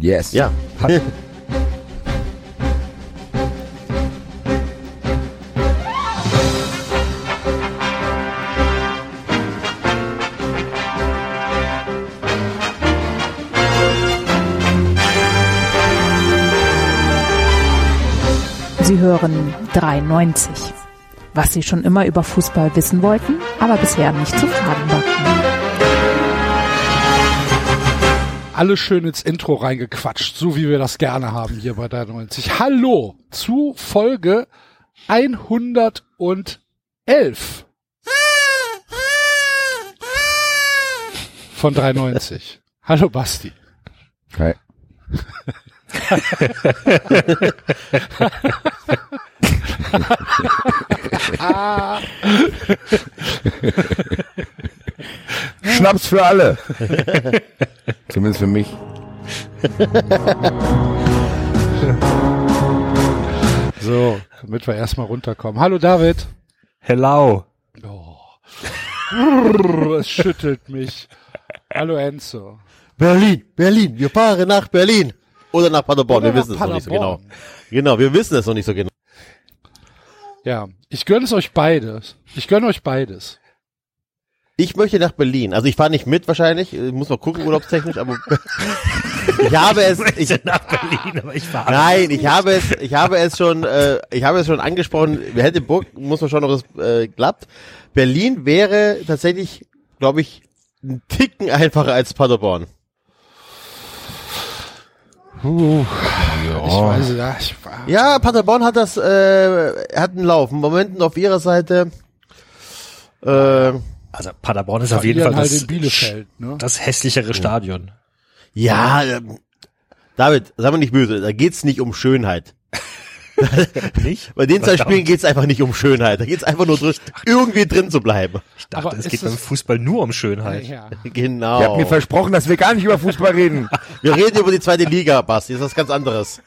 Yes. Ja. Sie hören 93. Was Sie schon immer über Fußball wissen wollten, aber bisher nicht zu fragen wagten. Alles schön ins Intro reingequatscht, so wie wir das gerne haben hier bei 93. Hallo zu Folge 111 von 93. Hallo Basti. Hi. Schnaps für alle. Zumindest für mich. So, damit wir erstmal runterkommen. Hallo David. Hello. Oh. Es schüttelt mich. Hallo Enzo. Berlin, Berlin, wir fahren nach Berlin. Oder nach Paderborn, Oder wir nach wissen es noch nicht so genau. Paderborn. Genau, wir wissen es noch nicht so genau. Ja, ich gönne es euch beides. Ich gönne euch beides. Ich möchte nach Berlin. Also ich fahre nicht mit wahrscheinlich, Ich muss mal gucken, urlaubstechnisch, aber ich habe es, ich, nach Berlin, aber ich fahre. nein, ich habe es, ich habe es schon, äh, ich habe es schon angesprochen, Bock, muss man schauen, ob es äh, klappt. Berlin wäre tatsächlich, glaube ich, ein Ticken einfacher als Paderborn. Uh, Ich weiß, ja, ich, Ja, Paderborn hat das, äh, hat einen Lauf. Momenten auf ihrer Seite. Äh, Also Paderborn ist auf jeden Fall halt das, Bielefeld, ne? das hässlichere Stadion. ja, ähm, David, sei mal nicht böse, da geht's nicht um Schönheit. Nicht? Bei den zwei Verdammt. Spielen geht's einfach nicht um Schönheit. Da geht's einfach nur drin, irgendwie drin zu bleiben. Ich dachte, Aber es geht es- beim Fußball nur um Schönheit. Ja. Genau. Ihr habt mir versprochen, dass wir gar nicht über Fußball reden. Wir reden über die zweite Liga, Basti. Das ist was ganz anderes.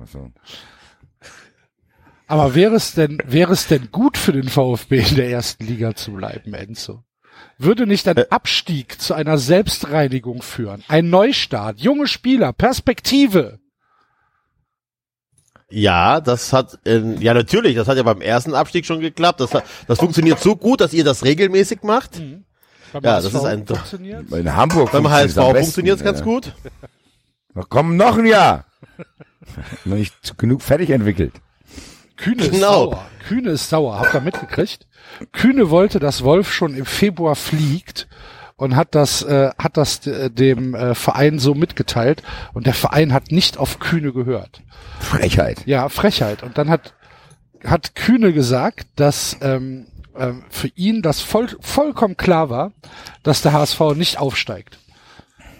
Achso. Aber wäre es denn, wäre es denn gut für den VfB in der ersten Liga zu bleiben, Enzo? Würde nicht ein Abstieg zu einer Selbstreinigung führen? Ein Neustart, junge Spieler, Perspektive. Ja, das hat, äh, ja natürlich, das hat ja beim ersten Abstieg schon geklappt. Das, hat- das funktioniert so gut, dass ihr das regelmäßig macht. Beim Ja, das ist ein- funktioniert. In Hamburg Beim HSV am besten, funktioniert's ganz ja. gut. Noch komm, noch ein Jahr. noch nicht genug fertig entwickelt. Kühne ist Genau. sauer. Kühne ist sauer. Habt ihr mitgekriegt? Kühne wollte, dass Wolf schon im Februar fliegt und hat das, äh, hat das äh, dem äh, Verein so mitgeteilt und der Verein hat nicht auf Kühne gehört. Frechheit. Ja, Frechheit. Und dann hat, hat Kühne gesagt, dass ähm, ähm, für ihn das voll, vollkommen klar war, dass der HSV nicht aufsteigt.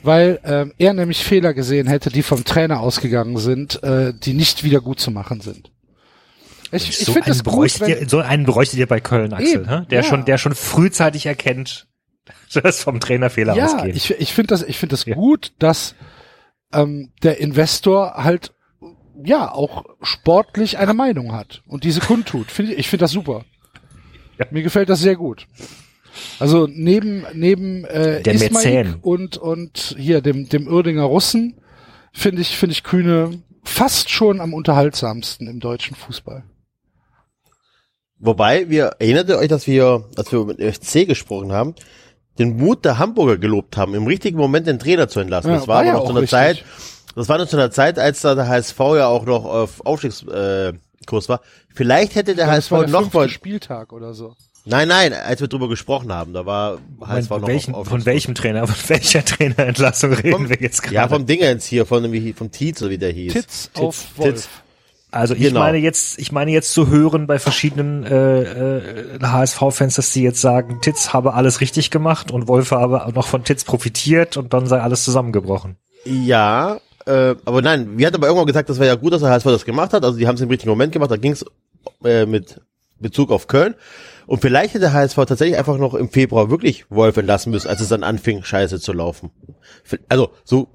Weil ähm, er nämlich Fehler gesehen hätte, die vom Trainer ausgegangen sind, äh, die nicht wieder gut zu machen sind. Ich, ich so, finde einen es gut, wenn, ihr, so einen bräuchtet ihr bei Köln, Axel, Eben, hä? der ja. schon, der schon frühzeitig erkennt, dass vom Trainer Fehler ja, ausgehen. ich, ich finde das, ich finde das Ja. gut, dass ähm, der Investor halt ja auch sportlich eine Meinung hat und diese kundtut. Find ich ich finde das super. Ja. Mir gefällt das sehr gut. Also neben neben äh, Der Ismail Mäzen. und und hier dem dem Uerdinger Russen finde ich finde ich Kühne fast schon am unterhaltsamsten im deutschen Fußball. Wobei, wir erinnert ihr euch, dass wir, als wir mit FC gesprochen haben, den Mut der Hamburger gelobt haben, im richtigen Moment den Trainer zu entlassen. Ja, das war, war aber ja noch zu einer richtig. Zeit, das war noch zu einer Zeit, als da der HSV ja auch noch auf Aufstiegskurs äh, war. Vielleicht hätte der HSV war der noch mal, Spieltag oder so. nein, nein, als wir drüber gesprochen haben, da war HSV von, noch welchen, auf von welchem Trainer, von welcher Trainerentlassung reden Vom- wir jetzt gerade? Ja, vom Dingens hier, von, wie, vom Tietz, oder wie der hieß. Titz auf Wolf. Also ich Genau. meine jetzt, ich meine jetzt zu hören bei verschiedenen äh, äh, HSV-Fans, dass sie jetzt sagen, Titz habe alles richtig gemacht und Wolf habe noch von Titz profitiert und dann sei alles zusammengebrochen. Ja, äh, aber nein, wir hatten aber irgendwann gesagt, das wäre ja gut, dass der HSV das gemacht hat. Also die haben es im richtigen Moment gemacht. Da ging es äh, mit Bezug auf Köln. Und vielleicht hätte der HSV tatsächlich einfach noch im Februar wirklich Wolf entlassen müssen, als es dann anfing, scheiße zu laufen. Also, so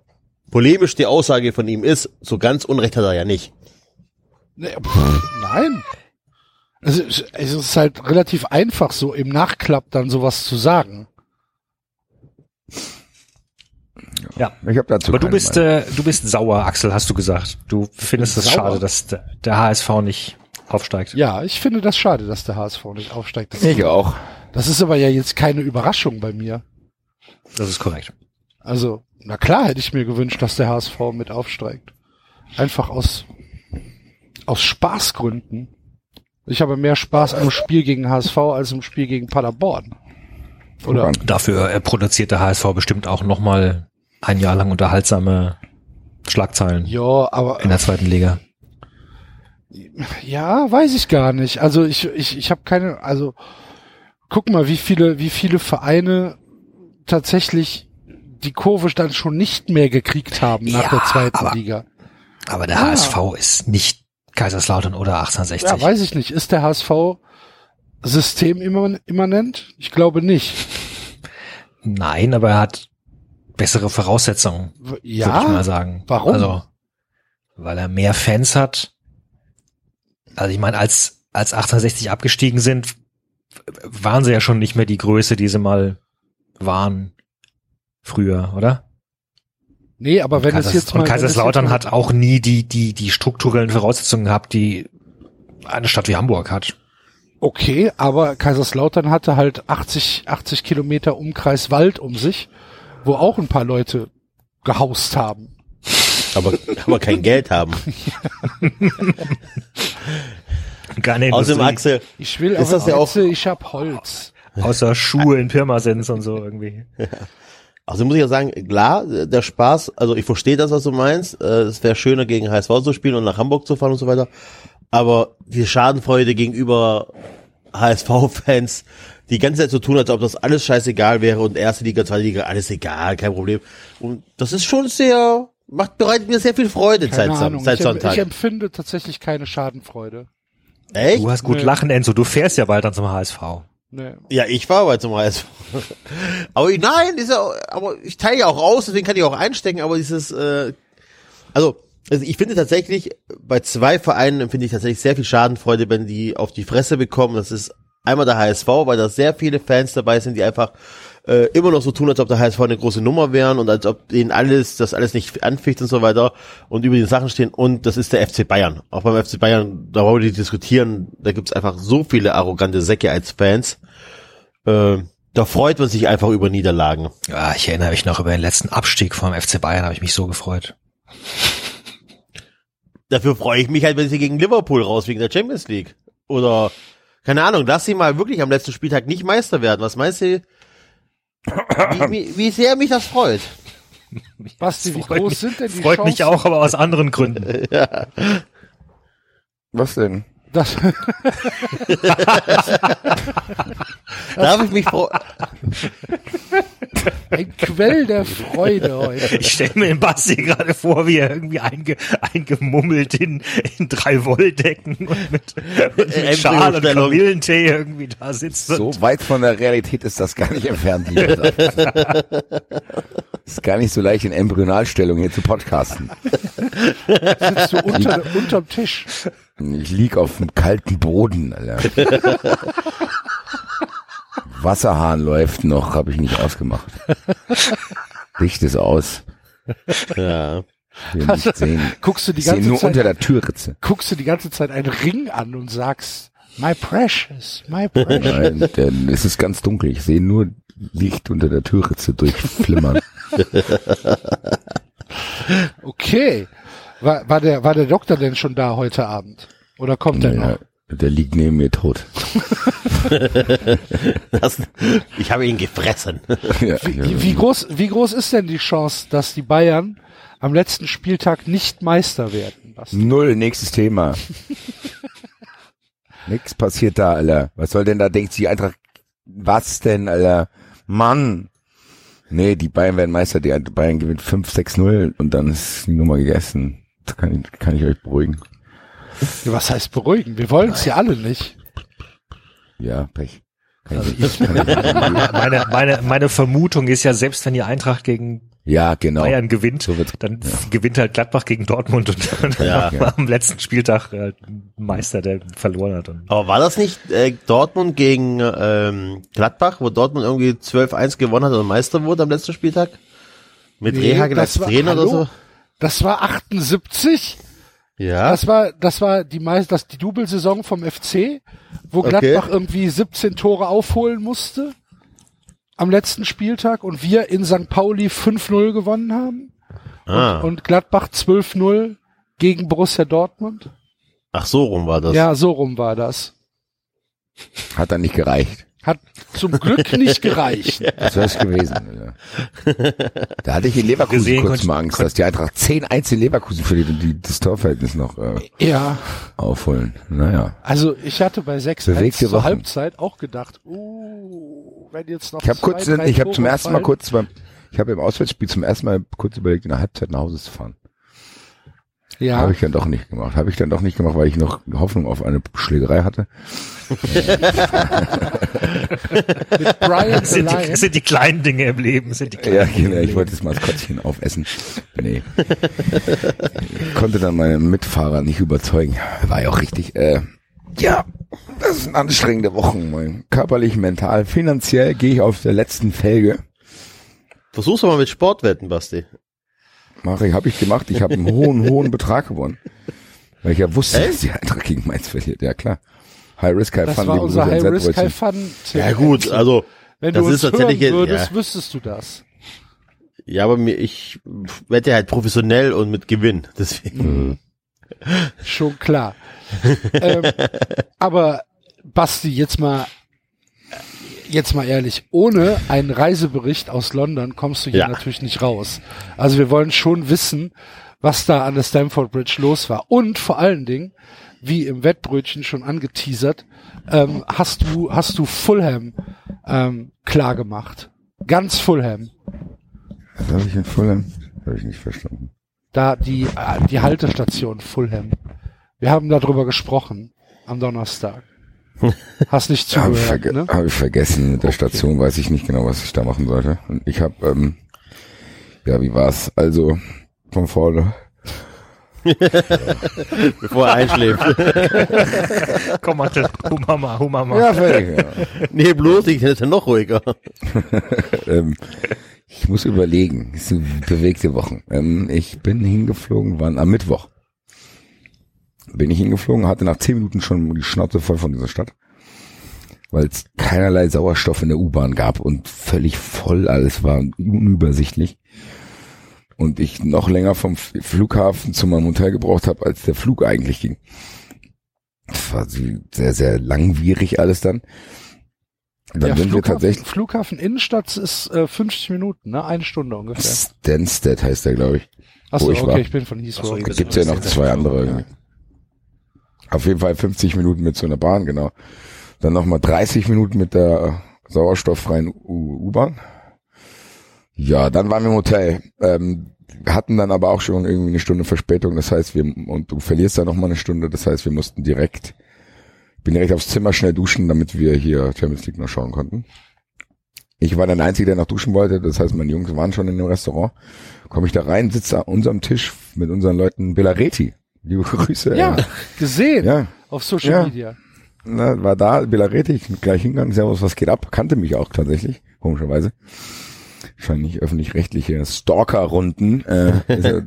polemisch die Aussage von ihm ist, so ganz Unrecht hat er ja nicht. Nee, pff, nein. Also, es ist halt relativ einfach, so im Nachklapp dann sowas zu sagen. Ja. Ich habe dazu Aber du bist, Meinung. äh, du bist sauer, Axel, hast du gesagt. Du findest es schade, dass der, HSV nicht aufsteigt. Ja, ich finde das schade, dass der HSV nicht aufsteigt. Das, ich auch. das ist aber ja jetzt keine Überraschung bei mir. Das ist korrekt. Also, na klar hätte ich mir gewünscht, dass der HSV mit aufsteigt. Einfach aus, aus Spaßgründen. Ich habe mehr Spaß am Spiel gegen HSV als im Spiel gegen Paderborn. Oder? Dafür äh, produziert der HSV bestimmt auch nochmal ein Jahr lang unterhaltsame Schlagzeilen Ja, aber in der zweiten Liga. Ja, weiß ich gar nicht. Also ich, ich, ich habe keine, also guck mal, wie viele, wie viele Vereine tatsächlich die Kurve dann schon nicht mehr gekriegt haben nach Ja, der zweiten aber- Liga. Aber der Ah. HSV ist nicht Kaiserslautern oder 1860. Ja, weiß ich nicht. Ist der HSV systemimmanent? Ich glaube nicht. Nein, aber er hat bessere Voraussetzungen, W- würde ich Ja, mal sagen. warum? Also, weil er mehr Fans hat. Also ich meine, als, als 1860 abgestiegen sind, waren sie ja schon nicht mehr die Größe, die sie mal waren früher, oder? Nee, aber wenn Kaisers, es jetzt mal und Kaiserslautern hat auch nie die, die, die strukturellen Voraussetzungen gehabt, die eine Stadt wie Hamburg hat. okay, aber Kaiserslautern hatte halt 80, 80 Kilometer Umkreis Wald um sich, wo auch ein paar Leute gehaust haben. aber, aber kein Geld haben. Keine Außerdem, Industrie, Axel, Ich will Ist aber das ja auch- ich hab Holz. außer Schuhe in Pirmasens und so irgendwie. Also muss ich ja sagen, klar, der Spaß, also ich verstehe das, was du meinst. Äh, Es wäre schöner, gegen HSV zu spielen und nach Hamburg zu fahren und so weiter. Aber die Schadenfreude gegenüber HSV-Fans, die ganze Zeit zu tun, als ob das alles scheißegal wäre und erste Liga, zweite Liga, alles egal, kein Problem. Und das ist schon sehr, macht, bereitet mir sehr viel Freude seit, Keine Sam- Ahnung. seit ich, Sonntag. ich empfinde tatsächlich keine Schadenfreude. Echt? Du hast gut Nee. lachen, Enzo. Du fährst ja bald dann zum HSV. Nee. Ja, ich war aber zum HSV. aber ich, nein, ist ja, aber ich teile ja auch aus, deswegen kann ich auch einstecken, aber dieses, äh, also, also ich finde tatsächlich, bei zwei Vereinen empfinde ich tatsächlich sehr viel Schadenfreude, wenn die auf die Fresse bekommen. Das ist einmal der HSV, weil da sehr viele Fans dabei sind, die einfach äh, immer noch so tun, als ob der HSV eine große Nummer wären und als ob denen alles, das alles nicht anficht und so weiter und über die Sachen stehen. Und das ist der FC Bayern. Auch beim FC Bayern, da wollen wir diskutieren, da gibt's einfach so viele arrogante Säcke als Fans. Äh, da freut man sich einfach über Niederlagen. Ja, ich erinnere mich noch über den letzten Abstieg vom FC Bayern, habe ich mich so gefreut. Dafür freue ich mich halt, wenn sie gegen Liverpool raus wegen der Champions League. Oder, keine Ahnung, lass sie mal wirklich am letzten Spieltag nicht Meister werden. Was meinst du, wie, wie, sehr mich das freut? Basti, wie Freut groß mich- sind denn die Freut Chancen? mich auch, aber aus anderen Gründen. Was denn? Das, Darf ich mich ein Quell der Freude heute. Ich stelle mir den Basti gerade vor, wie er irgendwie einge, eingemummelt in, in drei Wolldecken und mit, und Äh, mit Schal und. Kamillentee irgendwie da sitzt. So weit von der Realität ist das gar nicht entfernt. Hier. ist gar nicht so leicht in Embryonalstellung hier zu podcasten. Sitzt du unter, unterm Tisch. Ich lieg auf dem kalten Boden, Alter. Wasserhahn läuft noch, habe ich nicht ausgemacht. Licht ist aus. Ja. Sehen. Guckst du die ganze nur Zeit, unter der Türritze. guckst du die ganze Zeit einen Ring an und sagst, my precious, my precious. Nein, denn es ist ganz dunkel. Ich sehe nur Licht unter der Türritze durchflimmern. Okay. War, war der, war der Doktor denn schon da heute Abend? Oder kommt er Ja, noch? der liegt neben mir tot. Das, ich habe ihn gefressen. Ja, Wie, wie groß, wie groß ist denn die Chance, dass die Bayern am letzten Spieltag nicht Meister werden? Basti? Null, nächstes Thema. Nix passiert da, Alter. Was soll denn da, denkt sich die Eintracht, was denn, Alter? Mann! Nee, die Bayern werden Meister, die Bayern gewinnt 5-6-0 und dann ist die Nummer gegessen. Das kann ich, kann ich euch beruhigen. Was heißt beruhigen? Wir wollen es ja alle nicht. Ja, Pech. Kann Also ich, kann ich, meine, meine, meine Vermutung ist ja, selbst wenn die Eintracht gegen ja, genau. Bayern gewinnt, So dann gewinnt halt Gladbach gegen Dortmund und dann Ja. am- am letzten Spieltag ein Meister, der verloren hat. Und Aber war das nicht äh, Dortmund gegen ähm, Gladbach, wo Dortmund irgendwie 12-1 gewonnen hat und Meister wurde am letzten Spieltag? Mit Nee, Rehagel als das war- Trainer oder hallo? so? Das war 78. Ja. Das war, das war die meist, das die Double-Saison vom FC, wo Okay. Gladbach irgendwie 17 Tore aufholen musste am letzten Spieltag und wir in St. Pauli 5-0 gewonnen haben ah. und Gladbach 12-0 gegen Borussia Dortmund. Ach, so rum war das. Ja, so rum war das. Hat dann nicht gereicht. Hat zum Glück nicht gereicht. Das wäre es gewesen. Alter. Da hatte ich in Leverkusen Gesehen kurz mal Angst, dass die Eintracht 10 einzelne Leverkusen verliert und die das Torverhältnis noch äh, Ja, aufholen. Naja. also ich hatte bei 6 Bewegte zur Wochen. Halbzeit auch gedacht, uh, wenn jetzt noch Ich habe kurz, drei ich habe zum ersten Mal kurz beim, ich habe im Auswärtsspiel zum ersten Mal kurz überlegt, in der Halbzeit nach Hause zu fahren. Ja, Habe ich dann doch nicht gemacht. Habe ich dann doch nicht gemacht, weil ich noch Hoffnung auf eine Schlägerei hatte. mit Brian Das sind, die, sind die kleinen Dinge im Leben, sind die kleinen Ja, genau. Ich wollte das Maskottchen aufessen. Nee. Ich konnte dann meinen Mitfahrer nicht überzeugen. War ja auch richtig. Äh, ja, das sind anstrengende Wochen. Mein. Körperlich, mental, finanziell gehe ich auf der letzten Felge. Versuch's doch mal mit Sportwetten, Basti. Mache ich, habe ich gemacht. Ich habe einen hohen, hohen Betrag gewonnen. Weil ich ja wusste, Echt? dass die Eintracht gegen Mainz verliert. Ja, klar. High Risk, High Das Fun. war liebe unser High Risk. High Fun. Ja gut, also Wenn das du uns ist tatsächlich hören würdest, ja. wüsstest du das. ja, aber mir ich wette halt professionell und mit Gewinn. Deswegen. Schon klar. ähm, aber Basti, jetzt mal, jetzt mal ehrlich, ohne einen Reisebericht aus London kommst du hier Ja. natürlich nicht raus. Also wir wollen schon wissen, was da an der Stamford Bridge los war. Und vor allen Dingen, wie im Wettbrötchen schon angeteasert, ähm, hast du, hast du Fulham ähm, klar gemacht. Ganz Fulham. Was habe ich in Fulham? Habe ich nicht verstanden. Da die, äh, die Haltestation Fulham. Wir haben darüber gesprochen am Donnerstag. Hast nicht Habe ich, zugehört, verge ne? hab ich vergessen. Mit der Station weiß ich nicht genau, was ich da machen sollte. Und ich habe, ähm, ja, wie war's? Also von vorne. Bevor er einschläft. Komm, Mathe, Humama, Humama. Ja, fertig. Ja. nee, bloß, ich hätte noch ruhiger. ähm, ich muss überlegen. Es sind bewegte Wochen. Ähm, ich bin hingeflogen, wann? Am Mittwoch. Bin ich hingeflogen, hatte nach zehn Minuten schon die Schnauze voll von dieser Stadt. Weil es keinerlei Sauerstoff in der U-Bahn gab und völlig voll alles war und unübersichtlich. Und ich noch länger vom Flughafen zu meinem Hotel gebraucht habe, als der Flug eigentlich ging. Das war sehr, sehr langwierig alles dann. Dann Der sind wir Flughafen, tatsächlich Flughafen Innenstadt ist äh, 50 Minuten, ne? Eine Stunde ungefähr. Stansted heißt der, glaube ich. Achso, wo ich okay, war. ich bin von Heathrow. So, Da gibt's ja noch zwei andere irgendwie. Auf jeden Fall 50 Minuten mit so einer Bahn, genau. Dann nochmal 30 Minuten mit der sauerstofffreien U- U-Bahn. Ja, dann waren wir im Hotel. Ähm, hatten dann aber auch schon irgendwie eine Stunde Verspätung. Das heißt, wir, und du verlierst dann nochmal eine Stunde. Das heißt, wir mussten direkt, bin direkt aufs Zimmer schnell duschen, damit wir hier Champions League noch schauen konnten. Ich war dann der Einzige, der noch duschen wollte. Das heißt, meine Jungs waren schon in dem Restaurant. Komme ich da rein, sitze an unserem Tisch mit unseren Leuten Belareti. Liebe Grüße. Ja, äh, gesehen. ja. Auf Social Ja. Media. Na, war da, bin gleich hingegangen, Servus, was geht ab? Kannte mich auch tatsächlich, komischerweise. Wahrscheinlich öffentlich-rechtliche Stalker-Runden, äh, ist, ja-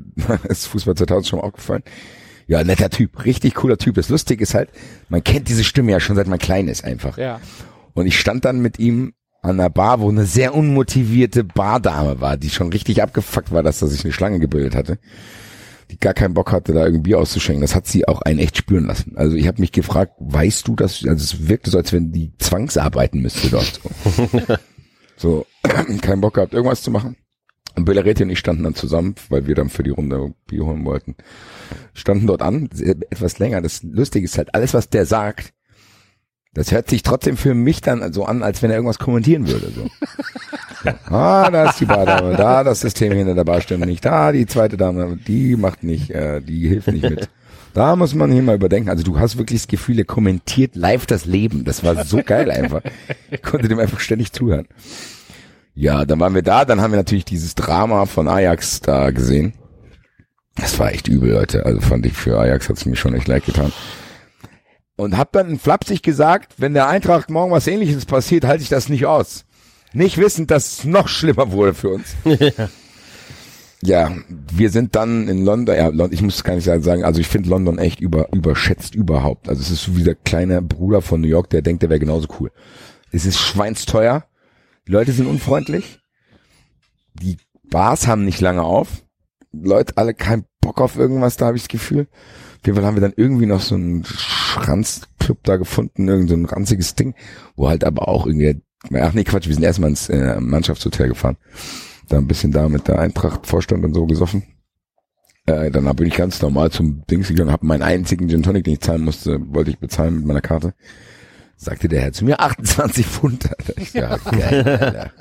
ist Fußball 2000 schon mal aufgefallen. Ja, netter Typ, richtig cooler Typ. Das Lustige ist halt, man kennt diese Stimme ja schon seit man klein ist einfach. Ja. Und ich stand dann mit ihm an einer Bar, wo eine sehr unmotivierte Bardame war, die schon richtig abgefuckt war, dass er sich eine Schlange gebildet hatte. Die gar keinen Bock hatte, da irgendwie Bier auszuschenken. Das hat sie auch einen echt spüren lassen. Also ich habe mich gefragt, weißt du das? Also es wirkte so, als wenn die zwangsarbeiten müsste dort. So, so keinen Bock gehabt, irgendwas zu machen. Und Bellareti und ich standen dann zusammen, weil wir dann für die Runde Bier holen wollten. Standen dort an, etwas länger. Das Lustige ist halt, alles, was der sagt, das hört sich trotzdem für mich dann so an, als wenn er irgendwas kommentieren würde. So. ah, da ist die Bardame, da das System hinter der Bar stimmt nicht, da die zweite Dame, die macht nicht, äh, die hilft nicht mit. Da muss man hier mal überdenken. Also du hast wirklich das Gefühl, er kommentiert live das Leben. Das war so geil einfach. Ich konnte dem einfach ständig zuhören. Ja, dann waren wir da, dann haben wir natürlich dieses Drama von Ajax da gesehen. Das war echt übel, Leute. Also fand ich für Ajax hat's mir schon echt leid getan. Und hab dann flapsig gesagt, wenn der Eintracht morgen was ähnliches passiert, halte ich das nicht aus. Nicht wissend, dass es noch schlimmer wurde für uns. ja, wir sind dann in London, ja, ich muss gar nicht sagen, also ich finde London echt über, überschätzt überhaupt. Also es ist so wie der kleine Bruder von New York, der denkt, der wäre genauso cool. Es ist schweinsteuer, die Leute sind unfreundlich, die Bars haben nicht lange auf, Leute alle keinen Bock auf irgendwas, da habe ich das Gefühl. Auf jeden Fall haben wir dann irgendwie noch so einen Schranzclub da gefunden, irgend so ein ranziges Ding, wo halt aber auch irgendwie, ach nee, Quatsch, wir sind erstmal ins äh, Mannschaftshotel gefahren. Da ein bisschen da mit der Eintracht Vorstand und so gesoffen. Äh, dann bin ich ganz normal zum Dings gegangen, habe meinen einzigen Gin Tonic, den ich zahlen musste, wollte ich bezahlen mit meiner Karte. Sagte der Herr zu mir 28 Pfund. Alter. Ich ja, geil, Alter.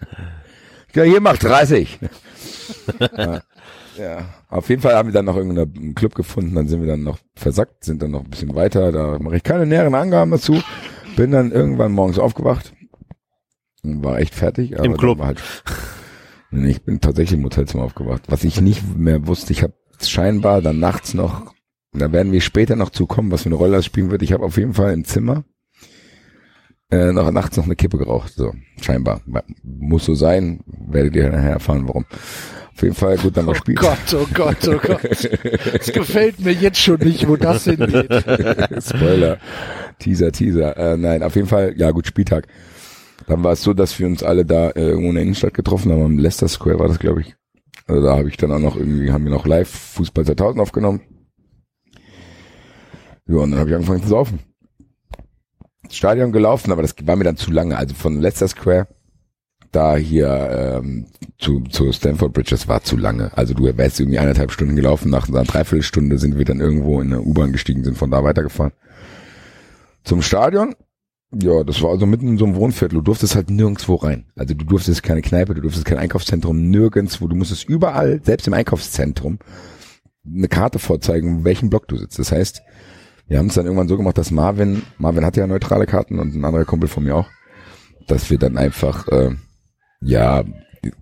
Ja, hier macht 30. ja, ja, auf jeden Fall haben wir dann noch irgendeinen Club gefunden, dann sind wir dann noch versackt, sind dann noch ein bisschen weiter, da mache ich keine näheren Angaben dazu. Bin dann irgendwann morgens aufgewacht und war echt fertig. Aber Im Club. War halt, nee, ich bin tatsächlich im Hotelzimmer aufgewacht. Was ich nicht mehr wusste, ich habe scheinbar dann nachts noch, da werden wir später noch zukommen, was für eine Rolle das spielen wird. Ich habe auf jeden Fall im Zimmer äh, noch nachts noch eine Kippe geraucht. So, scheinbar. Muss so sein, werdet ihr nachher erfahren, warum. Auf jeden Fall, gut, dann war Oh Spiel. Gott, oh Gott, oh Gott. Es gefällt mir jetzt schon nicht, wo das hingeht. Spoiler. Teaser, Teaser. Äh, nein, auf jeden Fall, ja gut, Spieltag. Dann war es so, dass wir uns alle da äh, irgendwo in der Innenstadt getroffen haben. Am Leicester Square war das, glaube ich. Also da habe ich dann auch noch irgendwie, haben wir noch live Fußball 2000 aufgenommen. Ja, und dann habe ich angefangen zu saufen. Ins Stadion gelaufen, aber das war mir dann zu lange. Also von Leicester Square da hier ähm, zu, zu Stanford Bridge, das war zu lange. Also du wärst irgendwie eineinhalb Stunden gelaufen, nach einer Dreiviertelstunde sind wir dann irgendwo in eine U-Bahn gestiegen, sind von da weitergefahren. Zum Stadion, ja, das war also mitten in so einem Wohnviertel. Du durftest halt nirgendwo rein. Also du durftest keine Kneipe, du durftest kein Einkaufszentrum, nirgendwo. Du musstest überall, selbst im Einkaufszentrum, eine Karte vorzeigen, welchen Block du sitzt. Das heißt, wir haben es dann irgendwann so gemacht, dass Marvin, Marvin hatte ja neutrale Karten und ein anderer Kumpel von mir auch, dass wir dann einfach, äh, ja,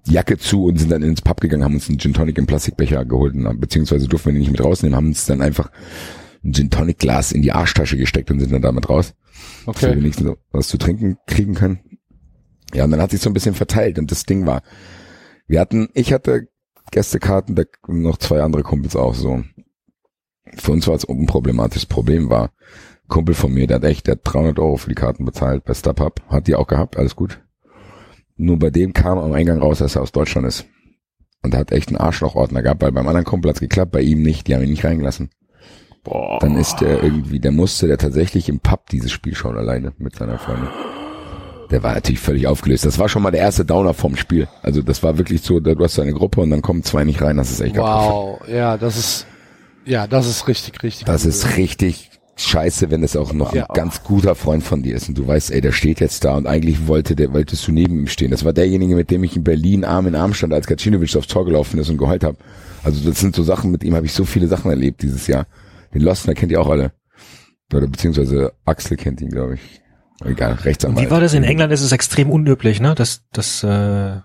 Jacke zu und sind dann ins Pub gegangen, haben uns einen Gin Tonic im Plastikbecher geholt, und, beziehungsweise durften wir den nicht mit rausnehmen, haben uns dann einfach ein Gin Tonic Glas in die Arschtasche gesteckt und sind dann damit raus dass wir Okay. wenigstens was zu trinken kriegen können. Ja, und dann hat sich so ein bisschen verteilt und das Ding war, wir hatten, ich hatte Gästekarten, da noch zwei andere Kumpels auch so. Für uns war es unproblematisch. Das Problem war, Kumpel von mir, der hat echt, der hat 300 Euro für die Karten bezahlt bei StubHub, hat die auch gehabt, alles gut. Nur bei dem kam am Eingang raus, dass er aus Deutschland ist. Und hat echt einen Arschlochordner gehabt, weil beim anderen Kumpel hat's geklappt, bei ihm nicht, die haben ihn nicht reingelassen. Boah. Dann ist der irgendwie, der musste der tatsächlich im Pub dieses Spiel schauen alleine mit seiner Freundin. Der war natürlich völlig aufgelöst. Das war schon mal der erste Downer vom Spiel. Also das war wirklich so, da- du hast eine Gruppe und dann kommen zwei nicht rein, das ist echt. Wow, ja, das ist, ja, das ist richtig, richtig. Das cool. ist richtig scheiße, wenn es auch noch Ja. ein ganz guter Freund von dir ist und du weißt, ey, der steht jetzt da und eigentlich wollte der, wolltest du neben ihm stehen. Das war derjenige, mit dem ich in Berlin Arm in Arm stand, als Kacinovic aufs Tor gelaufen ist und geheult habe. Also das sind so Sachen, mit ihm habe ich so viele Sachen erlebt dieses Jahr. Den Lostner kennt ihr auch alle. Oder beziehungsweise Axel kennt ihn, glaube ich. Egal, Rechtsanwalt. wie war das? In England ist es extrem unüblich, ne? Dass, dass äh,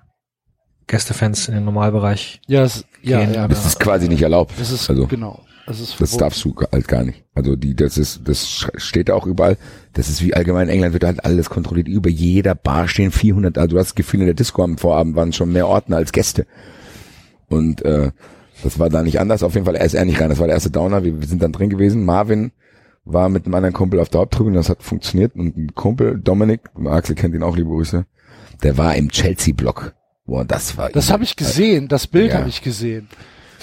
Gästefans in den Normalbereich. Ja, es, ja, gehen. ja. Das ist quasi nicht erlaubt. Das ist, also, genau. Das ist Das darfst du halt gar nicht. Also die, das ist, das steht auch überall. Das ist wie allgemein in England wird halt alles kontrolliert. Über jeder Bar stehen 400. Also du hast das Gefühl, in der Disco am Vorabend waren schon mehr Ordner als Gäste. Und äh, das war da nicht anders. Auf jeden Fall er ist er nicht rein. Das war der erste Downer. Wir, wir sind dann drin gewesen. Marvin war mit einem anderen Kumpel auf der Haupttribüne. Das hat funktioniert. Und ein Kumpel, Dominik, Axel kennt ihn auch, liebe Grüße. Der war im Chelsea-Block. Boah, das war. Das habe ich gesehen, das Bild Ja. habe ich gesehen.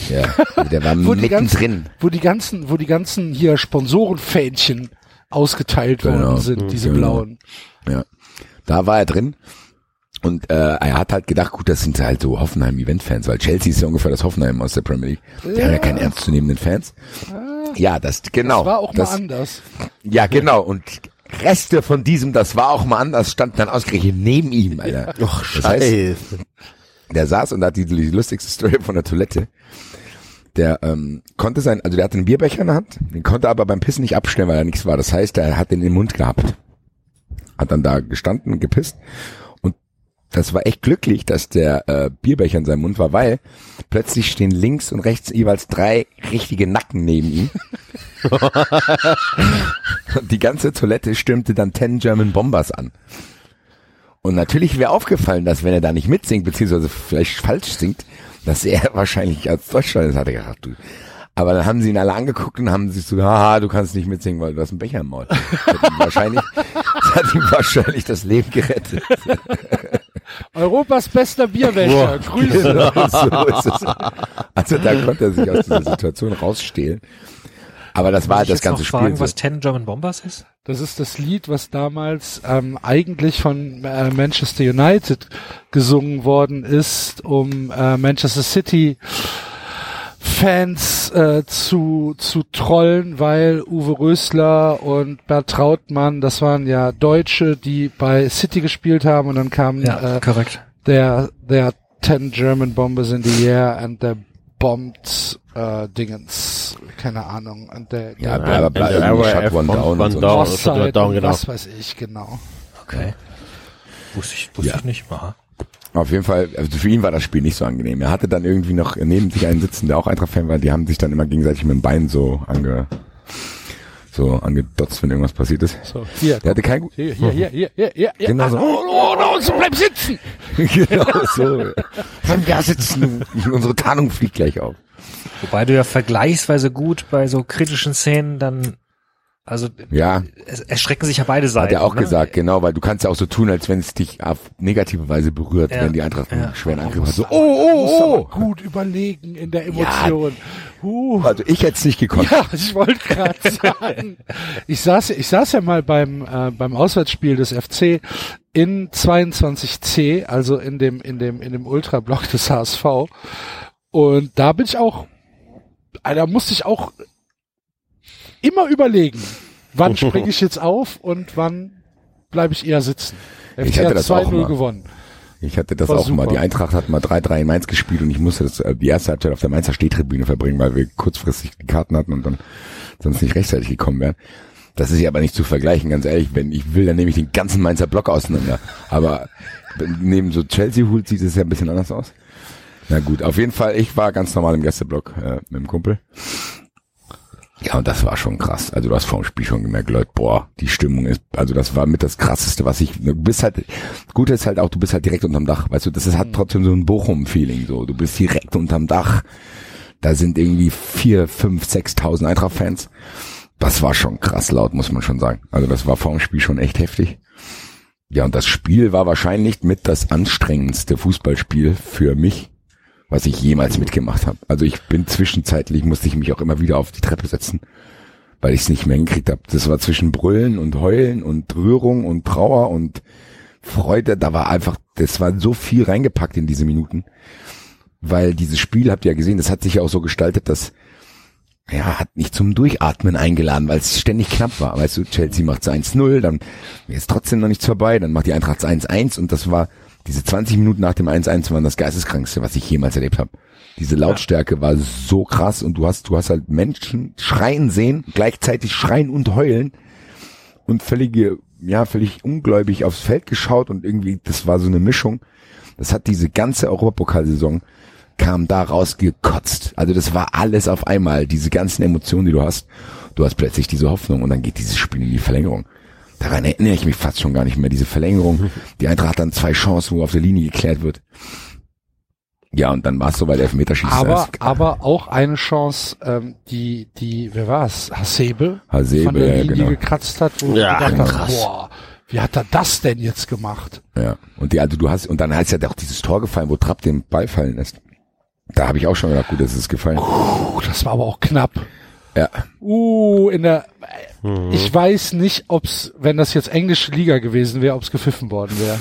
Ja, der war Wo die ganzen- mittendrin. Wo die ganzen, wo die ganzen hier Sponsorenfähnchen ausgeteilt Genau. worden sind, diese Genau. blauen. Ja. Da war er drin. Und äh, er hat halt gedacht, gut, das sind halt so Hoffenheim-Event-Fans, weil Chelsea ist ja ungefähr das Hoffenheim aus der Premier League. Die haben ja keine ernstzunehmenden Fans. Ja, das genau. Das war auch das, mal anders. Ja, genau. Und Reste von diesem, das war auch mal anders, standen dann ausgerechnet neben ihm, Alter. Och, Das heißt, scheiße. Der saß und hat die, die lustigste Story von der Toilette. Der ähm, konnte sein, also der hatte einen Bierbecher in der Hand, den konnte aber beim Pissen nicht abstellen, weil er nichts war. Das heißt, er hat den im Mund gehabt. Hat dann da gestanden, gepisst. Und das war echt glücklich, dass der äh, Bierbecher in seinem Mund war, weil plötzlich stehen links und rechts jeweils drei richtige Nacken neben ihm. und die ganze Toilette stürmte dann Ten German Bombers an. Und natürlich wäre aufgefallen, dass wenn er da nicht mitsingt, beziehungsweise vielleicht falsch singt, dass er wahrscheinlich als Deutschland ist, hat er gedacht, du. Aber dann haben sie ihn alle angeguckt und haben sich so, haha, du kannst nicht mitsingen, weil du hast einen Becher im Maul. Das hat ihm wahrscheinlich, das hat ihm wahrscheinlich das Leben gerettet. Europas bester Bierwäscher. Grüße. Genau, so ist es. Also da konnte er sich aus dieser Situation rausstehlen. Aber das war halt ich das jetzt ganze noch Spiel. fragen, so. was Ten German Bombers ist? Das ist das Lied, was damals ähm, eigentlich von äh, Manchester United gesungen worden ist, um äh, Manchester City Fans äh, zu, zu trollen, weil Uwe Rösler und Bert Trautmann, das waren ja Deutsche, die bei City gespielt haben und dann kam äh, korrekt. der, der 10 German bombers in the air and they bombed äh, Dingens, keine Ahnung, Ja, bla, bla, And the irgendwie RAF Shut Down und so. Down. Down, und genau. was weiß ich, genau. Okay. Wusste ich, wusste Ja. ich nicht. Aha. Auf jeden Fall, also für ihn war das Spiel nicht so angenehm. Er hatte dann irgendwie noch neben sich einen sitzen, der auch Eintracht-Fan war. Die haben sich dann immer gegenseitig mit dem Bein so ange, so angedotzt, wenn irgendwas passiert ist. So, hier, Der hatte kein gut. hier, hier, hier, hier, hier, hier, hier. Genau so. Oh, oh, oh, so bleib sitzen! genau so. Bleib da sitzen. Unsere Tarnung fliegt gleich auf. Wobei du ja vergleichsweise gut bei so kritischen Szenen dann, also Ja, es erschrecken sich ja beide Seiten. hat er auch ne? gesagt, genau, weil du kannst ja auch so tun, als wenn es dich auf negative Weise berührt, Ja. wenn die Eintracht einen Ja. schweren Angriff hat. So, oh, oh, oh. gut überlegen in der Emotion. Uh. Also ich hätte es nicht gekonnt. Ja, ich wollte gerade sagen. Ich saß, ich saß ja mal beim äh, beim Auswärtsspiel des FC in 22C, also in dem in dem in dem Ultrablock des HSV. Und da bin ich auch, da musste ich auch immer überlegen, wann springe ich jetzt auf und wann bleibe ich eher sitzen. Ich FC hatte hat das auch 2-0 mal. gewonnen. Ich hatte das War auch mal. super. Die Eintracht hat mal 3-3 in Mainz gespielt und ich musste das, äh, die erste Halbzeit auf der Mainzer Stehtribüne verbringen, weil wir kurzfristig die Karten hatten und dann sonst nicht rechtzeitig gekommen wären. Das ist ja aber nicht zu vergleichen, ganz ehrlich. Wenn ich will, dann nehme ich den ganzen Mainzer Block auseinander. Aber neben so Chelsea-Hut sieht es ja ein bisschen anders aus. Na gut, auf jeden Fall, ich war ganz normal im Gästeblock äh, mit dem Kumpel. Ja, und das war schon krass. Also du hast vor dem Spiel schon gemerkt, Leute, boah, die Stimmung ist, also das war mit das krasseste, was ich, du bist halt, gut ist halt auch, du bist halt direkt unterm Dach, weißt du, das ist, hat trotzdem so ein Bochum-Feeling, so, du bist direkt unterm Dach, da sind irgendwie vier, fünf, sechstausend Eintracht-Fans. Das war schon krass laut, muss man schon sagen. Also das war vor dem Spiel schon echt heftig. Ja, und das Spiel war wahrscheinlich mit das anstrengendste Fußballspiel für mich, was ich jemals mitgemacht habe. Also ich bin zwischenzeitlich, musste ich mich auch immer wieder auf die Treppe setzen, weil ich es nicht mehr hingekriegt habe. Das war zwischen Brüllen und Heulen und Rührung und Trauer und Freude. Da war einfach, das war so viel reingepackt in diese Minuten, weil dieses Spiel, habt ihr ja gesehen, das hat sich ja auch so gestaltet, dass ja, hat nicht zum Durchatmen eingeladen, weil es ständig knapp war. Weißt du, Chelsea macht 1-0, dann ist trotzdem noch nichts vorbei, dann macht die Eintracht 1-1 und das war, diese 20 Minuten nach dem 1-1 waren das geisteskrankste, was ich jemals erlebt habe. Diese Lautstärke war so krass und du hast, du hast halt Menschen schreien sehen, gleichzeitig schreien und heulen und völlige, ja, völlig ungläubig aufs Feld geschaut und irgendwie, das war so eine Mischung. Das hat diese ganze Europapokalsaison kam da rausgekotzt. Also das war alles auf einmal, diese ganzen Emotionen, die du hast. Du hast plötzlich diese Hoffnung und dann geht dieses Spiel in die Verlängerung. Daran erinnere ich mich fast schon gar nicht mehr, diese Verlängerung. Die Eintracht hat dann zwei Chancen, wo auf der Linie geklärt wird. Ja, und dann war es so, weil der Elfmeterschießen Aber, aber auch eine Chance, ähm, die, die, wer war's? Hasebe? Hasebe, von der ja, Linie genau. gekratzt hat, wo Ja, ich gedacht habe, boah, wie hat er das denn jetzt gemacht? Ja. Und die, also du hast, und dann heißt ja auch dieses Tor gefallen, wo Trapp den Ball fallen lässt. Da habe ich auch schon gedacht, gut, das ist gefallen. Puh, das war aber auch knapp. Ja. Uh, in der, ich weiß nicht, ob's, wenn das jetzt englische Liga gewesen wäre, ob's gepfiffen worden wäre.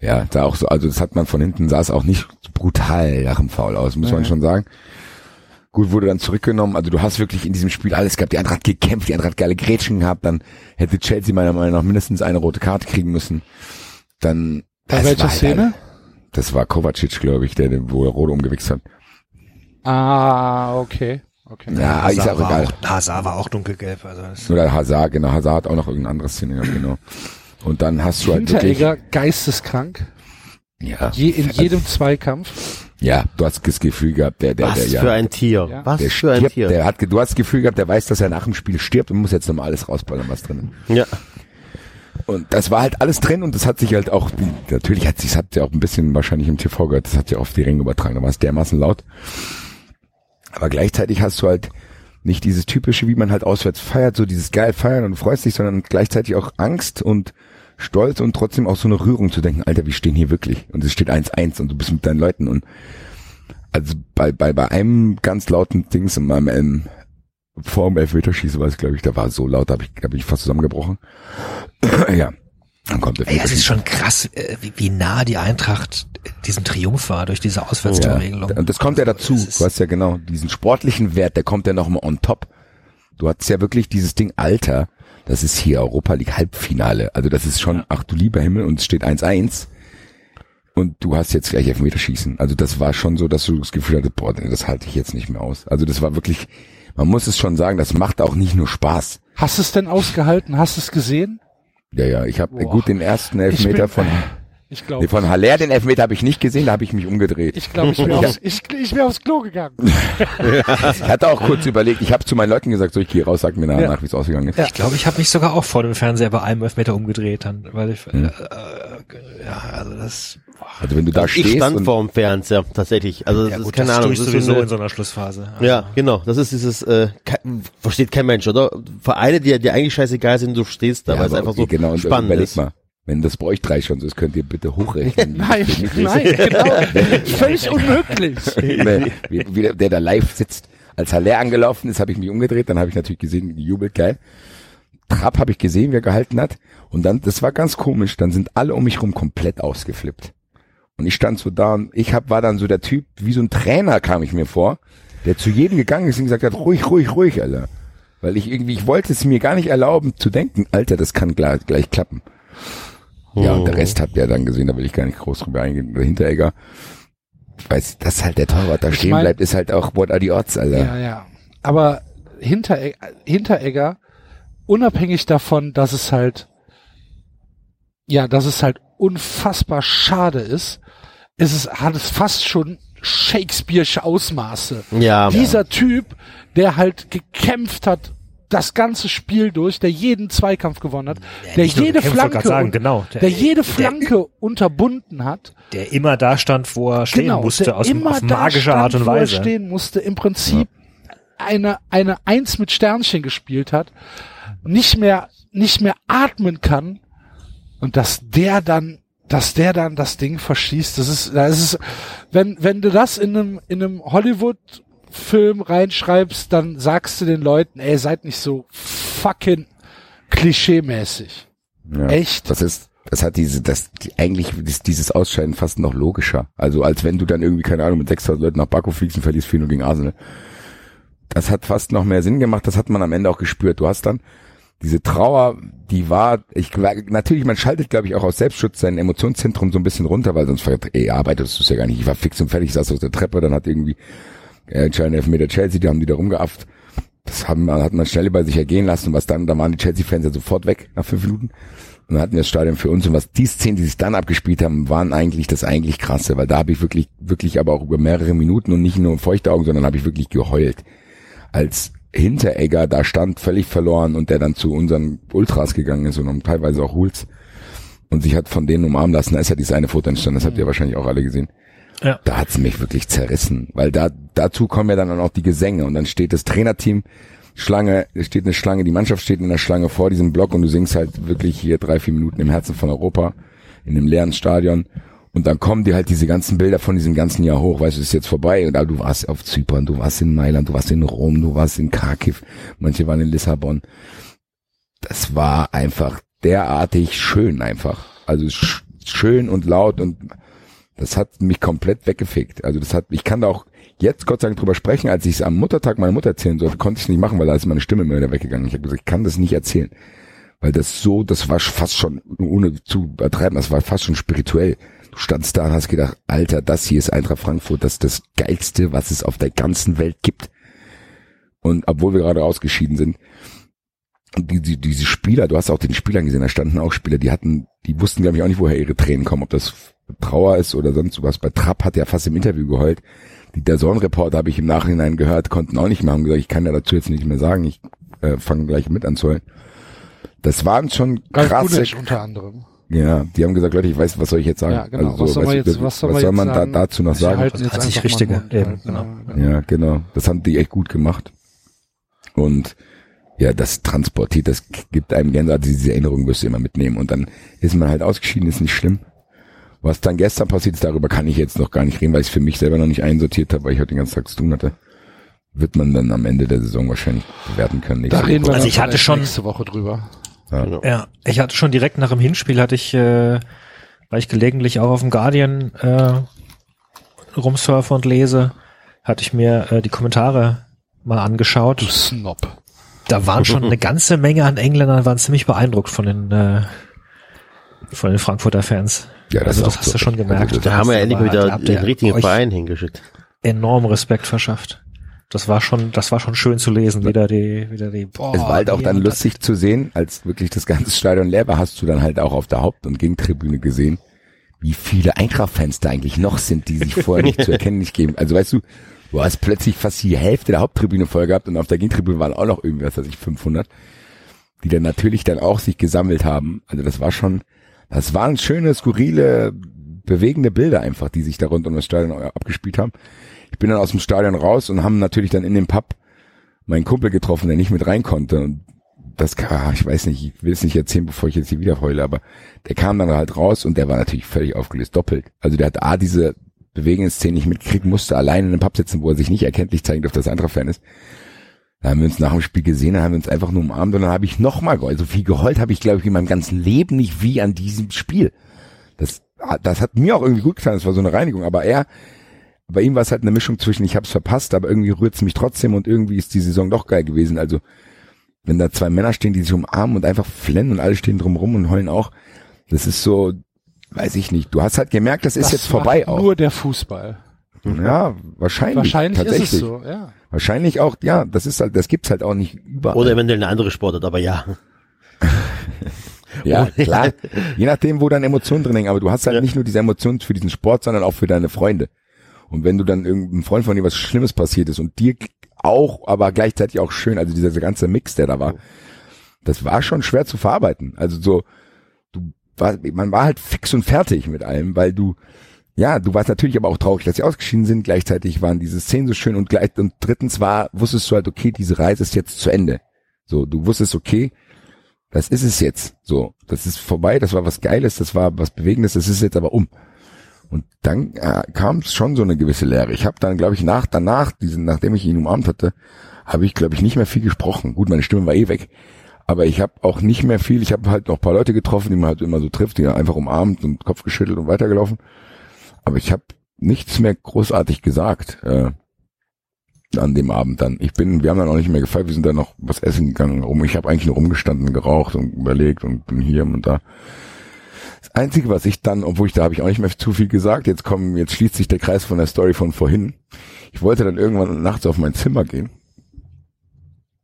Ja, da auch so, also das hat man von hinten, sah es auch nicht so brutal nach dem Foul aus, muss man Mhm. schon sagen. Gut, wurde dann zurückgenommen, also du hast wirklich in diesem Spiel alles gehabt, die Eintracht hat gekämpft, die Eintracht hat geile Grätschen gehabt, dann hätte Chelsea meiner Meinung nach mindestens eine rote Karte kriegen müssen. Dann, Bei das welcher war halt Szene? ein- Das war Kovacic, glaube ich, der, den- wo er rot umgewichst hat. Ah, okay. Okay. Ja, ist auch war egal. Auch, Hazard war auch dunkelgelb. Also das, Oder Hazard, genau, Hazard hat auch noch irgendeine andere Szene gehabt, genau. Und dann hast du halt wirklich, Hinteregger geisteskrank. ja, Je, in jedem Zweikampf. ja, du hast das Gefühl gehabt, der, der, Was der, ja. für ein Tier. Ja. Was Der für ein stirbt, Tier. der hat, du hast das Gefühl gehabt, der weiß, dass er nach dem Spiel stirbt und muss jetzt nochmal alles rausballern, was drin ist. ja. Und das war halt alles drin und das hat sich halt auch, natürlich hat sich, hat ja auch ein bisschen wahrscheinlich im TV gehört, das hat ja auf die Ringe übertragen, da war es dermaßen laut. Aber gleichzeitig hast du halt nicht dieses typische, wie man halt auswärts feiert, so dieses geil feiern und freust dich, sondern gleichzeitig auch Angst und Stolz und trotzdem auch so eine Rührung zu denken, Alter, wir stehen hier wirklich und es steht 1-1 und du bist mit deinen Leuten und also bei, bei, bei einem ganz lauten Dings in meinem ähm, vor Elfmeterschießen war es, glaube ich, da war so laut, da habe ich, hab ich fast zusammengebrochen. ja, dann kommt der Ey, es ist schon krass, äh, wie, wie nah die Eintracht diesem Triumph war durch diese Auswärtstorregelung. Ja, und das kommt ja dazu. Das ist- Du hast ja genau diesen sportlichen Wert, der kommt ja noch mal on top. Du hast ja wirklich dieses Ding Alter. Das ist hier Europa League Halbfinale. Also das ist schon, ach du lieber Himmel, und es steht 1-1. Und du hast jetzt gleich Elfmeterschießen. Also das war schon so, dass du das Gefühl hattest, boah, das halte ich jetzt nicht mehr aus. Also das war wirklich, man muss es schon sagen, das macht auch nicht nur Spaß. Hast du es denn ausgehalten? Hast du es gesehen? Ja, ja, ich habe gut den ersten Elfmeter bin- von, Ich glaube, nee, von Haller, den Elfmeter habe ich nicht gesehen, da habe ich mich umgedreht. ich, glaube, ich, wäre aufs, ich, ich wäre aufs Klo gegangen. Ich hatte auch kurz überlegt, ich habe zu meinen Leuten gesagt, so ich gehe raus, sag mir nachher Ja. nach, wie es ausgegangen ist. Ich glaube, ich habe mich sogar auch vor dem Fernseher bei einem Elfmeter umgedreht, dann, weil ich, Hm. äh, äh, ja, also das, Also wenn du da ich stehst stand und vor dem Fernseher, tatsächlich. Also das ja ist gut, keine das Ahnung. ich das ist sowieso eine- in so einer Schlussphase. Also, Ja, genau. Das ist dieses, äh, ke versteht kein Mensch, oder? Vereine, die, die eigentlich scheißegal sind, du stehst da, ja, weil es einfach okay, so genau, spannend ist. mal, wenn das bei euch drei schon so ist, könnt ihr bitte hochrechnen. Nein, nein, genau. Völlig unmöglich. Wie, wie der, der da live sitzt. Als Haller angelaufen ist, habe ich mich umgedreht, dann habe ich natürlich gesehen, gejubelt, geil. Trapp habe ich gesehen, wie er gehalten hat. Und dann, das war ganz komisch, dann sind alle um mich rum komplett ausgeflippt. Und ich stand so da und ich hab, war dann so der Typ, wie so ein Trainer kam ich mir vor, der zu jedem gegangen ist und gesagt hat, ruhig, ruhig, ruhig, Alter. Weil ich irgendwie, ich wollte es mir gar nicht erlauben zu denken, Alter, das kann gleich, gleich klappen. Ja, und der Rest habt ihr dann gesehen, da will ich gar nicht groß drüber eingehen. Der Hinteregger, ich weiß, dass halt der Torwart da Ich stehen mein- bleibt, ist halt auch what are the odds, Alter. Ja, ja. Aber Hinteregger, Hinteregger, unabhängig davon, dass es halt, ja, dass es halt unfassbar schade ist, ist es, hat es fast schon Shakespeare'sche Ausmaße. Ja, Dieser Typ, der halt gekämpft hat, das ganze Spiel durch, der jeden Zweikampf gewonnen hat, der nicht nur jede wollte Flanke, sagen, genau. der, Der- jede der- Flanke unterbunden hat, der immer da stand, wo er stehen musste, der aus, immer auf magische stand, Art und wo er Weise. stehen musste, im Prinzip eine, eine Eins mit Sternchen gespielt hat, nicht mehr, nicht mehr atmen kann und dass der dann, dass der dann das Ding verschießt, das ist, das ist, wenn, wenn du das in einem, in einem Hollywood-Film reinschreibst, dann sagst du den Leuten, ey, seid nicht so fucking klischeemäßig. Ja. Echt? Das ist, das hat diese, das, die, eigentlich ist dieses Ausscheiden fast noch logischer. Also als wenn du dann irgendwie, keine Ahnung, mit 6000 Leuten nach Baku fliegst und verlierst 4 gegen Arsenal. Das hat fast noch mehr Sinn gemacht, das hat man am Ende auch gespürt. Du hast dann diese Trauer, die war, ich natürlich, man schaltet, glaube ich, auch aus Selbstschutz sein Emotionszentrum so ein bisschen runter, weil sonst fragt, ey, arbeitest du es ja gar nicht. Ich war fix und fertig, saß auf der Treppe, dann hat irgendwie äh, entscheidende Elfmeter Chelsea, die haben die da rumgeafft. Das haben, hat man schnell bei sich ergehen lassen und was dann, da waren die Chelsea-Fans ja sofort weg nach fünf Minuten. Und dann hatten wir das Stadion für uns und was die Szenen, die sich dann abgespielt haben, waren eigentlich das eigentlich krasse, weil da habe ich wirklich, wirklich aber auch über mehrere Minuten und nicht nur feuchte Augen, sondern habe ich wirklich geheult. Als Hinteregger da stand, völlig verloren und der dann zu unseren Ultras gegangen ist und um teilweise auch Huls und sich hat von denen umarmen lassen, da ist ja dieses eine Foto entstanden, das habt ihr wahrscheinlich auch alle gesehen. Ja. Da hat's mich wirklich zerrissen, weil da dazu kommen ja dann auch die Gesänge und dann steht das Trainerteam Schlange, steht eine Schlange, die Mannschaft steht in der Schlange vor diesem Block und du singst halt wirklich hier drei, vier Minuten im Herzen von Europa in einem leeren Stadion und dann kommen dir halt diese ganzen Bilder von diesem ganzen Jahr hoch, weißt du, ist jetzt vorbei und da du warst auf Zypern, du warst in Mailand, du warst in Rom, du warst in Kharkiv, manche waren in Lissabon. Das war einfach derartig schön einfach. Also sch schön und laut und das hat mich komplett weggefegt. Also das hat, ich kann da auch jetzt Gott sei Dank drüber sprechen, als ich es am Muttertag meiner Mutter erzählen sollte, konnte ich es nicht machen, weil da ist meine Stimme mir wieder weggegangen. Ich habe gesagt, ich kann das nicht erzählen. Weil das so, das war fast schon, ohne zu übertreiben, das war fast schon spirituell. Du standst da und hast gedacht, Alter, das hier ist Eintracht Frankfurt, das ist das Geilste, was es auf der ganzen Welt gibt. Und obwohl wir gerade ausgeschieden sind, die, die, diese Spieler, du hast auch den Spielern gesehen, da standen auch Spieler, die hatten, die wussten, glaube ich, auch nicht, woher ihre Tränen kommen, ob das Trauer ist oder sonst was. Bei Trapp hat er fast im Interview geheult. Die der Reporter habe ich im Nachhinein gehört, konnten auch nicht mehr, haben gesagt, ich kann ja dazu jetzt nicht mehr sagen, ich äh, fange gleich mit an zu heulen. Das waren schon Ralf krasse, Gunesch unter anderem. ja, die haben gesagt, Leute, ich weiß, was soll ich jetzt sagen? Ja, genau. Also, was soll man jetzt, was soll, man jetzt man sagen? da dazu noch Sie sagen? jetzt Hat sich richtige- eben, halt, genau. ja, Ja, genau. Das haben die echt gut gemacht. Und ja, das transportiert, das gibt einem gerne, also diese Erinnerung wirst du immer mitnehmen. Und dann ist man halt ausgeschieden, ist nicht schlimm. Was dann gestern passiert ist, darüber kann ich jetzt noch gar nicht reden, weil ich es für mich selber noch nicht einsortiert habe, weil ich heute den ganzen Tag zu tun hatte. Wird man dann am Ende der Saison wahrscheinlich bewerten können. Da reden wir. Also dann ich hatte schon- nächste Woche drüber. Ja. Genau. Ja, ich hatte schon direkt nach dem Hinspiel hatte ich, äh, weil ich gelegentlich auch auf dem Guardian äh, rumsurfe und lese, hatte ich mir äh, die Kommentare mal Du angeschaut. Snob. Da waren schon eine ganze Menge an Engländern, waren ziemlich beeindruckt von den äh, von den Frankfurter Fans. Ja, das also das hast du so. schon gemerkt. Also Da haben wir ja endlich mal wieder den richtigen Verein hingeschickt. enorm Respekt verschafft. Das war schon, das war schon schön zu lesen. Wieder die, wieder die. Boah, Es war halt auch dann lustig zu sehen, als wirklich das ganze Stadion leer war, hast du dann halt auch auf der Haupt- und Gegentribüne gesehen, wie viele Eintracht-Fans da eigentlich noch sind, die sich vorher nicht zu erkennen nicht geben. Also weißt du, du hast plötzlich fast die Hälfte der Haupttribüne voll gehabt und auf der Gegentribüne waren auch noch irgendwie, was weiß ich, 500, die dann natürlich dann auch sich gesammelt haben. Also das war schon, das waren schöne, skurrile, bewegende Bilder einfach, die sich da rund um das Stadion abgespielt haben. Ich bin dann aus dem Stadion raus und haben natürlich dann in dem Pub meinen Kumpel getroffen, der nicht mit rein konnte. Und das kam, ich weiß nicht, ich will es nicht erzählen, bevor ich jetzt hier wieder heule, aber der kam dann halt raus und der war natürlich völlig aufgelöst, doppelt. Also der hat A, diese bewegende Szene nicht mitkriegen, musste allein in einem Pub sitzen, wo er sich nicht erkenntlich zeigen durfte, dass er anderer Fan ist. Da haben wir uns nach dem Spiel gesehen, da haben wir uns einfach nur umarmt und dann habe ich nochmal geheult. So viel geheult habe ich, glaube ich, in meinem ganzen Leben nicht wie an diesem Spiel. Das, das hat mir auch irgendwie gut getan, das war so eine Reinigung, aber er, bei ihm war es halt eine Mischung zwischen, ich habe es verpasst, aber irgendwie rührt es mich trotzdem und irgendwie ist die Saison doch geil gewesen. Also wenn da zwei Männer stehen, die sich umarmen und einfach flennen und alle stehen drumrum und heulen auch, das ist so, weiß ich nicht. Du hast halt gemerkt, das ist Das jetzt vorbei auch. Nur der Fußball. Ja, wahrscheinlich. Wahrscheinlich tatsächlich. ist es so, ja. Wahrscheinlich auch, ja, das ist halt, das gibt's halt auch nicht überall. Oder eventuell eine andere Sportart, aber ja. ja, Oh, klar. Je nachdem, wo deine Emotionen drin hängen, aber du hast halt Ja. nicht nur diese Emotionen für diesen Sport, sondern auch für deine Freunde. Und wenn du dann irgendein Freund von dir was Schlimmes passiert ist und dir auch, aber gleichzeitig auch schön, also dieser ganze Mix, der da war, das war schon schwer zu verarbeiten. Also so, du war, man war halt fix und fertig mit allem, weil du, ja, du warst natürlich aber auch traurig, dass sie ausgeschieden sind. Gleichzeitig waren diese Szenen so schön und gleich, und drittens war, wusstest du halt, okay, diese Reise ist jetzt zu Ende. So, du wusstest, okay, das ist es jetzt. So, das ist vorbei, das war was Geiles, das war was Bewegendes, das ist jetzt aber um. Und dann äh, kam schon so eine gewisse Leere. Ich habe dann, glaube ich, nach danach, diesen, nachdem ich ihn umarmt hatte, habe ich, glaube ich, nicht mehr viel gesprochen. Gut, meine Stimme war eh weg. Aber ich habe auch nicht mehr viel, ich habe halt noch ein paar Leute getroffen, die man halt immer so trifft, die einfach umarmt und Kopf geschüttelt und weitergelaufen. Aber ich habe nichts mehr großartig gesagt äh, an dem Abend dann. Ich bin, wir haben dann auch nicht mehr gefeiert, wir sind dann noch was essen gegangen rum. Ich habe eigentlich nur rumgestanden, geraucht und überlegt und bin hier und da. Das Einzige, was ich dann, obwohl ich da habe ich auch nicht mehr zu viel gesagt, jetzt kommen, jetzt schließt sich der Kreis von der Story von vorhin. Ich wollte dann irgendwann nachts auf mein Zimmer gehen.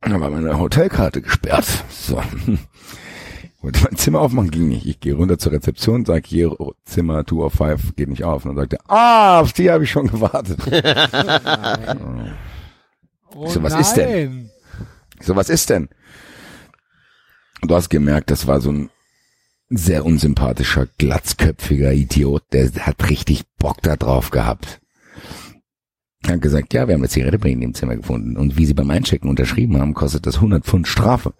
Da war meine Hotelkarte gesperrt. So. Ich wollte mein Zimmer aufmachen, ging nicht. Ich gehe runter zur Rezeption, sage hier Zimmer 205 geht nicht auf. Und dann sagt er, ah, auf die habe ich schon gewartet. Oh So, was ist denn? So, was ist denn? Du hast gemerkt, das war so ein sehr unsympathischer, glatzköpfiger Idiot, der hat richtig Bock da drauf gehabt. Er hat gesagt, ja, wir haben eine Zigarette bei Ihnen im Zimmer gefunden. Und wie Sie beim Einchecken unterschrieben haben, kostet das 100 Pfund Strafe.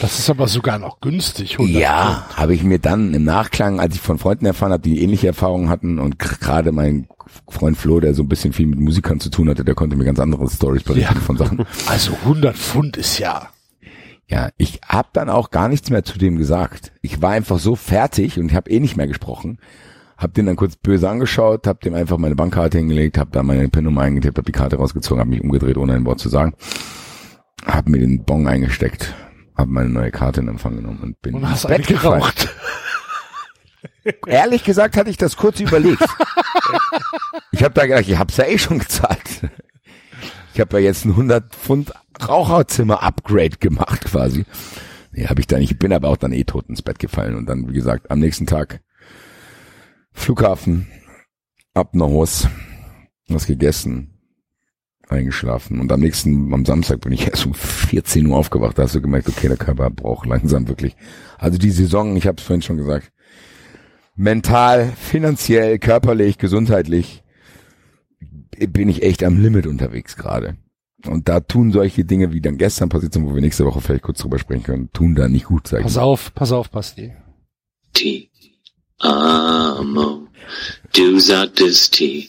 Das ist aber sogar noch günstig. 100 Ja, habe ich mir dann im Nachklang, als ich von Freunden erfahren habe, die ähnliche Erfahrungen hatten und gerade mein Freund Flo, der so ein bisschen viel mit Musikern zu tun hatte, der konnte mir ganz andere Stories berichten Ja. von Sachen. Also 100 Pfund ist ja. Ja, ich habe dann auch gar nichts mehr zu dem gesagt. Ich war einfach so fertig und ich habe eh nicht mehr gesprochen. Hab den dann kurz böse angeschaut, hab dem einfach meine Bankkarte hingelegt, hab da meine PIN-Nummer eingetippt, hab die Karte rausgezogen, hab mich umgedreht, ohne ein Wort zu sagen. Hab mir den Bon eingesteckt, hab meine neue Karte in Empfang genommen und bin Und ins hast Bett geraucht. Ehrlich gesagt hatte ich das kurz überlegt. ich habe da gedacht, ich hab's ja eh schon gezahlt. Ich habe ja jetzt ein 100 Pfund Raucherzimmer-Upgrade gemacht quasi. Nee, habe ich da nicht. Ich bin aber auch dann eh tot ins Bett gefallen. Und dann, wie gesagt, am nächsten Tag Flughafen, ab nach Haus, was gegessen. eingeschlafen. Und am nächsten, am Samstag bin ich erst um 14 Uhr aufgewacht. Da hast du gemerkt, okay, der Körper braucht langsam wirklich. Also die Saison, ich habe es vorhin schon gesagt, mental, finanziell, körperlich, gesundheitlich bin ich echt am Limit unterwegs gerade. Und da tun solche Dinge, wie dann gestern passiert sind, wo wir nächste Woche vielleicht kurz drüber sprechen können, tun da nicht gut, sag ich Pass mal. auf, pass auf, Basti. T. Amo. Du sagtest T.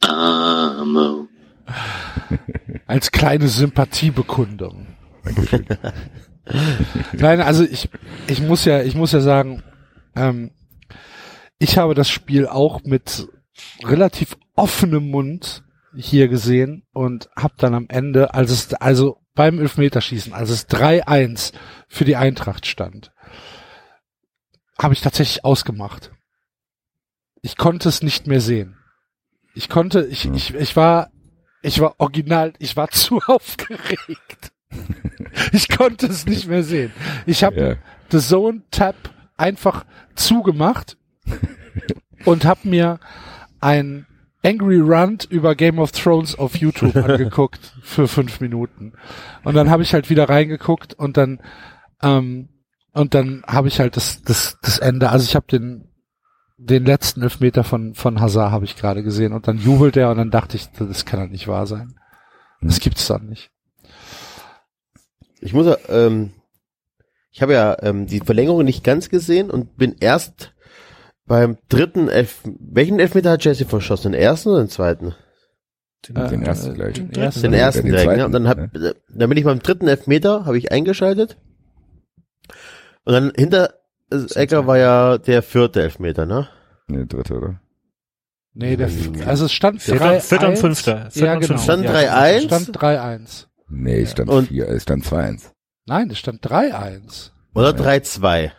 Amo. Als kleine Sympathiebekundung. Nein, also ich, ich muss ja, ich muss ja sagen, ähm, ich habe das Spiel auch mit relativ offenem Mund hier gesehen und habe dann am Ende, als es, also beim Elfmeterschießen, als es 3-1 für die Eintracht stand, habe ich tatsächlich ausgemacht. Ich konnte es nicht mehr sehen. Ich konnte, ich, ich, ich war, ich war original, ich war zu aufgeregt. Ich konnte es nicht mehr sehen. Ich habe Ja. The Zone Tab einfach zugemacht und habe mir ein Angry Rant über Game of Thrones auf YouTube angeguckt für fünf Minuten. Und dann habe ich halt wieder reingeguckt und dann ähm, und dann habe ich halt das das das Ende. Also ich habe den den letzten Elfmeter von von Hazard habe ich gerade gesehen und dann jubelt er und dann dachte ich, das kann doch nicht wahr sein. Das gibt's doch nicht. Ich muss ja, ähm, ich habe ja ähm, die Verlängerung nicht ganz gesehen und bin erst beim dritten Elf welchen Elfmeter hat Jesse verschossen? Den ersten oder den zweiten? Den Äh, ersten äh, gleich. Den Den ersten. ersten den direkt, zweiten, ne? Und dann hab, ne? dann bin ich beim dritten Elfmeter, habe ich eingeschaltet. Und dann hinter äh, Ecker war ja der vierte Elfmeter, ne? Nee, dritte, oder? Nee, der, also es stand Vierter- 3 Vierter und Fünfter. Vierter Ja, und genau. Stand Ja, 3-1. stand 3-1. Nee, es stand Und- vier, es stand 2-1. Nein, es stand 3-1. Oder 3-2.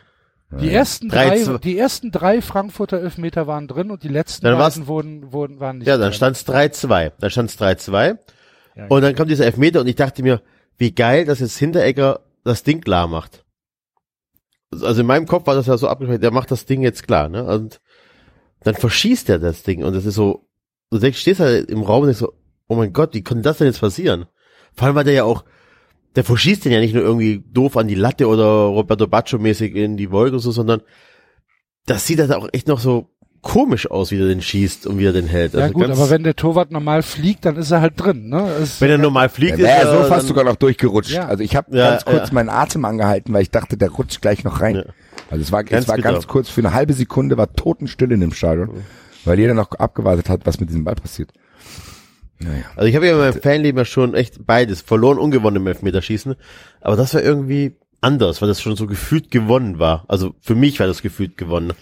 Die ersten Drei, drei, die ersten drei Frankfurter Elfmeter waren drin und die letzten Dann beiden wurden, wurden, waren nicht Ja, dann drin. stand's 3-2. Dann stand's 3-2. Ja. Und dann kam dieser Elfmeter und ich dachte mir, wie geil, dass jetzt Hinteregger das Ding klar macht. Also in meinem Kopf war das ja so abgeschlossen, der macht das Ding jetzt klar, ne? Und dann verschießt er das Ding und das ist so, du denkst, stehst da im Raum und denkst so, oh mein Gott, wie konnte das denn jetzt passieren? Vor allem war der ja auch, der verschießt den ja nicht nur irgendwie doof an die Latte oder Roberto Baccio mäßig in die Wolke oder so, sondern das sieht halt auch echt noch so komisch aus, wie er den schießt und wie er den hält. Ja Also gut, ganz- aber wenn der Torwart normal fliegt, dann ist er halt drin, ne? Wenn er normal fliegt, Ja, ist er so fast dann- sogar noch durchgerutscht. Ja. Also ich habe Ja, ganz kurz ja. meinen Atem angehalten, weil ich dachte, der rutscht gleich noch rein. Ja. Also es war, Ganz es war bitter. ganz kurz, für eine halbe Sekunde war Totenstille in dem Stadion, weil jeder noch abgewartet hat, was mit diesem Ball passiert. Naja. Also ich habe ja in meinem Fanleben ja schon echt beides, verloren und gewonnen im Elfmeterschießen. Aber das war irgendwie anders, weil das schon so gefühlt gewonnen war. Also für mich war das gefühlt gewonnen.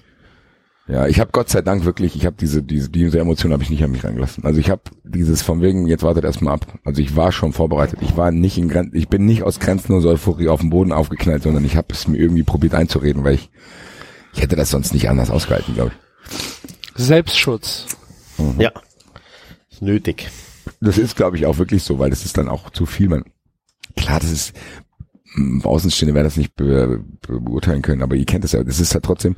Ja, ich habe Gott sei Dank wirklich, ich habe diese, diese, diese Emotion habe ich nicht an mich reingelassen. Also ich habe dieses von wegen, jetzt wartet erstmal ab. Also ich war schon vorbereitet. Ich war nicht in Grenzen, ich bin nicht aus grenzenloser Euphorie auf den Boden aufgeknallt, sondern ich habe es mir irgendwie probiert einzureden, weil ich, ich hätte das sonst nicht anders ausgehalten, glaube ich. Selbstschutz. Ja. Ist nötig. Das ist, glaube ich, auch wirklich so, weil das ist dann auch zu viel. Man, klar, das ist, Außenstehende werden das nicht be, be, beurteilen können, aber ihr kennt das ja. Das ist halt trotzdem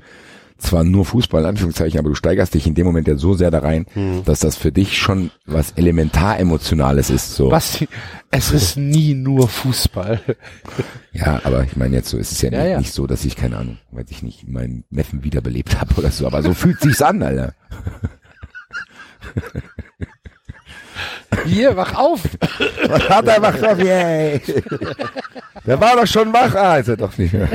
zwar nur Fußball, in Anführungszeichen, aber du steigerst dich in dem Moment ja so sehr da rein, dass das für dich schon was elementar Emotionales ist. So. Basti, es ist nie nur Fußball. Ja, aber ich meine jetzt so, es ist ja, Ja, nicht, ja. nicht so, dass ich, keine Ahnung, weiß ich nicht, meinen Neffen wiederbelebt habe oder so, aber so fühlt sich's an, Alter. Hier, wach auf! Hat er wach auf, yay. Der war doch schon wach, ah, ist er doch nicht mehr.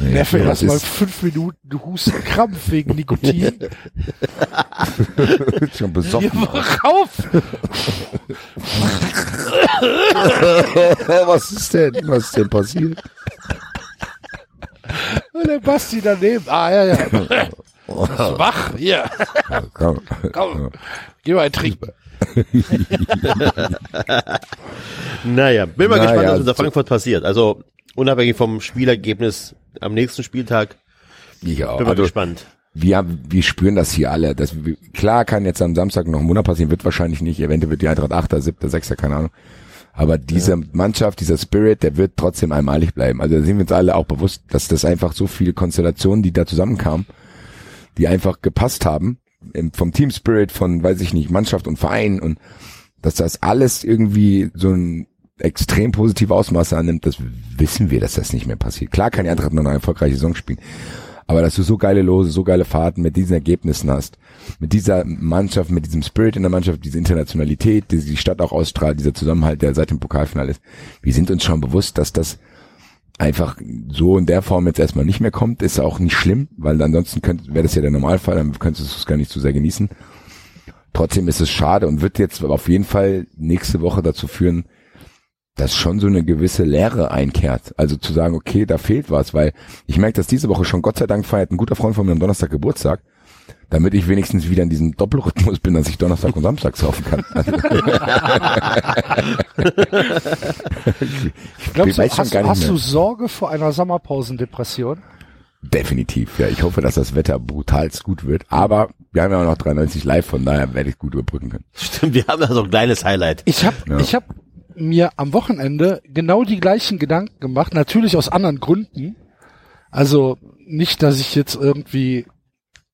Nee, Neffe, das erst mal ist fünf Minuten Hustenkrampf wegen Nikotin. schon Hier, besoffen. wach auf! Was ist denn? Was ist denn passiert? Und der Basti daneben. Ah, ja, ja. Wach, hier. Komm. Komm, geh mal ein Trinken. Naja, bin mal Naja, gespannt, was also- unter Frankfurt passiert. Also unabhängig vom Spielergebnis am nächsten Spieltag, Ja, bin mal also gespannt. wir, wir spüren das hier alle. Das, klar kann jetzt am Samstag noch ein Wunder passieren, wird wahrscheinlich nicht. Eventuell wird die Eintracht 8., 7., 6., keine Ahnung. Aber diese Mannschaft, dieser Spirit, der wird trotzdem einmalig bleiben. Also da sind wir uns alle auch bewusst, dass das einfach so viele Konstellationen, die da zusammenkamen, die einfach gepasst haben. vom Team Spirit, von, weiß ich nicht, Mannschaft und Verein und dass das alles irgendwie so ein extrem positive Ausmaße annimmt, das wissen wir, dass das nicht mehr passiert. Klar kann Eintracht noch eine erfolgreiche Saison spielen, aber dass du so geile Lose, so geile Fahrten mit diesen Ergebnissen hast, mit dieser Mannschaft, mit diesem Spirit in der Mannschaft, diese Internationalität, die die Stadt auch ausstrahlt, dieser Zusammenhalt, der seit dem Pokalfinale ist, wir sind uns schon bewusst, dass das einfach so in der Form jetzt erstmal nicht mehr kommt, ist auch nicht schlimm, weil ansonsten wäre das ja der Normalfall, dann könntest du es gar nicht zu sehr genießen. Trotzdem ist es schade und wird jetzt auf jeden Fall nächste Woche dazu führen, dass schon so eine gewisse Leere einkehrt. Also zu sagen, okay, da fehlt was, weil ich merke, dass diese Woche schon Gott sei Dank feiert ein guter Freund von mir am Donnerstag Geburtstag, damit ich wenigstens wieder in diesem Doppelrhythmus bin, dass ich Donnerstag und Samstag saufen kann. Also, ich weiß schon hast, gar nicht hast mehr. du Sorge vor einer Sommerpausendepression? Definitiv, ja. Ich hoffe, dass das Wetter brutalst gut wird. Aber wir haben ja auch noch 93 live, von daher werde ich gut überbrücken können. Stimmt, wir haben da so ein kleines Highlight. Ich habe Ja. ich hab mir am Wochenende genau die gleichen Gedanken gemacht, natürlich aus anderen Gründen. Also nicht, dass ich jetzt irgendwie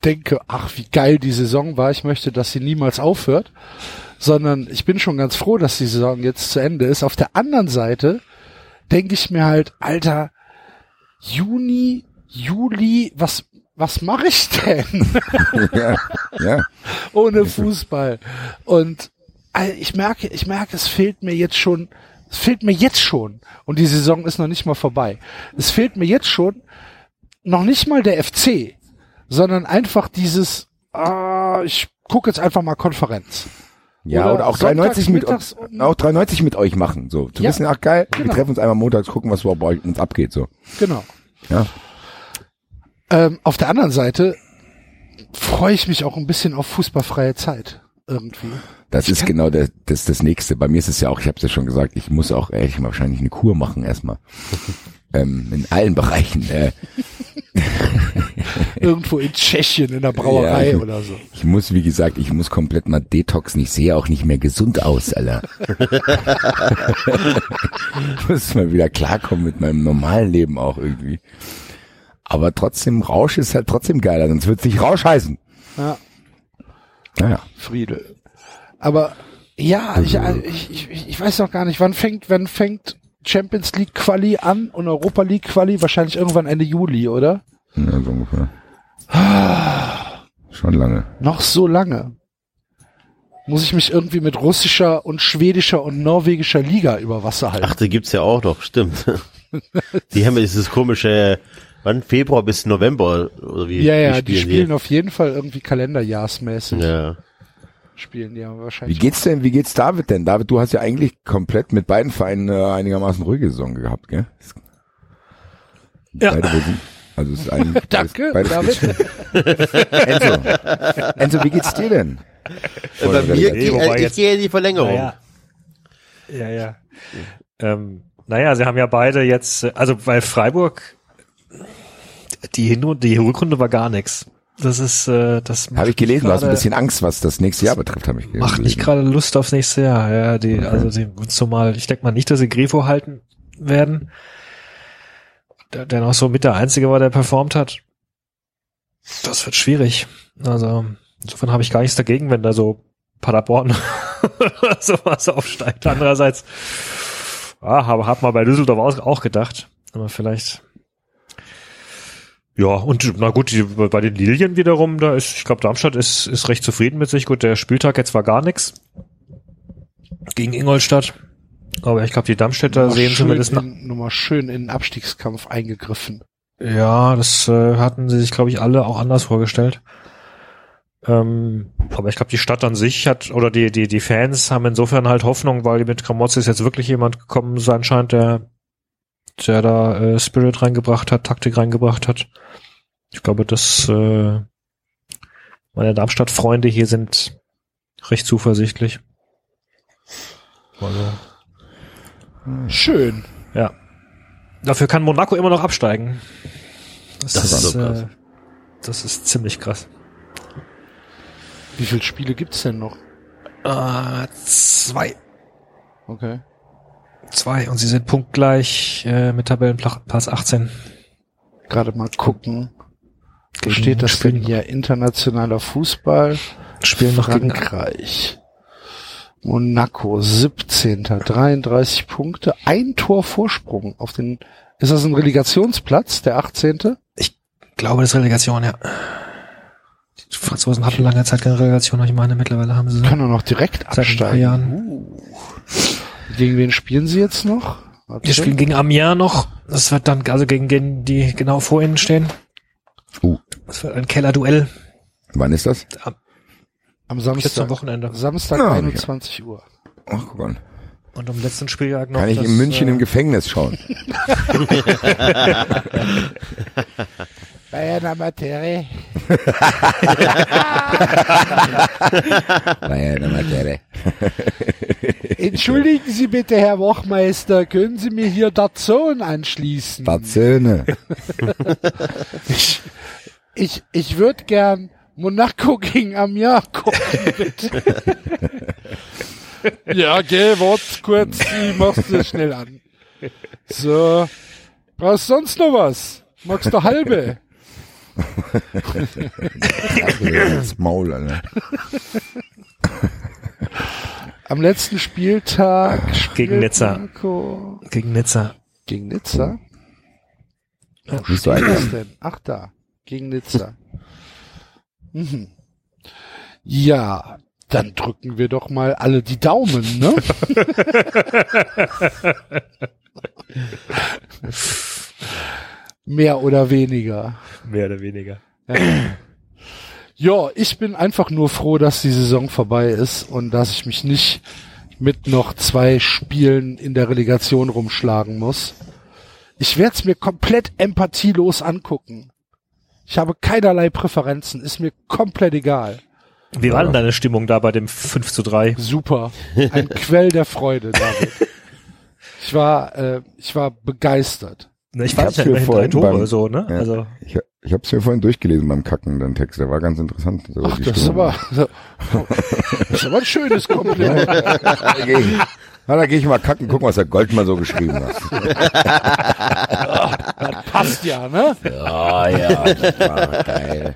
denke, ach, wie geil die Saison war, ich möchte, dass sie niemals aufhört, sondern ich bin schon ganz froh, dass die Saison jetzt zu Ende ist. Auf der anderen Seite denke ich mir halt, Alter, Juni, Juli, was, was mache ich denn? ja, ja. ohne Fußball. Und ich merke, ich merke, es fehlt mir jetzt schon, es fehlt mir jetzt schon. Und die Saison ist noch nicht mal vorbei. Es fehlt mir jetzt schon noch nicht mal der FC, sondern einfach dieses, ah, ich gucke jetzt einfach mal Konferenz. Ja, Oder oder, auch sonntags, 93 mit, auch 93 mit euch machen, so. Zu Ja, wissen, ach geil, genau. wir treffen uns einmal montags, gucken, was überhaupt bei uns abgeht, so. Genau. Ja. Ähm, auf der anderen Seite freue ich mich auch ein bisschen auf fußballfreie Zeit. Irgendwie. Das ist genau der, das, das nächste. Bei mir ist es ja auch, ich habe es ja schon gesagt, ich muss auch ehrlich wahrscheinlich eine Kur machen erstmal. ähm, in allen Bereichen. Äh, Irgendwo in Tschechien in der Brauerei Ja. oder so. ich muss, wie gesagt, ich muss komplett mal detoxen. Ich sehe auch nicht mehr gesund aus, Alter. ich muss mal wieder klarkommen mit meinem normalen Leben auch irgendwie. Aber trotzdem, Rausch ist halt trotzdem geiler, sonst wird es nicht Rausch heißen. Ja. Naja. Friede. Aber ja, ich, ich, ich, ich weiß noch gar nicht, wann fängt, wann fängt Champions League Quali an und Europa League Quali? Wahrscheinlich irgendwann Ende Juli, oder? Ja, so ungefähr. Schon lange. Noch so lange. Muss ich mich irgendwie mit russischer und schwedischer und norwegischer Liga über Wasser halten? Ach, die gibt's ja auch noch, stimmt. die haben ja dieses komische, wann Februar bis November oder wie? ja, ja, wie die spielen auf jeden Fall irgendwie kalenderjahrsmäßig. Ja. Spielen die aber Wie wahrscheinlich. geht's denn, wie geht's David denn? David, du hast ja eigentlich komplett mit beiden Vereinen äh, einigermaßen ruhige Saison gehabt, gell? Ja. Beide Also es ist eigentlich Danke, beides, beides David. Enzo, Enzo, wie geht's dir denn? Äh, Bei mir, Nee, ich jetzt- gehe in die Verlängerung. Naja. Ja, ja. Ähm, naja, sie haben ja beide jetzt, äh, also bei Freiburg, die, Hinrunde, die Rückrunde war gar nichts. Das ist, äh, das Habe ich gelesen, du hast ein bisschen Angst, was das nächste Jahr betrifft, habe ich gelesen. Macht nicht gerade Lust aufs nächste Jahr. Ja, die, also die zumal, ich denke mal nicht, dass sie Grifo halten werden. Der, der noch so mit der Einzige war, der performt hat. Das wird schwierig. Also insofern habe ich gar nichts dagegen, wenn da so Paderborn oder sowas aufsteigt. Andererseits, ah, habe hab mal bei Düsseldorf auch gedacht. Aber vielleicht. Ja, und na gut, die, bei den Lilien wiederum, da ist, ich glaube, Darmstadt ist, ist recht zufrieden mit sich. Gut, der Spieltag jetzt war gar nichts gegen Ingolstadt. Aber ich glaube, die Darmstädter sehen zumindest in, nochmal schön in den Abstiegskampf eingegriffen. Ja, das äh, hatten sie sich, glaube ich, alle auch anders vorgestellt. Ähm, aber ich glaube, die Stadt an sich hat, oder die, die, die Fans haben insofern halt Hoffnung, weil mit Kramotzis jetzt wirklich jemand gekommen sein scheint, der, der da äh, Spirit reingebracht hat, Taktik reingebracht hat. Ich glaube, dass äh, meine Darmstadt-Freunde hier sind recht zuversichtlich. Also, Schön. ja. Dafür kann Monaco immer noch absteigen. Das, Das ist ist, so krass. äh, das ist ziemlich krass. Wie viele Spiele gibt's denn noch? Äh, zwei. Okay. Zwei. Und sie sind punktgleich äh, mit Tabellenplatz 18. Gerade mal gucken. Wo steht das denn hier? Internationaler Fußball. Spielen noch gegen Frankreich. Monaco, 17. 33 Punkte, ein Tor Vorsprung auf den, ist das ein Relegationsplatz, der 18.? Ich glaube, das ist Relegation, ja. Die Franzosen hatten lange Zeit keine Relegation, aber ich meine, mittlerweile haben sie Können wir noch direkt Seit ein paar absteigen. Jahren. Uh. Gegen wen spielen sie jetzt noch? Wir spielen gegen Amiens noch. Das wird dann, also gegen den, die genau vor ihnen stehen. Uh. Das wird ein Kellerduell. Wann ist das? am Jetzt am Samstag, Wochenende. Samstag Ja, 21 Uhr. Ach, guck mal. Und am letzten Spieltag noch. Kann ich das, in München äh, im Gefängnis schauen. Bayern Amateure. Naja, na, Materie. Entschuldigen Sie bitte, Herr Wachmeister, können Sie mir hier der Zone anschließen? Barzöne. Ich, ich, ich würde gern Monaco gegen Amiens gucken, bitte. Ja, geh, wart kurz, ich mach's dir schnell an. So, brauchst sonst noch was? Magst du halbe? Das Maul, Alter. Am letzten Spieltag spielt Gegen Nizza. Monaco Gegen Nizza. Gegen Nizza? Du Was eigentlich? ist denn? Ach da, gegen Nizza. Mhm. Ja, dann drücken wir doch mal alle die Daumen, ne? Mehr oder weniger. Mehr oder weniger. Ja, ich bin einfach nur froh, dass die Saison vorbei ist und dass ich mich nicht mit noch zwei Spielen in der Relegation rumschlagen muss. Ich werde es mir komplett empathielos angucken. Ich habe keinerlei Präferenzen, ist mir komplett egal. Wie war denn deine Stimmung da bei dem 5 zu 3? Super. Ein Quell der Freude, David. Ich war, äh, ich war begeistert. Ne, ich Ich hab's ja immerhin drei vorhin Tore beim- so, ne? Ja. Also, Ich, ich habe es mir vorhin durchgelesen beim Kacken, den Text. Der war ganz interessant. So Ach, das ist aber, das ist aber ein schönes Kompliment. Da geh ich, na, da gehe ich mal kacken, gucken, was der Goldmann so geschrieben hat. Passt ja, ne? Ja, ja, das war geil.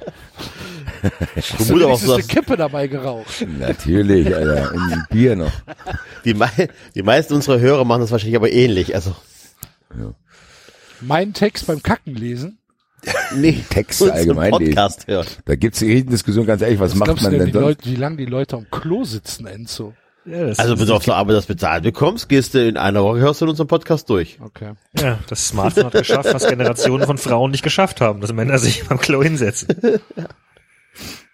Ich Hast du vermute auch, wenigstens eine Kippe dabei geraucht? Natürlich, Alter. Und ein Bier noch. die, mei die meisten unserer Hörer machen das wahrscheinlich aber ähnlich. Also, Meinen Text beim Kacken lesen? nee, Texte unseren allgemein lesen. Podcast hören. Da gibt's die Riesendiskussion, ganz ehrlich, was, Was macht man denn, denn wie, sonst? Leute, wie lange die Leute am Klo sitzen, Enzo? ja, das, Also, wenn du auf der Arbeit das bezahlt bekommst, gehst du in einer Woche, hörst du unseren Podcast durch. Okay. ja, das Smartphone hat geschafft, was Generationen von Frauen nicht geschafft haben, dass Männer sich beim Klo hinsetzen.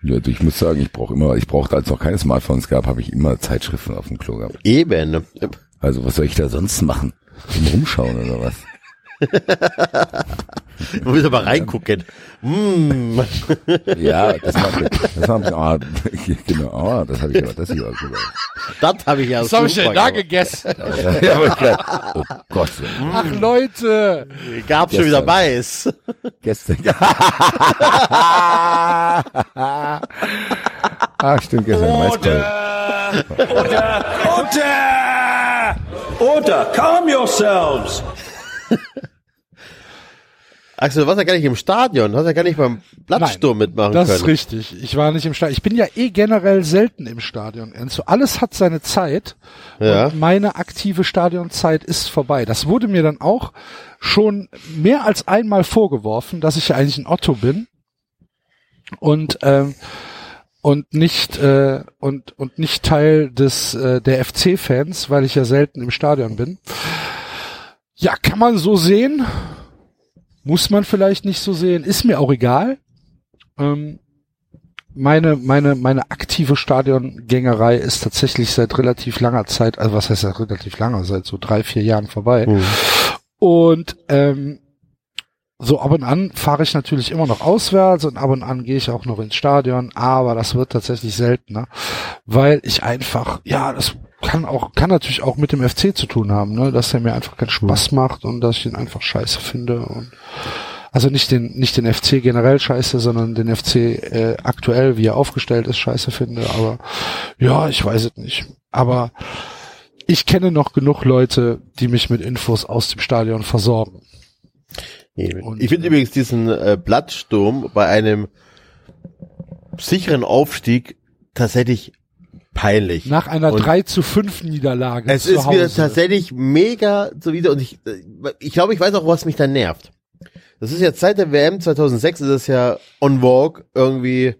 Ja, also ich muss sagen, ich brauche immer, ich brauchte, als es noch keine Smartphones gab, habe ich immer Zeitschriften auf dem Klo gehabt. Eben. Also was soll ich da sonst machen? Rumschauen oder was? Du willst aber reingucken. Mm. Ja, das war, das war, ah, genau, ah, das habe ich aber, das hier ausgedacht. Das habe ich ja Was habe ich denn da gegessen? Ja, aber. Oh Gott, Ach Leute. Gab's schon wieder. Mais. gestern. ah, stimmt, gestern Maiskolben. Order! Order! Calm yourselves! Axel, du warst ja gar nicht im Stadion, du hast ja gar nicht beim Blattsturm mitmachen das können. ist richtig. Ich war nicht im Stadion. Ich bin ja eh generell selten im Stadion, Enzo. Alles hat seine Zeit. Ja. Und meine aktive Stadionzeit ist vorbei. Das wurde mir dann auch schon mehr als einmal vorgeworfen, dass ich ja eigentlich ein Otto bin. Und, ähm, und nicht äh, und und nicht Teil des äh, der FC-Fans, weil ich ja selten im Stadion bin. Ja, kann man so sehen, muss man vielleicht nicht so sehen, ist mir auch egal. Ähm, meine meine meine aktive Stadiongängerei ist tatsächlich seit relativ langer Zeit, also was heißt ja relativ langer, seit so drei vier Jahren vorbei. Mhm. Und ähm, so ab und an fahre ich natürlich immer noch auswärts und ab und an gehe ich auch noch ins Stadion, aber das wird tatsächlich seltener, weil ich einfach, ja, das kann auch, kann natürlich auch mit dem FC zu tun haben, ne, dass er mir einfach keinen Spaß macht und dass ich ihn einfach scheiße finde und also nicht den, nicht den FC generell scheiße, sondern den FC äh, aktuell, wie er aufgestellt ist, scheiße finde, aber ja, ich weiß es nicht. Aber ich kenne noch genug Leute, die mich mit Infos aus dem Stadion versorgen. Und, ich finde übrigens diesen äh, Blattsturm bei einem sicheren Aufstieg tatsächlich peinlich. Nach einer Und 3 zu 5 Niederlage Es ist Hause. mir tatsächlich mega so wieder und ich, ich glaube, ich weiß auch, was mich da nervt. Das ist ja seit der WM 2006 ist es ja on Vogue irgendwie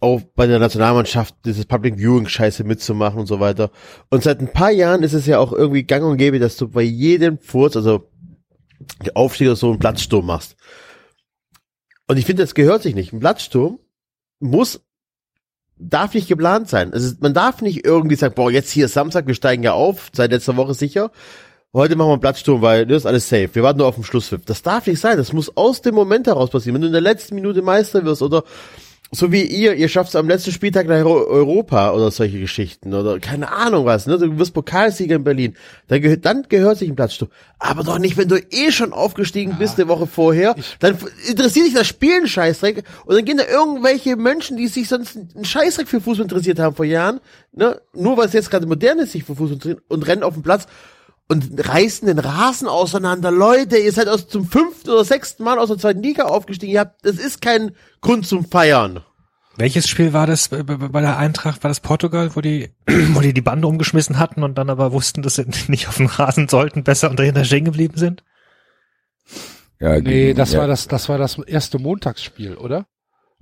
auch bei der Nationalmannschaft dieses Public Viewing Scheiße mitzumachen und so weiter. Und seit ein paar Jahren ist es ja auch irgendwie gang und gäbe, dass du bei jedem Furz, also der Aufstieg oder so einen Platzsturm machst. Und ich finde, das gehört sich nicht. Ein Platzsturm muss darf nicht geplant sein. Ist, man darf nicht irgendwie sagen, boah, jetzt hier ist Samstag, wir steigen ja auf, seit letzter Woche sicher. Heute machen wir einen Platzsturm, weil das ist alles safe. Wir warten nur auf den Schlusspfiff. Das darf nicht sein. Das muss aus dem Moment heraus passieren. Wenn du in der letzten Minute Meister wirst oder so wie ihr, ihr schafft es am letzten Spieltag nach Euro- Europa oder solche Geschichten oder keine Ahnung was, ne? Du wirst Pokalsieger in Berlin. Dann gehört, dann gehört sich ein Platzsturm. Aber doch nicht, wenn du eh schon aufgestiegen bist eine Woche vorher. Dann interessiert dich das Spielen Scheißdreck und dann gehen da irgendwelche Menschen, die sich sonst einen Scheißdreck für Fußball interessiert haben vor Jahren, ne? Nur weil es jetzt gerade modern ist, sich für Fußball interessieren und rennen auf den Platz und reißen den Rasen auseinander. Leute, ihr seid aus zum fünften oder sechsten Mal aus der zweiten Liga aufgestiegen. Ihr habt, das ist kein Grund zum Feiern. Welches Spiel war das bei, der Eintracht? War das Portugal, wo die, wo die die Bande umgeschmissen hatten und dann aber wussten, dass sie nicht auf den Rasen sollten, besser und dahinter stehen geblieben sind? Ja, Nee, gegen- das ja. war das, das war das erste Montagsspiel, oder?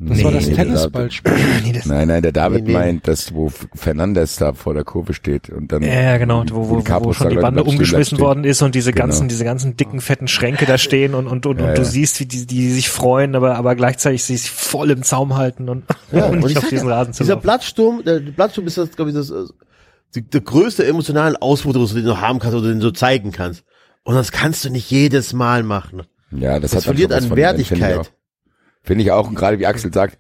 Das war das Nee, Tennisballspiel. Nee, das, Nein, nein, der David Nee, nee. meint, dass wo Fernandes da vor der Kurve steht und dann ja, genau, wo, wo, die wo schon die Bande umgeschmissen worden ist und diese Genau. ganzen, diese ganzen dicken, fetten Schränke da stehen und, und, und, Ja, und du ja. siehst, wie die, die sich freuen, aber, aber gleichzeitig sich voll im Zaum halten und, Ja, und und ich nicht auf diesen ja, Rasen zu Dieser laufen. Plattsturm, der, Plattsturm ist das, glaube ich, das, äh, die, der größte emotionale Ausbruch, den du haben kannst oder den du so zeigen kannst. Und das kannst du nicht jedes Mal machen. ja, das, Das hat verliert an Wertigkeit. Finde ich auch, und gerade wie Axel sagt,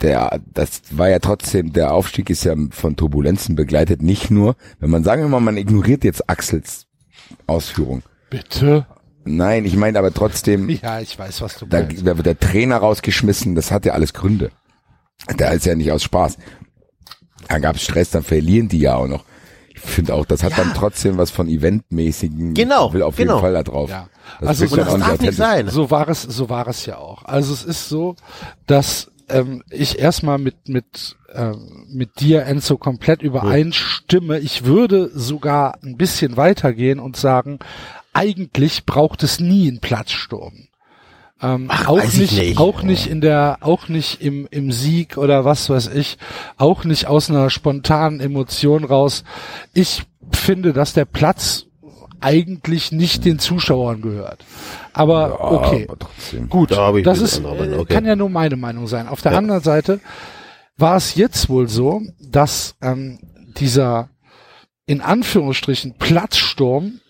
der, das war ja trotzdem, der Aufstieg ist ja von Turbulenzen begleitet, nicht nur, wenn man sagen wir mal, man ignoriert jetzt Axels Ausführung. Bitte? Nein, ich meine aber trotzdem, Ja, ich weiß, was du da, meinst. da wird der Trainer rausgeschmissen, das hat ja alles Gründe. Der ist ja nicht aus Spaß. Da gab's Stress, dann verlieren die ja auch noch. Ich finde auch, das hat dann trotzdem was von Eventmäßigen. Genau, Ich will auf genau. jeden Fall da drauf. Ja. Das Also dann das auch darf nicht sein. So war es, so war es ja auch. Also es ist so, dass ähm, ich erstmal mit mit ähm, mit dir Enzo komplett übereinstimme. Ich würde sogar ein bisschen weitergehen und sagen, eigentlich braucht es nie einen Platzsturm. Ähm, auch weiß ich nicht, nicht. auch nicht in der, auch nicht im, im Sieg oder was weiß ich, auch nicht aus einer spontanen Emotion raus. Ich finde, dass der Platz eigentlich nicht den Zuschauern gehört. Aber Ja, okay, aber gut, Da das ist, äh, okay. kann ja nur meine Meinung sein. Auf der Ja. anderen Seite war es jetzt wohl so, dass ähm, dieser in Anführungsstrichen Platzsturm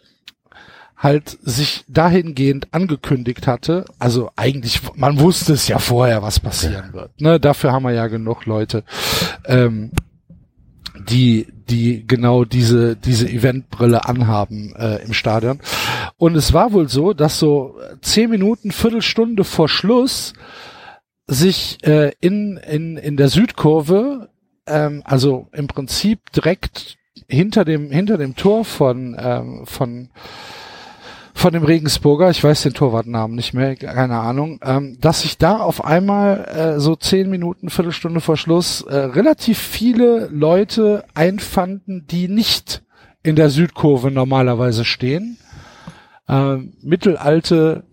halt sich dahingehend angekündigt hatte, also eigentlich, man wusste es ja vorher, was passieren wird. Ne, dafür haben wir ja genug Leute, ähm, die, die genau diese, diese Eventbrille anhaben äh, im Stadion. Und es war wohl so, dass so zehn Minuten, Viertelstunde vor Schluss sich äh, in, in, in der Südkurve, ähm, also im Prinzip direkt hinter dem, hinter dem Tor von, ähm, von, von dem Regensburger, ich weiß den Torwartnamen nicht mehr, keine Ahnung, ähm, dass sich da auf einmal äh, so zehn Minuten, Viertelstunde vor Schluss äh, relativ viele Leute einfanden, die nicht in der Südkurve normalerweise stehen. Äh, mittelalte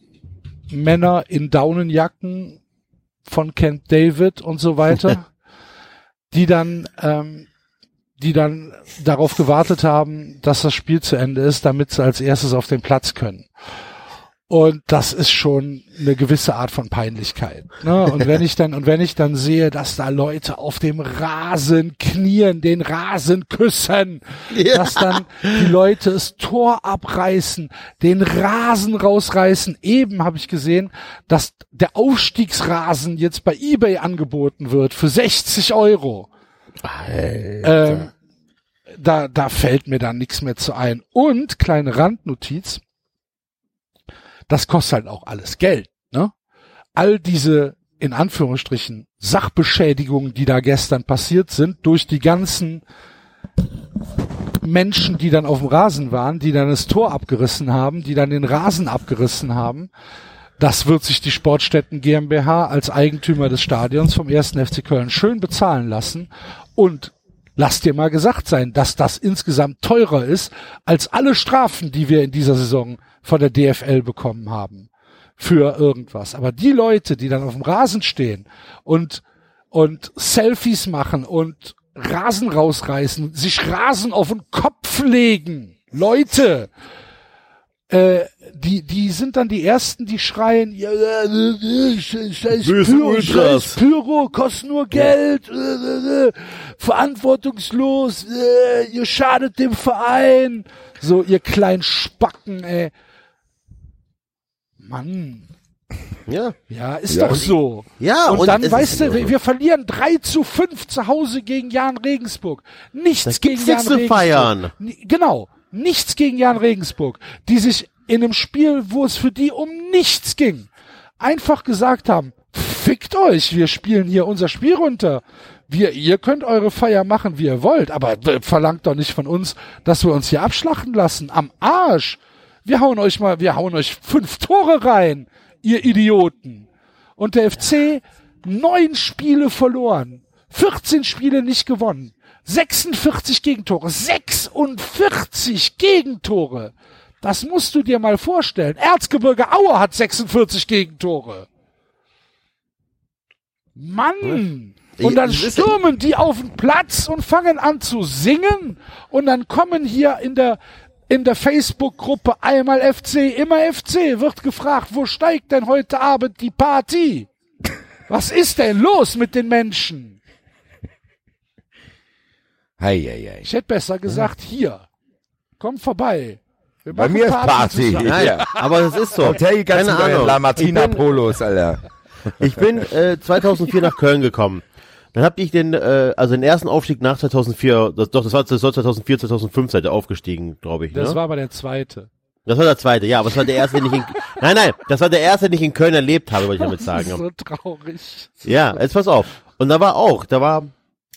Männer in Daunenjacken von Camp David und so weiter, die dann ähm, die dann darauf gewartet haben, dass das Spiel zu Ende ist, damit sie als erstes auf den Platz können. Und das ist schon eine gewisse Art von Peinlichkeit. Ne? Und wenn ich dann, und wenn ich dann sehe, dass da Leute auf dem Rasen knien, den Rasen küssen, dass dann die Leute das Tor abreißen, den Rasen rausreißen. Eben habe ich gesehen, dass der Aufstiegsrasen jetzt bei eBay angeboten wird für 60 Euro. Ähm, da, da fällt mir dann nichts mehr zu ein. Und kleine Randnotiz, das kostet halt auch alles Geld. Ne? All diese in Anführungsstrichen Sachbeschädigungen, die da gestern passiert sind, durch die ganzen Menschen, die dann auf dem Rasen waren, die dann das Tor abgerissen haben, die dann den Rasen abgerissen haben Das wird sich die Sportstätten GmbH als Eigentümer des Stadions vom 1. FC Köln schön bezahlen lassen. Und lass dir mal gesagt sein, dass das insgesamt teurer ist als alle Strafen, die wir in dieser Saison von der DFL bekommen haben für irgendwas. Aber die Leute, die dann auf dem Rasen stehen und, und Selfies machen und Rasen rausreißen, sich Rasen auf den Kopf legen, Leute, äh, die, die sind dann die ersten, die schreien, ja, äh, äh, scheiß Pyro, scheiß Pyro, kostet nur Geld, äh, äh, verantwortungslos, äh, ihr schadet dem Verein. So, ihr kleinen Spacken, ey. Mann. Ja. Ja, ist Ja. doch so. Ja, und, und dann, weißt du, wir, wir verlieren 3 zu 5 zu Hause gegen Jan Regensburg. Nichts Da gegen gibt's Jan nichts zu Regensburg. feiern. Genau. Nichts gegen Jan Regensburg. Die sich in einem Spiel, wo es für die um nichts ging, einfach gesagt haben, fickt euch, wir spielen hier unser Spiel runter. Wir, ihr könnt eure Feier machen, wie ihr wollt, aber verlangt doch nicht von uns, dass wir uns hier abschlachten lassen. Am Arsch. Wir hauen euch mal, wir hauen euch fünf Tore rein, ihr Idioten. Und der FC neun Spiele verloren, 14 Spiele nicht gewonnen, 46 Gegentore, 46 Gegentore. Das musst du dir mal vorstellen. Erzgebirge Aue hat 46 Gegentore. Mann! Und dann stürmen die auf den Platz und fangen an zu singen und dann kommen hier in der in der Facebook-Gruppe einmal FC, immer FC, wird gefragt, wo steigt denn heute Abend die Party? Was ist denn los mit den Menschen? Hei, hei, hei. Ich hätte besser gesagt, hier, kommt vorbei. Wir Bei mir ist Party. Nein, Ja. aber das ist so. Hotel ganz Keine Ahnung. La Martina Ich bin- Polos, Alter. Ich bin äh, 2004 nach Köln gekommen. Dann hab ich den, äh, also den ersten Aufstieg nach 2004, das, doch, das war das war 2004, 2005 seid ihr aufgestiegen, glaube ich. Das ne? war aber der zweite. das war der zweite, ja, aber das war der erste, den ich in, nein, nein, das war der erste, den ich in Köln erlebt habe, wollte ich damit Das ist sagen. so traurig. Ja, jetzt pass auf. Und da war auch, da war,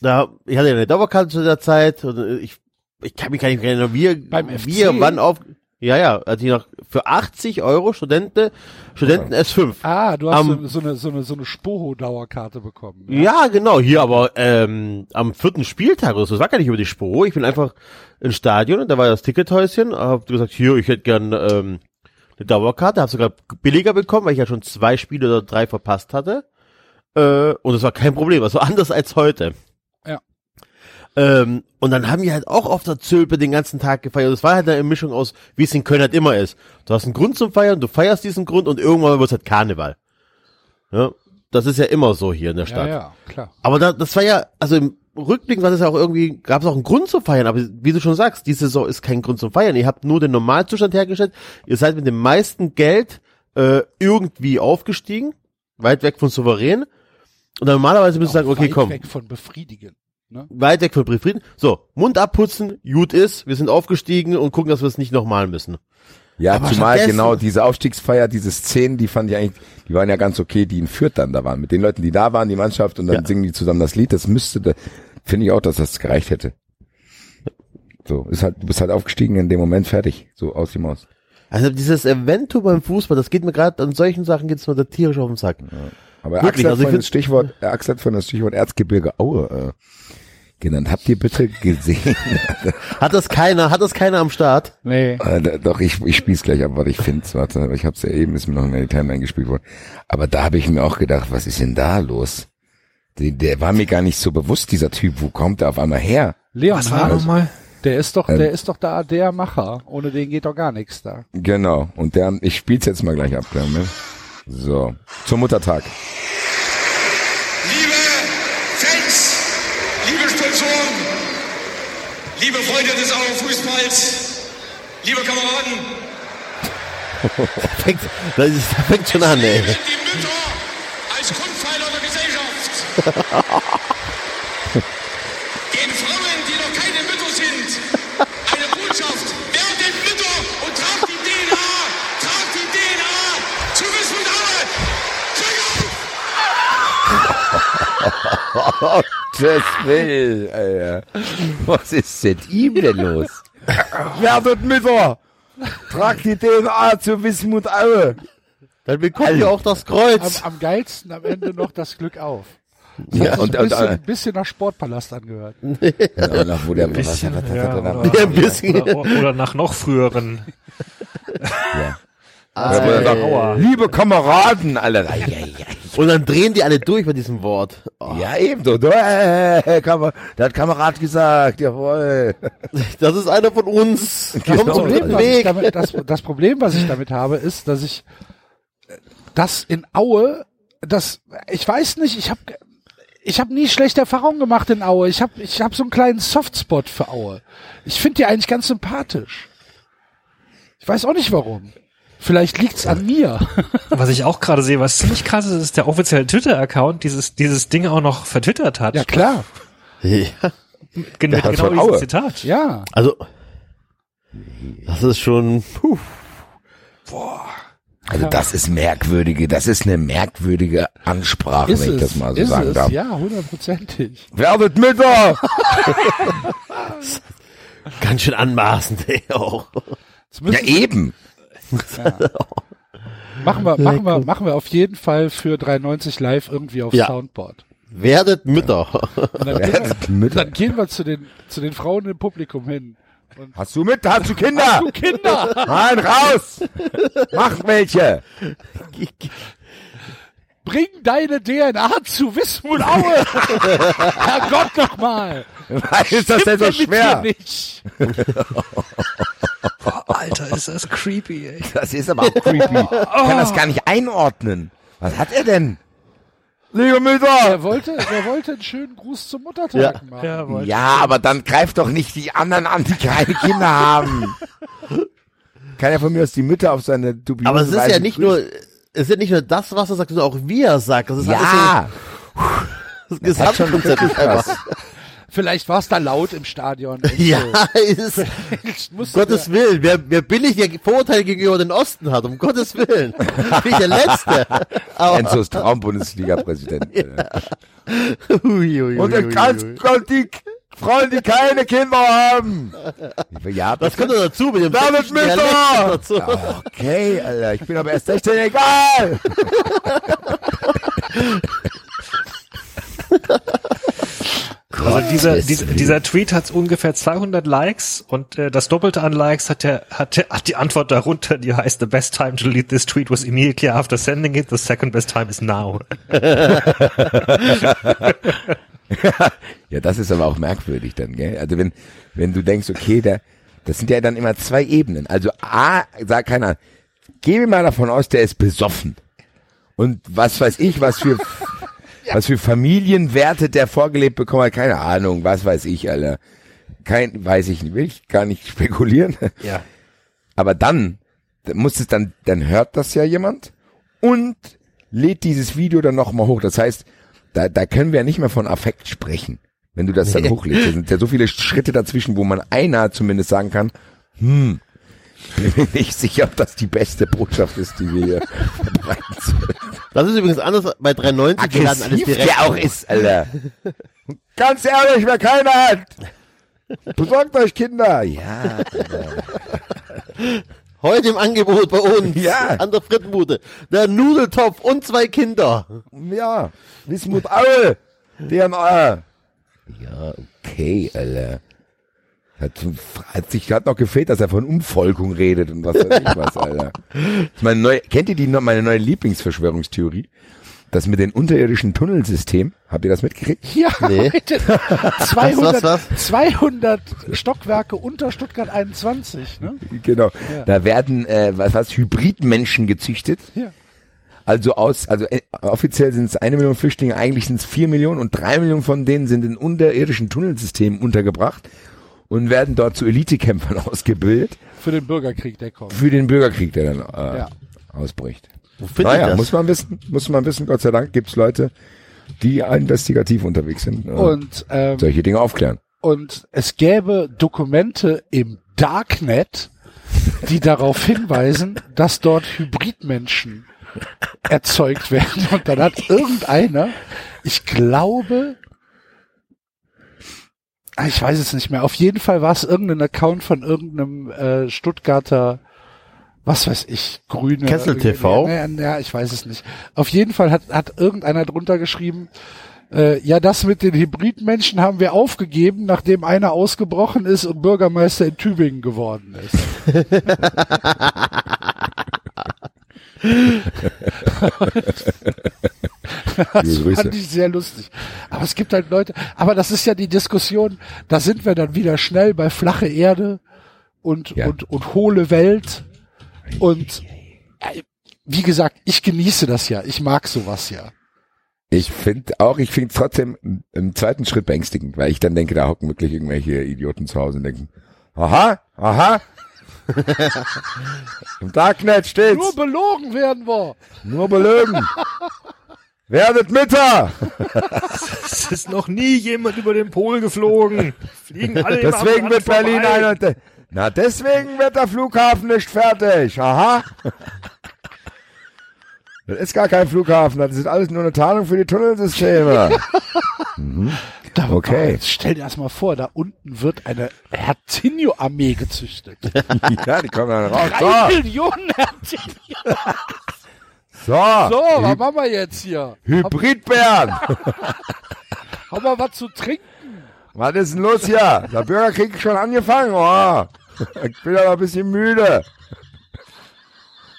da, ich hatte ja eine Dauerkarte zu der Zeit und äh, ich, ich kann mich gar nicht erinnern, wir, Beim FC? wir wann auf, ja, ja, als ich noch für 80 Euro Studenten, Studenten S5. Ah, du hast Am- so, eine so eine so eine Spoho-Dauerkarte bekommen. Ja, genau, hier aber ähm, am vierten Spieltag oder so, das war gar nicht über die Spur. Ich bin einfach ins Stadion und da war das Tickethäuschen, hab gesagt, hier, ich hätte gern ähm, eine Dauerkarte, hab sogar billiger bekommen, weil ich ja schon zwei Spiele oder drei verpasst hatte. Äh, und es war kein Problem, also anders als heute. Ja. Ähm, und dann haben wir halt auch auf der Zülpe den ganzen Tag gefeiert. Das war halt eine Mischung aus, wie es in Köln halt immer ist. Du hast einen Grund zum Feiern, du feierst diesen Grund und irgendwann wird es halt Karneval. Ja, das ist ja immer so hier in der ja, Stadt. ja, klar. Aber da, das war ja, also im Rückblick war das ja auch irgendwie, gab es auch einen Grund zu feiern, aber wie du schon sagst, diese Saison ist kein Grund zum Feiern. Ihr habt nur den Normalzustand hergestellt, ihr seid mit dem meisten Geld äh, irgendwie aufgestiegen, weit weg von souverän. Und dann normalerweise müsst ihr sagen, okay, Weit komm, weg von befriedigen. Ne? weit weg von Frieden. So, Mund abputzen, gut ist, wir sind aufgestiegen und gucken, dass wir es nicht nochmal müssen. Ja, Aber zumal genau diese Aufstiegsfeier, diese Szenen, die fand ich eigentlich, die waren ja ganz okay, die in Fürth dann da waren. Mit den Leuten, die da waren, die Mannschaft, und dann Ja. singen die zusammen das Lied. Das müsste, da- finde ich auch, dass das gereicht hätte. So, ist halt, du bist halt aufgestiegen in dem Moment fertig. So, aus die Maus. Also dieses Evento beim Fußball, das geht mir gerade an solchen Sachen geht's mir da tierisch auf den Sack. Aber Wirklich, Axel hat also ich vorhin das Stichwort, äh, Axel hat vorhin das Stichwort Erzgebirge Aue, äh, genannt. Habt ihr bitte gesehen? Hat das keiner, hat das keiner am Start? Nee. Äh, doch, ich, ich spiel's gleich ab, was ich finde. Warte, aber ich hab's ja eben, ist mir noch in die Timeline gespielt worden. Aber da habe ich mir auch gedacht, was ist denn da los? Der, der war mir gar nicht so bewusst, dieser Typ. Wo kommt der auf einmal her? Leon Was war nochmal? der ist doch, Ähm. der ist doch da der Macher. Ohne den geht doch gar nichts da. Genau. Und der, ich spiel's jetzt mal gleich ab, klar, ne? So. Zum Muttertag. Liebe Fans, liebe Sponsoren, liebe Freunde des Fußballs, liebe Kameraden, Fängt, das, ist, fängt schon an, ey. die Mütter als Grundpfeiler der Gesellschaft. Den Frauen, die noch keine Mütter sind, eine Botschaft. Das will, Alter. Was ist mit ihm denn los? Werdet Mütter! Tragt die DNA zu Wismut Aue! Dann bekommt ihr auch das Kreuz. Am, am geilsten am Ende noch das Glück auf. Das Ja, und- ein bisschen, und, ein bisschen nach Sportpalast angehört. Ja, noch, wo der, Ja, oder, bisschen. oder, oder nach noch früheren. ja. Ah, er Aua. Liebe Kameraden, alle. Ja, ja, ja. Und dann drehen die alle durch bei diesem Wort. Oh, Ja, ebenso. Du, äh, Kamer der hat Kamerad gesagt, jawohl. Das ist einer von uns. Komm Genau. zum Problem, Weg. damit, das, das Problem, was ich damit habe, ist, dass ich äh, das in Aue, das, ich weiß nicht, ich habe ich hab nie schlechte Erfahrungen gemacht in Aue. Ich habe ich hab so einen kleinen Softspot für Aue. Ich finde die eigentlich ganz sympathisch. Ich weiß auch nicht warum. Vielleicht liegt's an mir. Was ich auch gerade sehe, was ziemlich krass ist, ist der offizielle Twitter-Account dieses, dieses Ding auch noch vertwittert hat. Ja klar. Ja, Gen genau dieses Aue. Zitat. Ja. also, das ist schon, puh. Also das ist merkwürdige, das ist eine merkwürdige Ansprache, Ist wenn ich das mal so ist sagen es, darf. ja, hundertprozentig. Werdet Mütter! ganz schön anmaßend, ey, auch. Ja, müssen- eben. machen wir, machen wir, machen wir auf jeden Fall für 390 live irgendwie auf Ja. Soundboard. Werdet Mütter. Dann, gehen Werdet wir, Mütter. dann gehen wir zu den, zu den Frauen im Publikum hin. Und Hast du mit? Hast du Kinder? du Kinder! Nein, raus! Mach welche! Bring deine DNA zu Wismut Aue! Herrgott nochmal! Was ist das denn so schwer? Nicht. Boah, Alter, ist das creepy, ey. Das ist aber auch creepy. Ich kann das gar nicht einordnen. Was hat er denn? Liebe Mütter! Er wollte, er wollte einen schönen Gruß zum Muttertag Ja. machen. Ja, Ja, aber dann greift doch nicht die anderen an, die keine Kinder haben. Kann ja von mir aus die Mütter auf seine dubiose Aber es ist Weise ja nicht grüßen. nur, es ist ja nicht nur das, was er sagt, sondern auch wie er sagt. Das ist Ja, alles so das hat schon einfach. Vielleicht war es da laut im Stadion. und Ja, so. es ist, musste Gottes der- Willen, wer, wer billig der Vorurteil gegenüber den Osten hat, um Gottes Willen. Bin ich der Letzte. Aber, Enzos Traum-Bundesliga-Präsident. ui, Und er ui, ganz ui. Frauen, die keine Kinder haben. Ja, Das kommt noch dazu mit dem Damit noch dazu. Okay, Alter, ich bin aber erst 16, egal. Also dieser, dieser, dieser Tweet hat ungefähr 200 Likes und äh, das Doppelte an Likes hat, der, hat, der, hat die Antwort darunter, die heißt, the best time to delete this tweet was immediately after sending it, the second best time is now. Ja, das ist aber auch merkwürdig dann, gell? Also wenn, wenn du denkst, okay, da, das sind ja dann immer zwei Ebenen. Also A, sagt keiner, geh mir mal davon aus, der ist besoffen. Und was weiß ich, was für, was für Familienwerte der vorgelebt bekommen hat, keine Ahnung, was weiß ich, Alter. Kein, weiß ich nicht, will ich gar nicht spekulieren. Ja. Aber dann, muss es dann, dann hört das ja jemand und lädt dieses Video dann nochmal hoch. Das heißt, da, da können wir ja nicht mehr von Affekt sprechen, wenn du das dann hochlädst. Da sind ja so viele Schritte dazwischen, wo man einer zumindest sagen kann, hm, bin mir nicht sicher, ob das die beste Botschaft ist, die wir hier verbreiten sollen. Das ist übrigens anders bei 390. Wir laden alles Aggressiv direkt der auch ist, Alter. Ganz ehrlich, wer keiner hat, besorgt euch Kinder. Ja, Heute im Angebot bei uns. Ja. An der Frittenbude. Der Nudeltopf und zwei Kinder. Ja, Wismut Aue, DNA. Ja, okay, Alter. Hat, hat sich hat noch gefehlt, dass er von Umvolkung redet und was weiß ich was, Alter. Meine neue, kennt ihr die, noch- meine neue Lieblingsverschwörungstheorie? Das mit den unterirdischen Tunnelsystemen. Habt ihr das mitgekriegt? Ja, Nee. heute 200, Was, was, 200 Stockwerke unter Stuttgart 21. Ne? Genau. Ja. Da werden, äh, was, was, Hybridmenschen gezüchtet. Ja. Also aus, also äh, offiziell sind es eine Million Flüchtlinge, eigentlich sind es vier Millionen und drei Millionen von denen sind in unterirdischen Tunnelsystemen untergebracht und werden dort zu Elitekämpfern ausgebildet Für den Bürgerkrieg, der kommt. für den Bürgerkrieg, der dann äh, Ja. ausbricht. Wo finde ich Naja, das? muss man wissen, muss man wissen, Gott sei Dank gibt's Leute, die investigativ unterwegs sind äh, Und, ähm, solche Dinge aufklären. und es gäbe Dokumente im Darknet, die darauf hinweisen, dass dort Hybridmenschen erzeugt werden. Und dann hat irgendeiner, ich glaube, ich weiß es nicht mehr, auf jeden Fall war es irgendein Account von irgendeinem äh, Stuttgarter was weiß ich, grüne. Kessel TV? Ja, ja, ich weiß es nicht. Auf jeden Fall hat, hat irgendeiner drunter geschrieben, äh, ja, das mit den Hybridmenschen haben wir aufgegeben, nachdem einer ausgebrochen ist und Bürgermeister in Tübingen geworden ist. das Grüße. fand ich sehr lustig. Aber es gibt halt Leute, aber das ist ja die Diskussion, da sind wir dann wieder schnell bei flache Erde und, Ja. und, und hohle Welt. Und äh, wie gesagt, ich genieße das ja. Ich mag sowas ja. Ich finde auch, ich finde trotzdem im- zweiten Schritt beängstigend, weil ich dann denke, da hocken wirklich irgendwelche Idioten zu Hause und denken, aha, aha. Im Darknet steht's. Nur belogen werden wir. Nur belögen. Werdet Mitter. Es ist noch nie jemand über den Pol geflogen. Fliegen alle Deswegen wird Berlin vorbei. ein Na, deswegen wird der Flughafen nicht fertig. Aha. Das ist gar kein Flughafen, das ist alles nur eine Tarnung für die Tunnelsysteme. Da, Okay. Jetzt stell dir das mal vor, da unten wird eine Herzinio-Armee gezüchtet. ja, die kommen dann raus. Drei Millionen Herzinio. So, So, was machen wir jetzt hier? Hybridbären. Haben wir was zu trinken? Was ist denn los hier? Der Bürgerkrieg ist schon angefangen. Oh. Ich bin aber ein bisschen müde.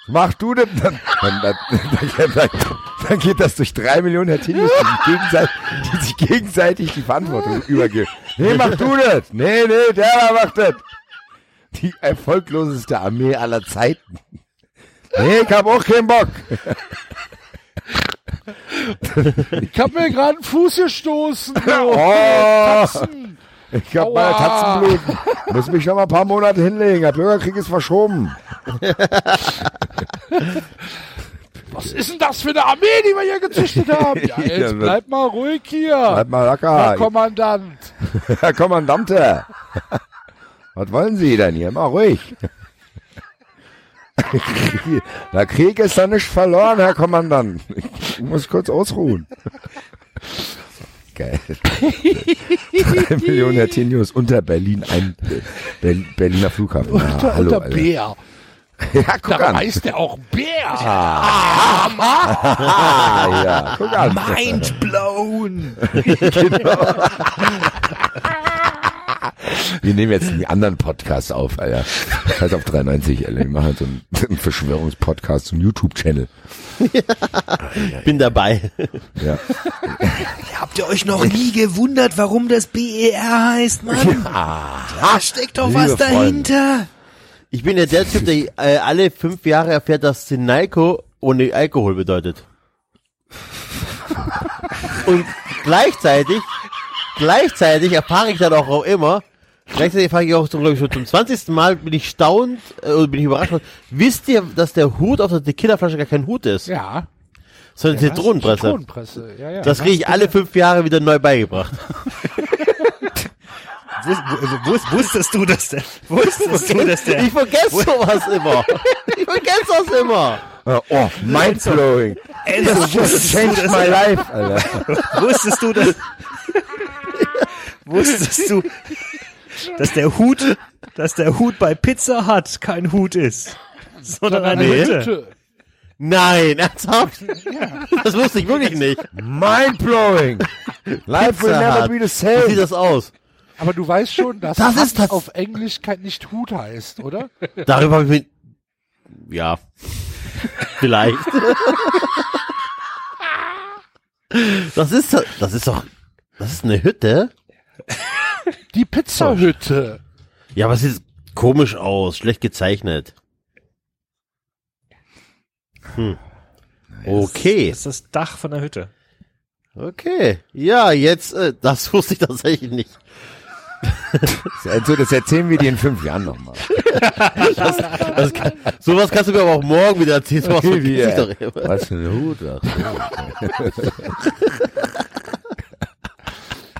Mach du das. Dann, dann, dann, dann, dann, geht das durch drei Millionen sich gegenseitig, die sich gegenseitig die Verantwortung übergeben. Nee, mach du das. Nee, nee, der macht das. Die erfolgloseste Armee aller Zeiten. Nee, ich hab auch keinen Bock. Ich hab mir gerade einen Fuß gestoßen. Oh. Katzen. Ich hab Aua. mal Katzenblut. Muss mich noch mal ein paar Monate hinlegen. Der Bürgerkrieg ist verschoben. Was ist denn das für eine Armee, die wir hier gezüchtet haben? Ja, jetzt bleib mal ruhig hier. Bleib mal Herr locker. Kommandant. Herr Kommandante. Was wollen Sie denn hier? Mal ruhig. Der Krieg ist doch nicht verloren, Herr Kommandant. Ich muss kurz ausruhen. Geil. Drei Millionen Hertinius unter Berlin, ein Ber- Berliner Flughafen. Ja, Unter, hallo, unter Alter. Bär. Ja, guck Da an. heißt der auch Bär. Ah, ja, guck an. Mind blown. Wir nehmen jetzt einen anderen Podcast auf, Alter. Scheiß auf 93, Alter. Wir machen halt so einen, einen Verschwörungspodcast, so einen YouTube-Channel. Bin dabei. Ja. Habt ihr euch noch nie gewundert, warum das BER heißt, Mann? Da steckt doch Liebe was dahinter. Ich bin ja der Typ, der äh, alle fünf Jahre erfährt, dass Sineiko ohne Alkohol bedeutet. Und gleichzeitig, gleichzeitig erfahre ich dann auch, auch immer, gleichzeitig erfahre ich auch zum, glaub ich, schon zum 20. Mal, bin ich staunt, äh, oder bin ich überrascht, worden. wisst ihr, dass der Hut auf der Tequila-Flasche gar kein Hut ist, Ja. sondern eine Zitronenpresse. Zitronenpresse. Ja, ja. Das kriege ich alle fünf Jahre wieder neu beigebracht. Wus, wusstest du, dass der, wusstest du, dass der, Ich vergesse sowas immer. Ich vergesse das immer. Oh, mindblowing. Enzo, Just wusstest du, changed my life, Alter. wusstest du, dass, wusstest du, dass der Hut, dass der Hut bei Pizza Hut kein Hut ist, sondern eine Nee. Hütte. Nein, ernsthaft? Das wusste ich wirklich nicht. Mindblowing. Life will Pizza never be the Wie sieht same. das aus? Aber du weißt schon, dass Das ist das- auf Englisch kein nicht Hut heißt, oder? Darüber habe ich. Ja. Vielleicht. Das ist, das ist doch, das ist eine Hütte. Die Pizzahütte. Ja, aber es sieht komisch aus, schlecht gezeichnet. Hm. Okay, Das ist das Dach von der Hütte. okay. Ja, jetzt, äh, das wusste ich tatsächlich nicht. Also, das erzählen wir dir in fünf Jahren nochmal. Das kann, sowas kannst du mir aber auch morgen wieder erzählen. Sowas vergesse ich doch immer. Was für ein Hut. Ach.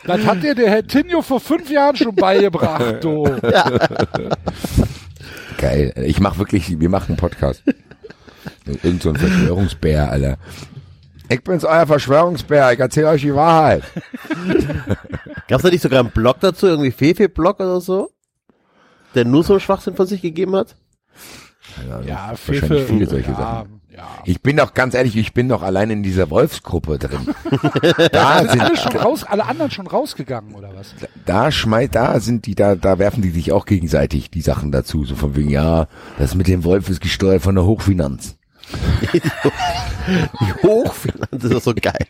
Das hat dir der Herr Tinio vor fünf Jahren schon beigebracht, du. Geil. Ich mach wirklich, wir machen einen Podcast. Irgend so ein Verschwörungsbär, Alter. Ich bin's, euer Verschwörungsbär. Ich erzähle euch die Wahrheit. Gab's da nicht sogar einen Blog dazu, irgendwie Fefe-Blog oder so? Der nur so Schwachsinn von sich gegeben hat? Ja, wahrscheinlich Fefe, viele solche ja, Sachen. Ja. Ich bin doch ganz ehrlich, ich bin doch allein in dieser Wolfsgruppe drin. da Sind alle schon raus, alle anderen schon rausgegangen, oder was? da schmeißt, da sind die, da, da werfen die sich auch gegenseitig die Sachen dazu, so von wegen, ja, das mit dem Wolf ist gesteuert von der Hochfinanz. Die Hochfinanz, das ist so geil.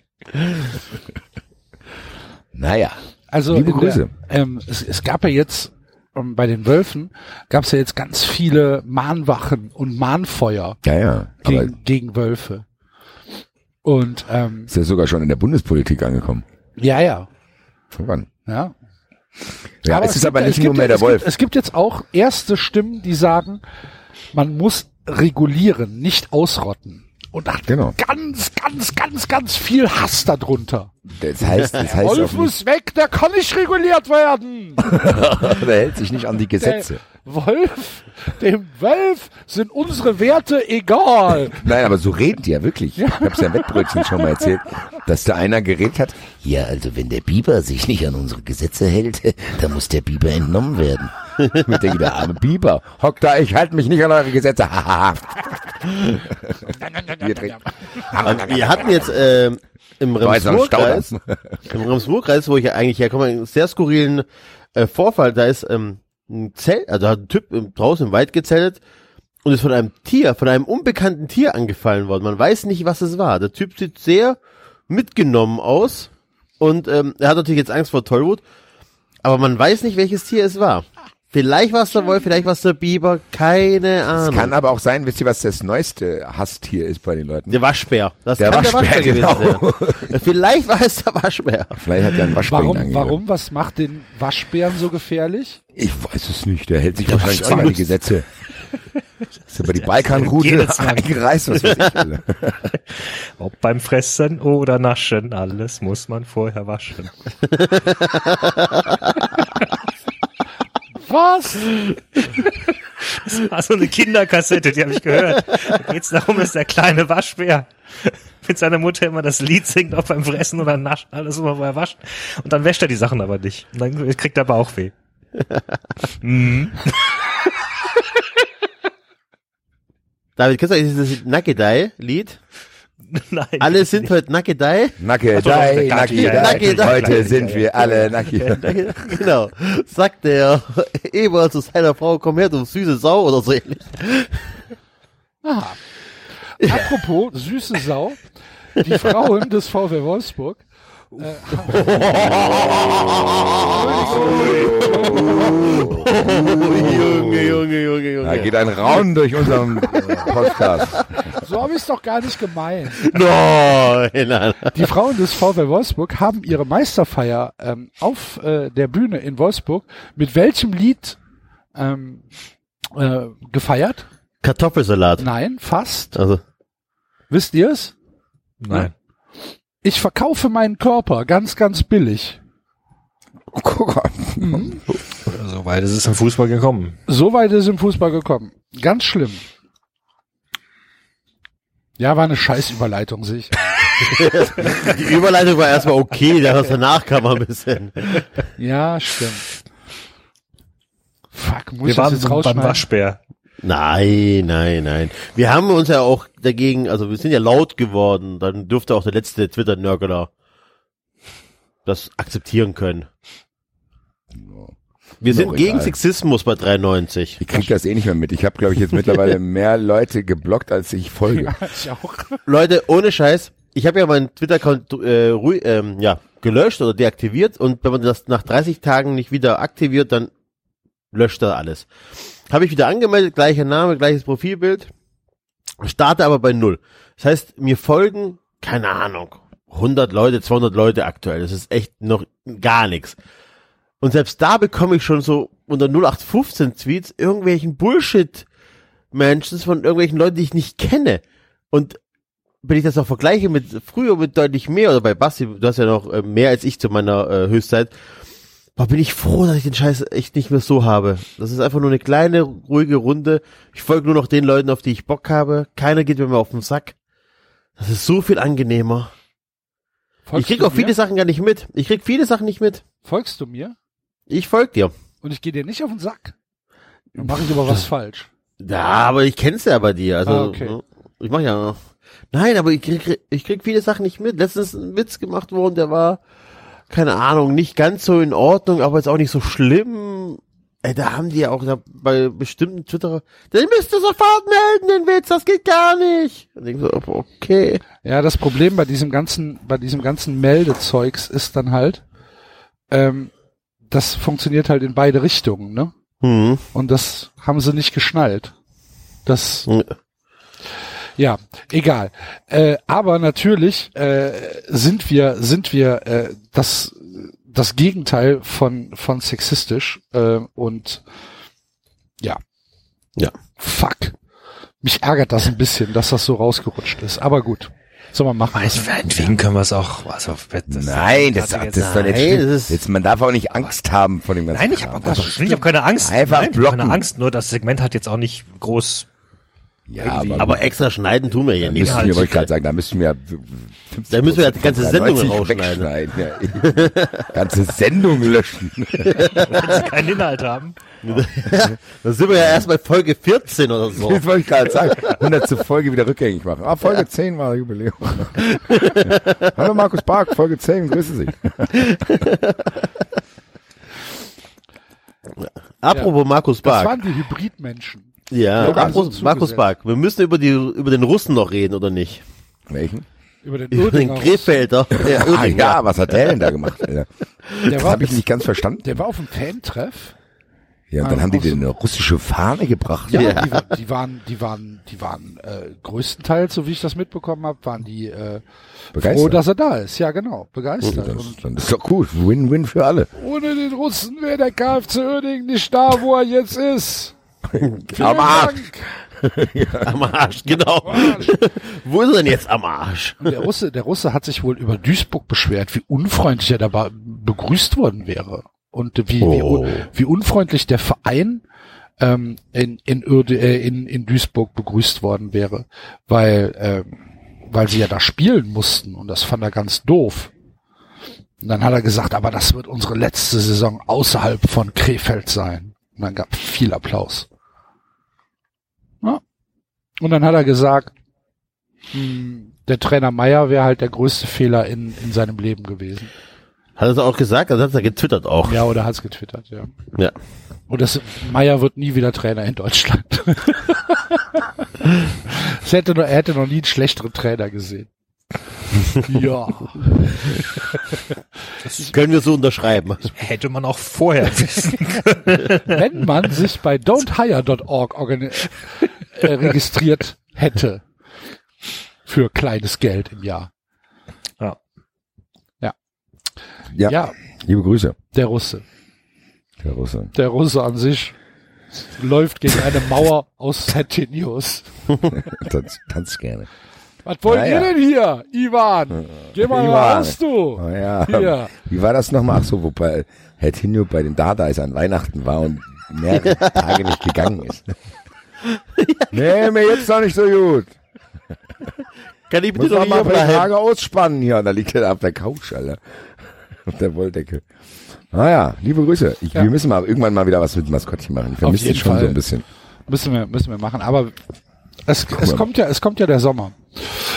Naja, Also Liebe in Grüße. Der, ähm, es, es gab ja jetzt ähm, bei den Wölfen gab es ja jetzt ganz viele Mahnwachen und Mahnfeuer ja, ja, aber gegen, gegen Wölfe. Und ähm, ist ja sogar schon in der Bundespolitik angekommen. ja, ja, Voran. ja. Ja, es ist gibt- aber nicht es nur mehr der es Wolf. Gibt, es gibt jetzt auch erste Stimmen, die sagen, man muss regulieren, nicht ausrotten. Und hat Genau. ganz, ganz, ganz, ganz viel Hass darunter. Das heißt, das heißt Wolf muss weg, der kann nicht reguliert werden. der hält sich nicht an die Gesetze. Der Wolf, dem Wolf sind unsere Werte egal. Nein, aber so reden die ja wirklich. Ich hab's ja im Wettbrötchen schon mal erzählt, dass da einer geredet hat, Ja, also wenn der Biber sich nicht an unsere Gesetze hält, dann muss der Biber entnommen werden. mit der der arme Biber, hock da, ich halte mich nicht an eure Gesetze. Hahaha. Wir hatten jetzt ähm, im Remsburg-Kreis, Staudern. im Remsburg-Kreis, wo ich ja eigentlich herkomme, einen sehr skurrilen äh, Vorfall. Da ist ähm, ein Zelt, also hat ein Typ draußen im Wald gezeltet und ist von einem Tier, von einem unbekannten Tier angefallen worden. Man weiß nicht, was es war. Der Typ sieht sehr mitgenommen aus und ähm, er hat natürlich jetzt Angst vor Tollwut, aber man weiß nicht, welches Tier es war. Vielleicht war es der Wolf, vielleicht war es der Biber, keine Es Ahnung. kann aber auch sein, wisst ihr, was das neueste Hasstier ist bei den Leuten? der Waschbär. Das Der kann Waschbär, der Waschbär genau. gewesen sein. Vielleicht war es der Waschbär. Vielleicht hat er einen Waschbär Warum, warum, was macht den Waschbären so gefährlich? Ich weiß es nicht, der hält sich wahrscheinlich auch an die Gesetze. Ist über die Balkanroute eingereist, was weiß ich. Ob beim Fressen oder Naschen, alles muss man vorher waschen. Was? Das war so eine Kinderkassette, die habe ich gehört. Da geht's darum, dass der kleine Waschbär mit seiner Mutter immer das Lied singt, ob beim Fressen oder Naschen, alles immer vorher waschen. Und dann wäscht er die Sachen aber nicht. Und dann kriegt er Bauchweh. mhm. David, kennst du eigentlich dieses Nackedei-Lied? Nein. Alle sind heute Nackedei. Nacke, Ach so, dai, der nacke, Gatti, ja, dai. Nacke, dai. Heute sind wir alle nacke. genau. Sagt der Eber zu seiner Frau, komm her, du süße Sau oder so ähnlich. Aha. Apropos süße Sau, die Frauen des VW Wolfsburg Junge, Junge, Junge, Da Junge. geht ein Raun durch unseren äh, Podcast. So habe ich es doch gar nicht gemeint. Nein, nein. Die Frauen des VW Wolfsburg haben ihre Meisterfeier ähm, auf äh, der Bühne in Wolfsburg mit welchem Lied ähm, äh, gefeiert? Kartoffelsalat. Nein, fast. Also, Wisst ihr es? Nein. Ich verkaufe meinen Körper ganz, ganz billig. Guck mal. So weit ist es im Fußball gekommen. So weit ist im Fußball gekommen. Ganz schlimm. Ja, war eine Scheißüberleitung, sehe ich. die Überleitung war erstmal okay, der was danach kam ein bisschen. Ja, stimmt. Fuck, muss Wir ich das waren jetzt beim? Waschbär. Nein, nein, nein. Wir haben uns ja auch dagegen, also wir sind ja laut geworden, dann dürfte auch der letzte Twitter-Nörgler das akzeptieren können. Wir sind gegen. Sexismus bei 93. Ich krieg das eh nicht mehr mit. Ich habe, glaube ich, jetzt mittlerweile mehr Leute geblockt, als ich folge. Ja, ich auch. Leute, ohne Scheiß, ich habe ja meinen Twitter-Account äh, ruhig, ähm, ja, gelöscht oder deaktiviert und wenn man das nach 30 Tagen nicht wieder aktiviert, dann löscht er alles. Habe ich wieder angemeldet, gleicher Name, gleiches Profilbild, starte aber bei null. Das heißt, mir folgen, keine Ahnung, 100 Leute, 200 Leute aktuell. Das ist echt noch gar nichts. Und selbst da bekomme ich schon so unter 0815 Tweets irgendwelchen Bullshit-Menschen von irgendwelchen Leuten, die ich nicht kenne. Und wenn ich das auch vergleiche mit früher mit deutlich mehr, oder bei Basti, du hast ja noch äh, mehr als ich zu meiner äh, Höchstzeit, boah, bin ich froh, dass ich den Scheiß echt nicht mehr so habe. Das ist einfach nur eine kleine, ruhige Runde. Ich folge nur noch den Leuten, auf die ich Bock habe. Keiner geht mir mehr auf den Sack. Das ist so viel angenehmer. Folgst ich krieg auch viele? Sachen gar nicht mit. Ich krieg viele Sachen nicht mit. Folgst du mir? Ich folg dir. Und ich gehe dir nicht auf den Sack. Dann mache ich aber was falsch. Ja, aber ich kenn's ja bei dir. Also Ah, okay. ne, ich mach ja. Nein, aber ich krieg, ich krieg viele Sachen nicht mit. Letztens ist ein Witz gemacht worden, der war, keine Ahnung, nicht ganz so in Ordnung, aber jetzt auch nicht so schlimm. Ey, da haben die ja auch da bei bestimmten Twitterer, den müsst ihr sofort melden, den Witz, das geht gar nicht. Und ich so, okay. Ja, das Problem bei diesem ganzen, bei diesem ganzen Meldezeugs ist dann halt, ähm, das funktioniert halt in beide Richtungen, ne? Hm. Und das haben sie nicht geschnallt. Das, Ja. Ja, egal. Äh, aber natürlich äh, sind wir, sind wir äh, das, das Gegenteil von von sexistisch äh, und ja, Ja. fuck. Mich ärgert das ein bisschen, dass das so rausgerutscht ist. Aber gut, soll man machen. Weiß, Meinetwegen können wir es auch. Also, das, Nein, das, das, ist doch nicht Nein, das ist- Jetzt, man darf auch nicht Angst haben vor dem ganzen Nein, ich habe hab keine Angst. Einfach Nein, ich hab keine blocken. Angst. Nur das Segment hat jetzt auch nicht groß. Ja, aber, Aber extra schneiden tun wir hier da nicht. müssen wir, wollte ich gerade sagen, da müssen wir 50 Da müssen wir die ganze Sendung 90 rausschneiden. Ja. ganze Sendung löschen. Wenn sie keinen Inhalt haben. Da sind wir ja erst bei Folge 14 oder so. Das wollte ich gerade sagen. 100 zur Folge wieder rückgängig machen. Ah, Folge 10 war Jubiläum. Hallo Markus Bark, Folge 10, grüße Sie. Apropos Markus Das Bark. waren die Hybridmenschen. Ja, Markus zugesetzt. Bark. Wir müssen über die, über den Russen noch reden, oder nicht? Welchen? Über den Über den Krefelder. Ja, Ah, Uerdingen, ja, was hat der denn da gemacht? Alter? Der Das war, habe ich nicht ganz verstanden. der war auf dem Fantreff. Ja, und dann Ah, haben die dir eine russische Fahne gebracht. Ja, Ja. Die, die waren, die waren, die waren äh, größtenteils, so wie ich das mitbekommen habe, waren die äh, froh, Begeistert. dass er da ist. Ja, genau, begeistert. Das, Und dann ist doch gut. Win-win für alle. ohne den Russen wäre der KFC Uerdingen nicht da, wo er jetzt ist. Am Arsch. Dank. Am Arsch, genau. Wo ist er denn jetzt am Arsch? Und der Russe, der Russe hat sich wohl über Duisburg beschwert, wie unfreundlich er dabei begrüßt worden wäre. Und wie, wie, Oh. un, wie unfreundlich der Verein ähm, in, in, äh, in, in Duisburg begrüßt worden wäre. Weil, ähm, weil sie ja da spielen mussten und das fand er ganz doof. Und dann hat er gesagt, aber das wird unsere letzte Saison außerhalb von Krefeld sein. Und dann gab viel Applaus. Und dann hat er gesagt, hm, der Trainer Meier wäre halt der größte Fehler in, in seinem Leben gewesen. Hat er es auch gesagt? Also hat er getwittert auch. Ja, oder hat's getwittert, ja. Ja. Und das Meier wird nie wieder Trainer in Deutschland. es hätte noch, er hätte noch nie einen schlechteren Trainer gesehen. Ja. Können wir so unterschreiben. Hätte man auch vorher wissen. Wenn man sich bei don'thire.org äh, registriert hätte für kleines Geld im Jahr. Ja. Ja, Liebe Grüße. der Russe. Der Russe. Der Russe an sich läuft gegen eine Mauer aus Centenius. Tanz, tanz gerne. Was wollt Ja, ihr ja. denn hier, Ivan? Geh mal Ivan. raus, du. Oh ja. Hier. Wie war das nochmal? Ach so, wobei Herr Tinio bei den Dardais an Weihnachten war und mehrere Tage nicht gegangen ist. Nee, mir jetzt noch nicht so gut. Kann ich bitte Muss noch mal ein paar? Tage ausspannen hier. Und da liegt er da auf der Couch, Alter. Auf der Wolldecke. Naja, liebe Grüße. Ich, Ja. Wir müssen mal irgendwann mal wieder was mit dem Maskottchen machen. Ich vermisse jeden es schon Fall. so ein bisschen. Müssen wir, müssen wir machen. Aber es, es kommt ja, es kommt ja der Sommer.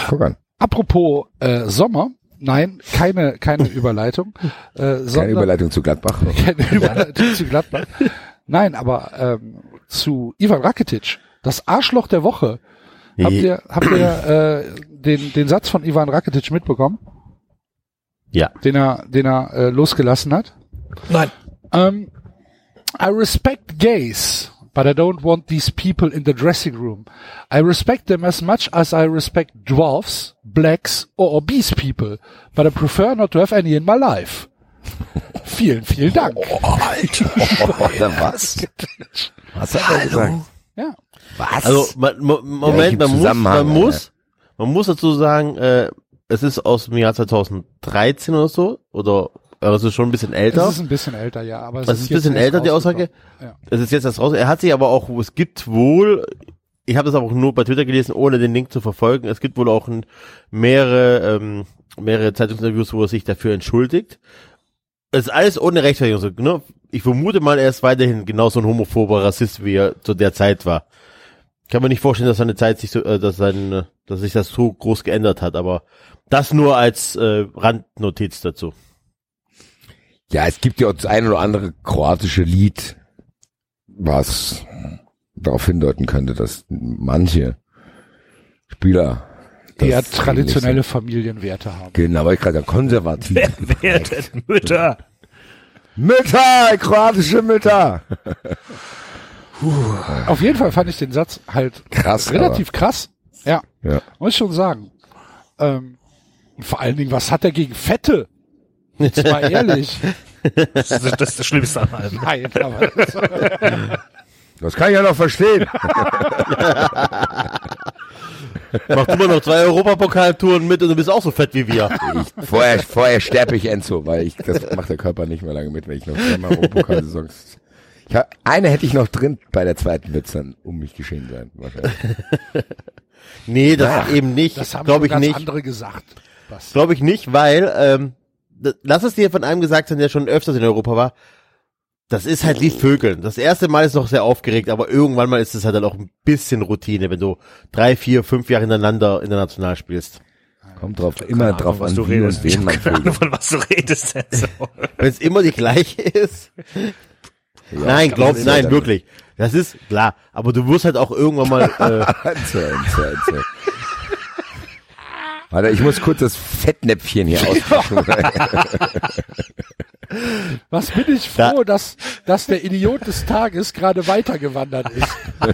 Guck an. Apropos äh, Sommer. Nein, keine, keine Überleitung. Äh, Keine sondern, Überleitung zu Gladbach. keine Überleitung zu Gladbach. Nein, aber ähm, zu Ivan Rakitic. Das Arschloch der Woche. Habt ihr, habt ihr äh, den, den Satz von Ivan Rakitic mitbekommen? Ja. Den er, den er äh, losgelassen hat? Nein. Um, I respect gays, but I don't want these people in the dressing room. I respect them as much as I respect dwarfs, blacks or obese people, but I prefer not to have any in my life. vielen, vielen Dank. Oder was? Was hat er gesagt? Ja. Was? Also, man, mo- Moment, gibt man muss, man muss, man muss dazu sagen, äh, es ist aus dem Jahr 2013 oder so, oder, ist schon ein bisschen älter. Es ist ein bisschen älter, ja, aber es Das ist ein bisschen älter, die Aussage. Ja. Es ist jetzt das raus. Er hat sich aber auch, es gibt wohl, ich habe das aber auch nur bei Twitter gelesen, ohne den Link zu verfolgen. Es gibt wohl auch ein, mehrere, ähm, mehrere Zeitungsinterviews, wo er sich dafür entschuldigt. Es ist alles ohne Rechtfertigung. So, ne? Ich vermute mal, er ist weiterhin genauso ein homophober Rassist, wie er zu der Zeit war. Kann man nicht vorstellen, dass seine Zeit sich so, äh, dass sein, äh, dass sich das so groß geändert hat, aber das nur als äh, Randnotiz dazu. Ja, es gibt ja auch das ein oder andere kroatische Lied, was darauf hindeuten könnte, dass manche Spieler Eher traditionelle sind. Familienwerte haben. Genau, aber ich gerade konservativ. Wer denn Mütter? Mütter, kroatische Mütter. Auf jeden Fall fand ich den Satz halt Krass, relativ krass. Ja, Ja. muss ich schon sagen. Ähm, und vor allen Dingen, was hat er gegen Fette? Jetzt mal ehrlich. Das ist das, ist das Schlimmste an allem. Nein, aber Das kann ich ja noch verstehen. Macht immer noch zwei Europapokaltouren mit und du bist auch so fett wie wir. Ich, vorher, vorher sterbe ich Enzo, weil ich, das macht der Körper nicht mehr lange mit, wenn ich noch zweimal Europapokalsaisons. Ich hab, eine hätte ich noch drin, bei der zweiten wird's dann um mich geschehen sein. Wahrscheinlich. Nee, das eben nicht. das haben Glaube ich ganz nicht. andere gesagt. Glaube ich nicht, weil, ähm, lass es dir von einem gesagt sein, der schon öfters in Europa war. Das ist halt wie Vögeln. Das erste Mal ist noch sehr aufgeregt, aber irgendwann mal ist es halt dann auch ein bisschen Routine, wenn du drei, vier, fünf Jahre hintereinander international spielst. Kommt drauf, immer drauf Ahnung, was an, du wie redest. und wen man keine Ahnung, von was du redest. Enzo. Wenn es immer die gleiche ist. nein, kann glaub, nein, wirklich. Das ist klar. Aber du wirst halt auch irgendwann mal, äh. Warte, ich muss kurz das Fettnäpfchen hier auswaschen. Was bin ich froh, dass, dass der Idiot des Tages gerade weitergewandert ist.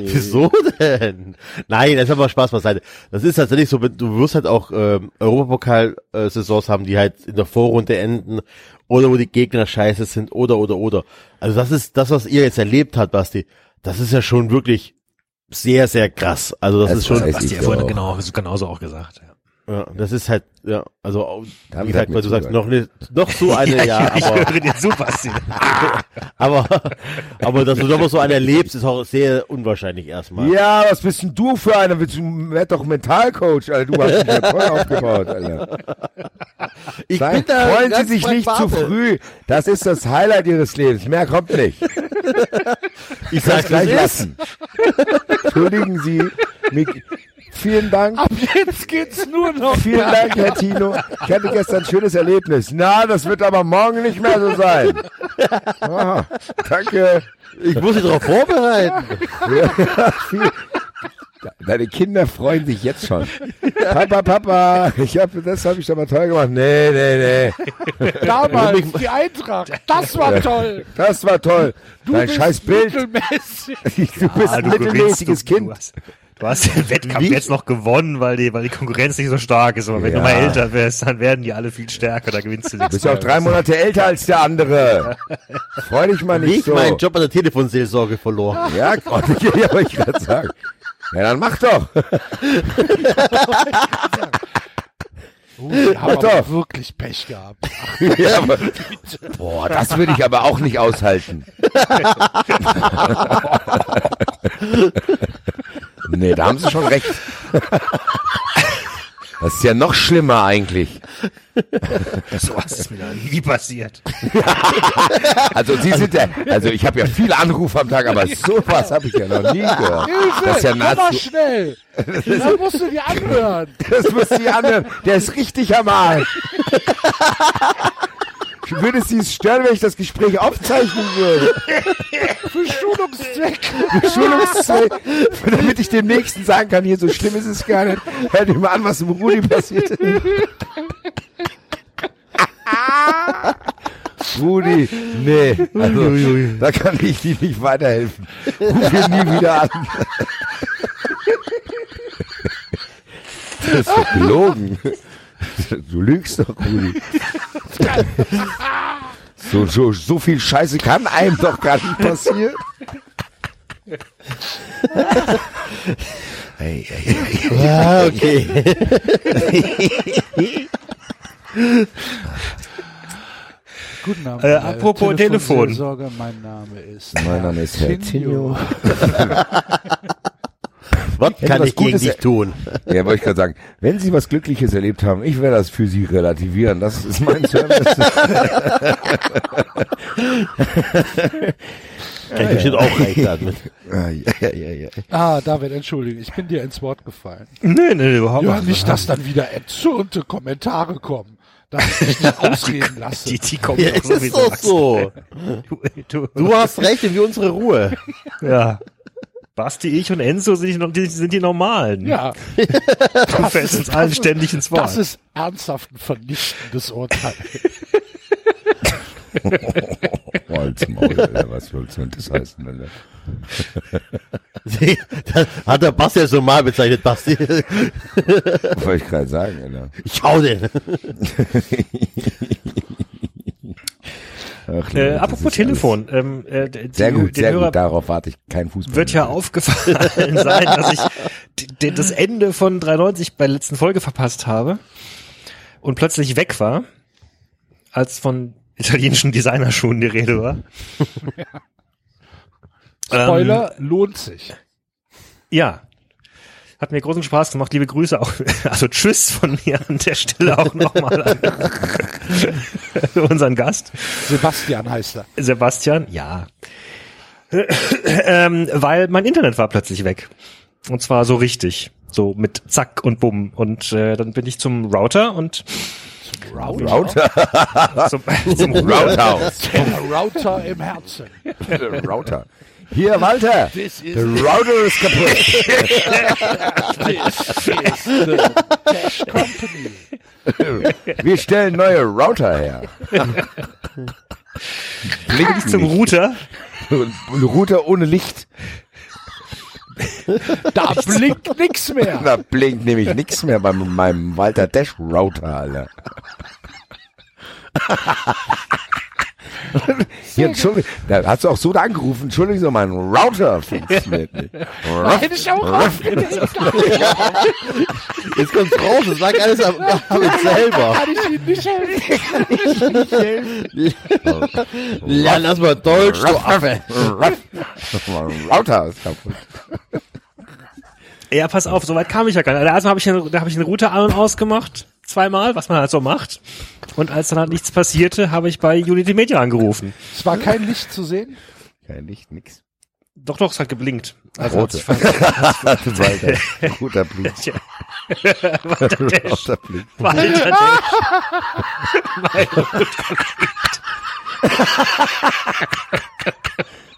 Wieso denn? Nein, das ist aber Spaß beiseite. Das ist tatsächlich so, du wirst halt auch ähm, Europapokal-Saisons haben, die halt in der Vorrunde enden oder wo die Gegner scheiße sind oder oder oder. Also das ist das, was ihr jetzt erlebt habt, Basti. Das ist ja schon wirklich sehr, sehr krass. Also das, Das ist schon, Was die ja vorhin genau, genauso auch gesagt. Ja. Ja, das ist halt, ja, also Da wie wird gesagt, weil du sagst, noch nicht, noch so eine, ja, ich aber, höre dir zu, Basti. aber, aber dass du nochmal so eine erlebst, ist auch sehr unwahrscheinlich erstmal. ja, was bist denn du für einer? Willst Du werd doch Mentalcoach, Alter. Du hast mich ja toll aufgebaut, Alter. Ich Sei, bin da freuen Sie sich nicht zu pragmatisch. früh. Das ist das Highlight Ihres Lebens. Mehr kommt nicht. Ich Das sag gleich gleich lassen. Entschuldigen Sie. Mik- Vielen Dank. Ab jetzt geht's nur noch. Vielen Dank, Herr Tino. Ich hatte gestern ein schönes Erlebnis. Na, das wird aber morgen nicht mehr so sein. Ah, danke. Ich muss mich darauf vorbereiten. Ja, viel. Deine Kinder freuen sich jetzt schon. Papa, Papa, ich hab, das habe ich doch mal toll gemacht. Nee, nee, nee. Damals, die Eintracht, das war toll. Das war toll. Dein bist scheiß Bild. mittelmäßig. Du bist Ah, ein du mittelmäßiges du, Kind. Du hast, du hast den Wettkampf Wie? jetzt noch gewonnen, weil die, weil die Konkurrenz nicht so stark ist. Aber wenn Ja. du mal älter wirst, dann werden die alle viel stärker. Da gewinnst du Du nichts. bist ja auch drei Monate älter als der andere. Freu dich mal nicht Ich so. meinen Job an der Telefonseelsorge verloren. Ja, Gott, ja, wollte ich gerade sagen. Ja, dann mach doch. Oh, die haben aber doch. wirklich Pech gehabt. Ja, aber, boah, das würde ich aber auch nicht aushalten. Nee, da haben sie schon recht. Das ist ja noch schlimmer eigentlich. So was ist mir da nie passiert. Also Sie sind ja, also ich habe ja viele Anrufe am Tag, aber sowas habe ich ja noch nie gehört. Hilfe, Das ist ja komm mal schnell. Das musst du dir anhören. das muss die anderen, der ist richtig am Arsch. Würde es Sie stören, wenn ich das Gespräch aufzeichnen würde? Für Schulungszweck. Schulungszweck, damit ich dem Nächsten sagen kann, hier so schlimm ist es gar nicht. Hört dir mal an, was im Rudi passiert ist. Rudi, nee, also, da kann ich dir nicht weiterhelfen. Ruf ihn nie wieder an. Das ist gelogen. Du lügst doch, Rudi. So, so, so viel Scheiße kann einem doch gar nicht passieren. Hey, hey, hey. Ja, okay. Guten Abend. Äh, äh, apropos Telefon. Telefonseelsorge, Mein Name ist. Mein Name ist Herr Tinio. Was kann was ich gegen Gutes- dich tun? Ja, wollte ich gerade sagen, wenn Sie was Glückliches erlebt haben, ich werde das für Sie relativieren. Das ist mein Service. Kann ich bestimmt auch recht damit. Ah, ja, ja, ja, ja. Ah, David, entschuldige, ich bin dir ins Wort gefallen. Nee, nee, überhaupt Ja, nicht, dass dann wieder erzürnte Kommentare kommen, dass ich dich nicht ausreden lasse. Die, die kommen Ja, doch es ist doch so. Du, du, Du hast recht, wie unsere Ruhe. ja. Basti, ich und Enzo sind die, sind die Normalen. Ja, du fällst uns allen ständig ins Wort. das ist ernsthaft ein vernichtendes Urteil. Holz, Maul, was willst du denn das heißen, Alter? Das hat der Basti ja so mal bezeichnet, Basti. Was wollte ich gerade sagen, Alter? Ich hau den. Ach, Äh, das apropos Telefon. Ähm, äh, sehr gut, sehr Hörer gut, darauf warte ich kein Fußball. wird ja mehr. aufgefallen sein, dass ich das Ende von 93 bei der letzten Folge verpasst habe und plötzlich weg war, als von italienischen Designerschuhen die Rede war. Spoiler, Ähm, lohnt sich. ja. Hat mir großen Spaß gemacht. Liebe Grüße auch, also tschüss von mir an der Stelle auch nochmal an unseren Gast. Sebastian heißt er. Sebastian, ja. ähm, weil mein Internet war plötzlich weg. Und zwar so richtig. So mit Zack und Bumm. Und äh, dann bin ich zum Router und Router. zum, zum Router. Router im Herzen. Router. Hier, Walter. This is Der Router ist kaputt. this is the Cash Company. Wir stellen neue Router her. Bin ich zum Router. Router ohne Licht. Da blinkt nix mehr. Da blinkt nämlich nichts mehr bei meinem Walter Dash Router, Alter. Hier, Entschuldigung, da hast du auch so da angerufen. Entschuldigung, so mein Router funktioniert nicht. Hätte ich auch aufgelegt. Jetzt kommt's raus, das sagt alles am, damit selber. Kann ich Ihnen nicht helfen? Lern erstmal Deutsch, du Affe. Router ist kaputt. Ja, pass auf, soweit kam ich ja gar nicht. Also habe ich, einen- da habe ich einen Router an und ausgemacht. Zweimal, was man halt so macht. Und als dann halt nichts passierte, habe ich bei Unity Media angerufen. Es war kein Licht zu sehen. Kein Licht, nix. Doch, doch, es hat geblinkt. Also Rote. fast- Walter. Guter Blut. Walter Dash. Router blinkt. Walter Dash. Mein Router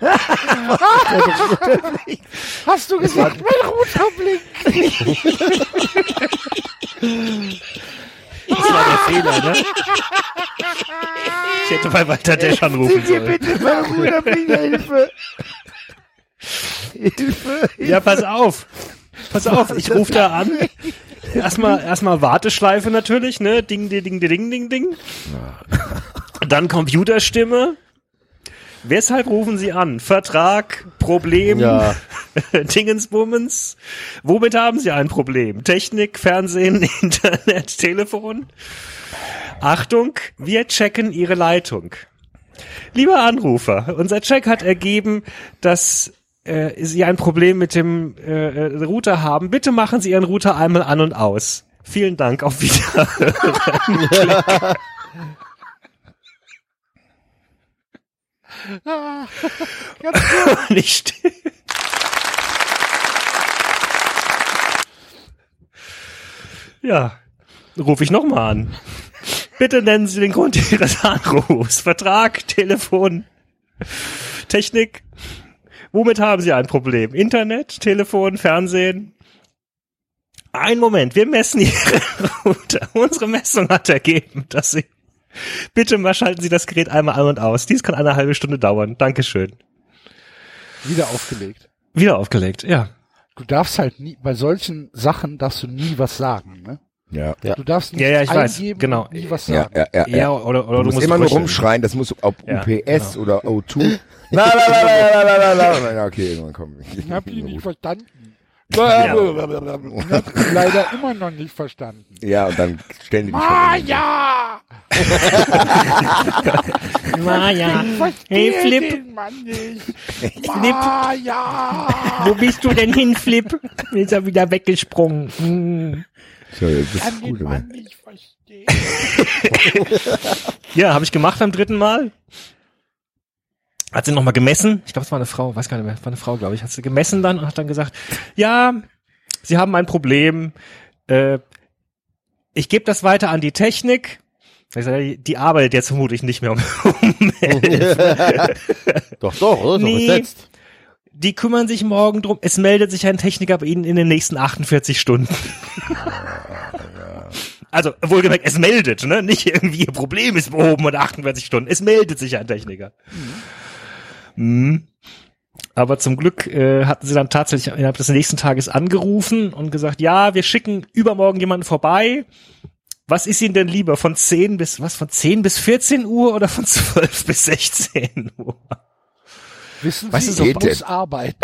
Hast du gesagt, mein Router blinkt? Das war der Fehler, ne? Ich hätte bei Walter Dash anrufen sollen. Mein Bruder blinkt, Hilfe. Hilfe. Ja, pass auf. Pass auf, ich rufe da an. Erstmal, erstmal Warteschleife natürlich, ne? Ding, ding, ding, ding, ding, ding. Dann Computerstimme. Weshalb rufen Sie an? Vertrag, Problem, Ja. Dingensbummens. Womit haben Sie ein Problem? Technik, Fernsehen, Internet, Telefon? Achtung, wir checken Ihre Leitung. Lieber Anrufer, unser Check hat ergeben, dass äh, Sie ein Problem mit dem äh, Router haben. Bitte machen Sie Ihren Router einmal an und aus. Vielen Dank, auf Wiederhören. Nicht. Ja, rufe ich nochmal an. Bitte nennen Sie den Grund Ihres Anrufs. Vertrag, Telefon, Technik. Womit haben Sie ein Problem? Internet, Telefon, Fernsehen? Ein Moment, wir messen Ihre Router. Unsere Messung hat ergeben, dass Sie... Bitte mal schalten Sie das Gerät einmal an und aus. Dies kann eine halbe Stunde dauern. Dankeschön. Wieder aufgelegt. Wieder aufgelegt, ja. Du darfst halt nie, bei solchen Sachen darfst du nie was sagen, ne? Ja. Du darfst nicht Ja, ja, ich weiß, eingeben genau. und nie was Ja, sagen. ja, ja, Ja, ja. oder, oder Du musst immer nur rumschreien, das muss ob Ja, UPS oder O2. La, la, la, la, la, la, la, la. Ja, okay, irgendwann kommen Ich hab ihn nicht verstanden. Ja. Ich leider immer noch nicht verstanden. Ja, und dann stellen die dich Ah vor den- ja! Maja, Hey, Flip, Den Mann nicht. Flip, Ah ja! wo bist du denn hin, Flip? Ist er wieder weggesprungen. Hm. So, das ist Kann gut, den. Mann nicht verstehen. Ja, habe ich gemacht beim dritten Mal. Hat sie nochmal gemessen. Ich glaube, es war eine Frau, weiß gar nicht mehr, war eine Frau, glaube ich. Hat sie gemessen dann und hat dann gesagt, ja, Sie haben ein Problem. Äh, ich gebe das weiter an die Technik. Die arbeitet jetzt vermutlich nicht mehr um, um. Doch, doch, oder? Nee. Besetzt. Die kümmern sich morgen drum. Es meldet sich ein Techniker bei Ihnen in den nächsten 48 Stunden. Also, wohlgemerkt, es meldet, ne? Nicht irgendwie ihr Problem ist behoben und 48 Stunden. Es meldet sich ein Techniker. Mhm. Aber zum Glück äh, hatten sie dann tatsächlich innerhalb des nächsten Tages angerufen und gesagt, ja, wir schicken übermorgen jemanden vorbei. Was ist Ihnen denn lieber? Von 10 bis, was, von 10 bis 14 Uhr oder von 12 bis 16 Uhr? Wissen Was Sie, so- muss arbeiten.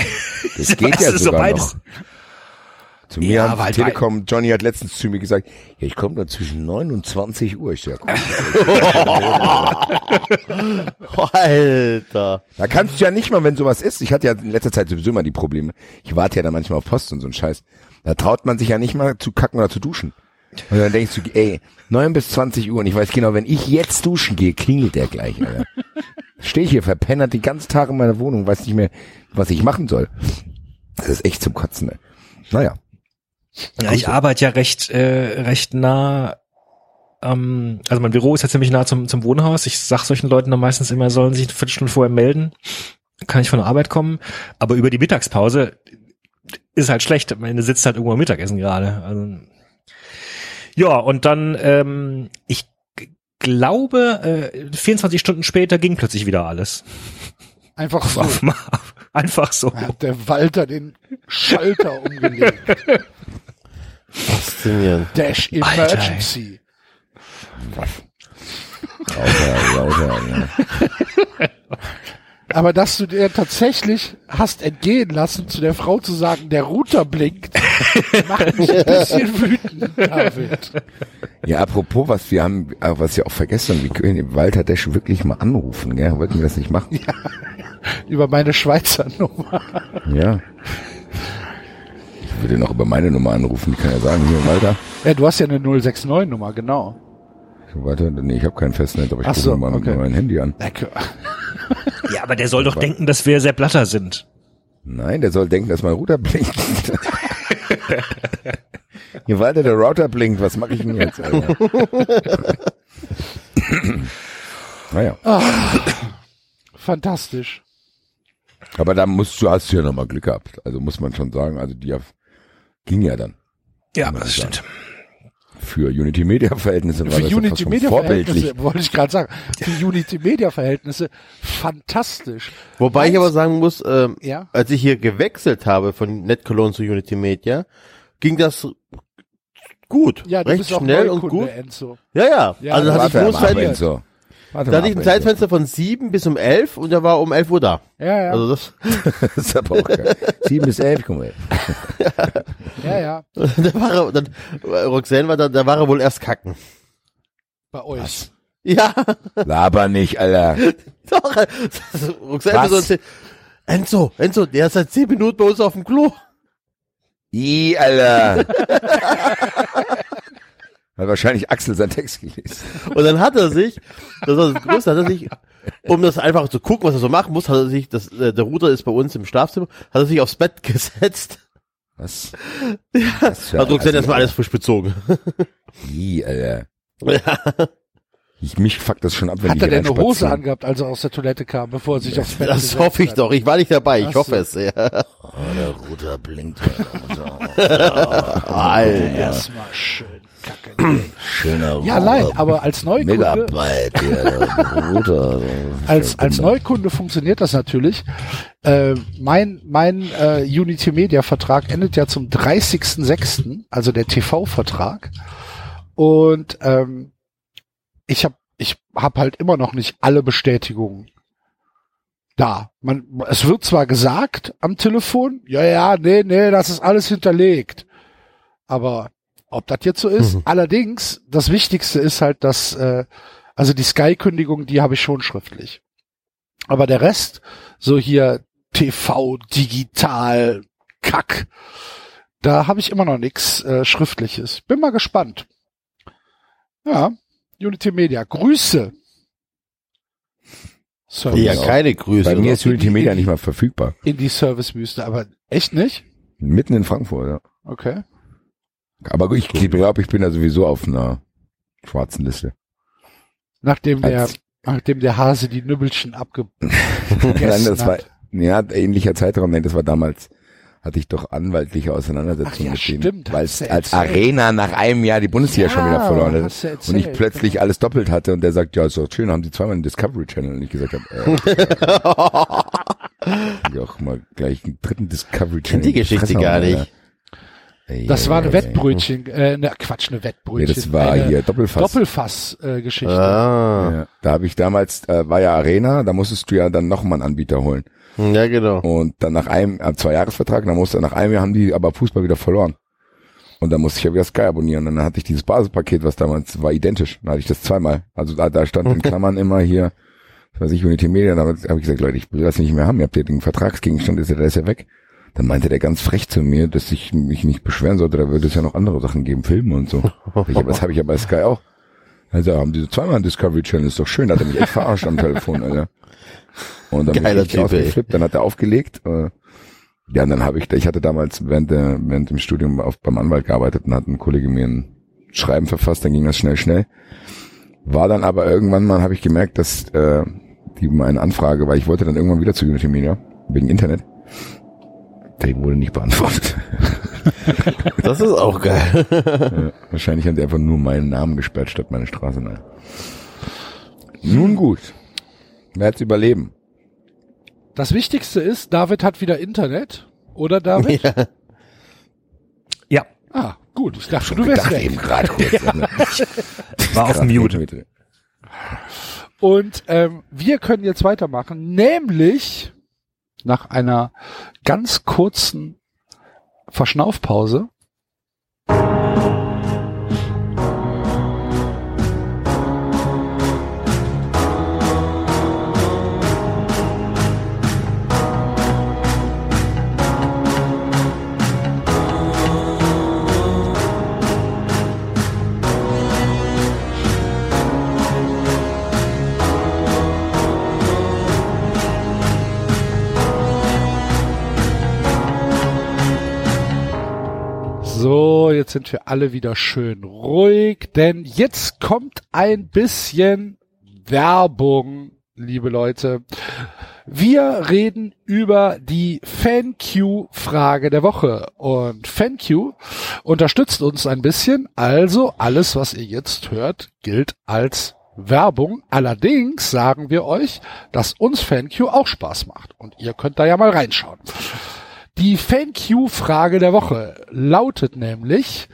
Das geht ja sogar beides? noch. Zu mir Ja, haben Telekom, Johnny hat letztens zu mir gesagt, ja, ich komme nur zwischen 9 und 20 Uhr. Ich sag, Alter. Da kannst du ja nicht mal, wenn sowas ist. Ich hatte ja in letzter Zeit sowieso immer die Probleme. Ich warte ja dann manchmal auf Post und so ein Scheiß. Da traut man sich ja nicht mal zu kacken oder zu duschen. Und dann denkst du, ey, 9 bis 20 Uhr und ich weiß genau, wenn ich jetzt duschen gehe, klingelt der gleich, Alter. Stehe ich hier verpennert die ganzen Tage in meiner Wohnung, weiß nicht mehr, was ich machen soll. Das ist echt zum Kotzen, ey. Naja. Ja, ich arbeite ja recht, äh, recht nah. Ähm, also mein Büro ist ja ziemlich nah zum, zum Wohnhaus. Ich sag solchen Leuten dann meistens immer, sollen sich eine Viertelstunde vorher melden. Kann ich von der Arbeit kommen. Aber über die Mittagspause ist halt schlecht. Am Ende sitzt halt irgendwo am Mittagessen gerade. Also, ja, und dann, ähm, ich glaube, äh, 24 Stunden später ging plötzlich wieder alles. Einfach so. Einfach so. Hat der Walter den Schalter umgelegt. Faszinierend. Dash Alter, Emergency. Lauter, lauter, ja. Aber dass du dir tatsächlich hast entgehen lassen, zu der Frau zu sagen, der Router blinkt, macht mich ein bisschen wütend, David. ja, apropos, was wir haben, äh, was wir auch vergessen haben, wir können den Walter Dash wirklich mal anrufen, gell? Wollten wir das nicht machen? Über meine Schweizer Nummer. Ja. Ich würde noch über meine Nummer anrufen, die kann ja sagen, hier, Walter. Ja, du hast ja eine 069-Nummer, genau. Walter, nee, ich habe kein Festnetz, aber ich Ach rufe so, mal mit okay. meinem Handy an. Ja, aber der soll doch denken, dass wir sehr blatter sind. Nein, der soll denken, dass mein Router blinkt. hier, Walter, der Router blinkt, was mache ich denn jetzt, Alter? naja, Fantastisch. aber da musst du, hast du ja nochmal Glück gehabt. Also muss man schon sagen, also die ging ja dann. Ja, das sagen. stimmt. Für Unity Media Verhältnisse war Für das Unity schon Media vorbildlich. Verhältnisse, wollte ich gerade sagen. Für Unity Media Verhältnisse fantastisch. Wobei ich aber sagen muss, ähm, Ja. als ich hier gewechselt habe von NetCologne zu Unity Media, ging das gut. Ja, du recht bist auch schnell und Neukunde, gut. Enzo. Ja, ja. Ja, also hatte ich Zeit, Enzo. Warte da mal hatte ich ein. Zeitfenster von sieben bis um elf und er war um elf Uhr da. Ja, ja, Also das, Das ist aber auch geil. Sieben bis elf, guck mal. ja, ja, da war er, dann, Roxanne war da, da war er wohl erst kacken. bei euch. Ja, Laber nicht, Alter. doch. Roxanne Was? so erzählt, Enzo, Enzo, der ist seit zehn Minuten bei uns auf dem Klo. I, Alter. Hat wahrscheinlich Axel seinen Text gelesen. Und dann hat er sich, das war das Größte, hat er sich, um das einfach zu gucken, was er so machen muss, hat er sich, das, äh, der Router ist bei uns im Schlafzimmer, hat er sich aufs Bett gesetzt. Was? Was für Hat Roxanne ein erstmal alles frisch bezogen. I, Alter. Ja, Ich, mich fuckt das schon ab, wenn Hat ich er denn eine Hose angehabt, als er aus der Toilette kam, bevor er sich aufs Bett das hoffe ich hat? doch. Ich war nicht dabei, ich Ach hoffe so. es. Ja. Oh, der Router blinkt. Router. Alter. Erstmal schön. Schöner Ja, nein, aber als Neukunde, Megabyte, der Router. als, als Neukunde funktioniert das natürlich. Äh, mein mein äh, Unity Media Vertrag endet ja zum 30.06., also der TV-Vertrag. Und ähm, ich habe ich hab halt immer noch nicht alle Bestätigungen da. Man, es wird zwar gesagt am Telefon, ja, ja, nee, nee, das ist alles hinterlegt. Aber ob das jetzt so ist, Mhm. allerdings, das Wichtigste ist halt, dass, äh, also die Sky-Kündigung, die habe ich schon schriftlich. Aber der Rest, so hier TV, digital, Kack, da habe ich immer noch nichts äh, Schriftliches. Bin mal gespannt. Ja, Unity Media, Grüße. Service, Ja, keine Grüße. Bei mir ist Unity Media nicht mal verfügbar. in die Servicewüste, aber echt nicht? Mitten in Frankfurt, ja. Okay. Aber gut, ich glaube, ich bin da sowieso auf einer schwarzen Liste. Nachdem der, Als- nachdem der Hase die Nübbelchen abge Nein, das war, hat. ja, ähnlicher Zeitraum, nein, das war damals, hatte ich doch anwaltliche Auseinandersetzungen ja, mit denen, stimmt, weil es du als erzählt. Arena nach einem Jahr die Bundesliga schon wieder Ja, verloren hat. Und ich plötzlich alles doppelt hatte und der sagt, ja, ist doch schön, haben die zweimal einen Discovery Channel und ich gesagt habe, äh, ja, auch mal gleich einen dritten Discovery Channel. die Geschichte gar nicht. Alter. Ey, Das war eine ey, Wettbrötchen, äh, ne, Quatsch, eine. Wettbrötchen. Nee, das war eine hier Doppelfass. Doppelfass-Geschichte. Ah. Ja, da habe ich damals, äh, war ja Arena, da musstest du ja dann nochmal einen Anbieter holen. Ja, genau. Und dann nach einem, äh, zwei Jahresvertrag, dann musste nach einem Jahr haben die aber Fußball wieder verloren. Und dann musste ich ja wieder Sky abonnieren. Und dann hatte ich dieses Basispaket, was damals war identisch. Dann hatte ich das zweimal. Also da, da stand in Klammern immer hier, was weiß ich, Unity Media. Da habe ich gesagt, Leute, ich will das nicht mehr haben. Ihr habt ja den Vertragsgegenstand, ist ja, der ist ja weg. Dann meinte der ganz frech zu mir, dass ich mich nicht beschweren sollte. Da würde es ja noch andere Sachen geben, Filme und so. Ich, hab- das habe ich ja bei Sky auch. Also haben diese zweimal einen Discovery Channel, ist doch schön. Da hat er mich echt verarscht am Telefon, Alter. Und dann bin Geiler ich richtig Typ, ey. ausgeflippt, dann hat er aufgelegt. Äh, ja, und dann habe ich, ich hatte damals während, der, während dem Studium auf, beim Anwalt gearbeitet und hat ein Kollege mir ein Schreiben verfasst, dann ging das schnell, schnell. War dann aber irgendwann mal, habe ich gemerkt, dass äh, die meine Anfrage, weil ich wollte dann irgendwann wieder zu Unity Media, wegen Internet. Der wurde nicht beantwortet. Das ist auch geil. Ja, wahrscheinlich haben die einfach nur meinen Namen gesperrt statt meine Straße. Nein. Nun gut. Wer hat's überleben? Das Wichtigste ist, David hat wieder Internet. Oder David? ja. Ja, Ah, gut. Ich dachte, du wärst Gedacht weg. eben gerade kurz. war auf Mute. Mute. Und ähm, wir können jetzt weitermachen, nämlich nach einer ganz kurzen Verschnaufpause. Jetzt sind wir alle wieder schön ruhig, denn jetzt kommt ein bisschen Werbung, liebe Leute. Wir reden über die FanQ-Frage der Woche und FanQ unterstützt uns ein bisschen, also alles, was ihr jetzt hört, gilt als Werbung. Allerdings sagen wir euch, dass uns FanQ auch Spaß macht und ihr könnt da ja mal reinschauen. Die FanQ-Frage der Woche lautet nämlich,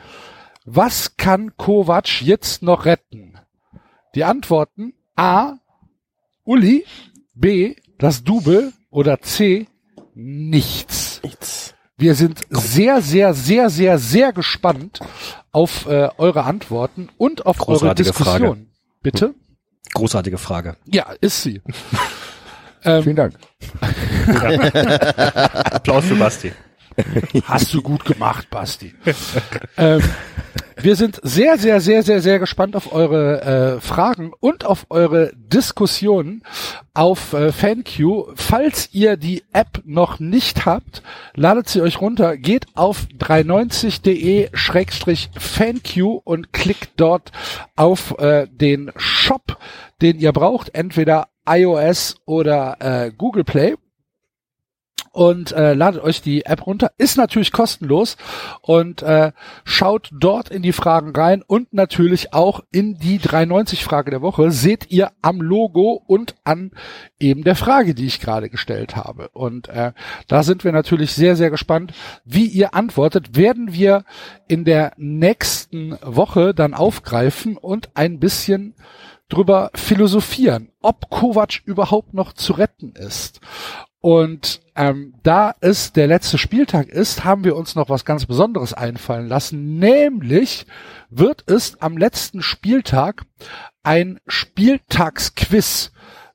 was kann Kovac jetzt noch retten? Die Antworten A, Uli, B, das Double oder C, nichts. Wir sind sehr, sehr, sehr, sehr, sehr gespannt auf äh, eure Antworten und auf eure Diskussion. Frage. Bitte? Großartige Frage. Ja, ist sie. Ähm, Vielen Dank. Applaus für Basti. Hast du gut gemacht, Basti. ähm, wir sind sehr, sehr, sehr, sehr, sehr gespannt auf eure äh, Fragen und auf eure Diskussionen auf äh, FanQ. Falls ihr die App noch nicht habt, ladet sie euch runter, geht auf 390.de-fanq und klickt dort auf äh, den Shop, den ihr braucht, entweder iOS oder äh, Google Play und äh, ladet euch die App runter. Ist natürlich kostenlos und äh, schaut dort in die Fragen rein und natürlich auch in die 390 Frage der Woche. Seht ihr am Logo und an eben der Frage, die ich gerade gestellt habe. Und äh, da sind wir natürlich sehr, sehr gespannt, wie ihr antwortet. Werden wir in der nächsten Woche dann aufgreifen und ein bisschen drüber philosophieren, ob Kovac überhaupt noch zu retten ist. Und ähm, da es der letzte Spieltag ist, haben wir uns noch was ganz Besonderes einfallen lassen. Nämlich wird es am letzten Spieltag ein Spieltagsquiz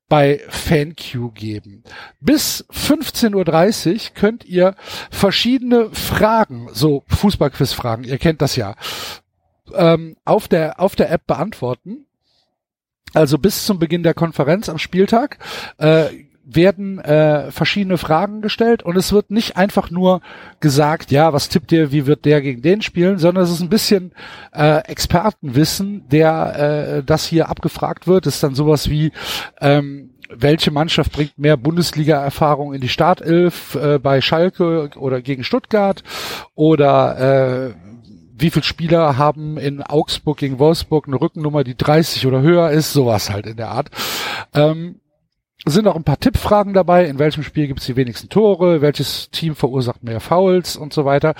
bei FanQ geben. Bis 15.30 Uhr könnt ihr verschiedene Fragen, so Fußballquiz-Fragen, ihr kennt das ja, ähm, auf der, auf der App beantworten. Also bis zum Beginn der Konferenz am Spieltag, äh, werden äh, verschiedene Fragen gestellt und es wird nicht einfach nur gesagt, ja, was tippt ihr, wie wird der gegen den spielen, sondern es ist ein bisschen äh, Expertenwissen, der äh, das hier abgefragt wird. Es ist dann sowas wie ähm, welche Mannschaft bringt mehr Bundesliga-Erfahrung in die Startelf äh, bei Schalke oder gegen Stuttgart oder äh, wie viele Spieler haben in Augsburg gegen Wolfsburg eine Rückennummer, die 30 oder höher ist, sowas halt in der Art. Ähm, sind auch ein paar Tippfragen dabei, in welchem Spiel gibt es die wenigsten Tore, welches Team verursacht mehr Fouls und so weiter.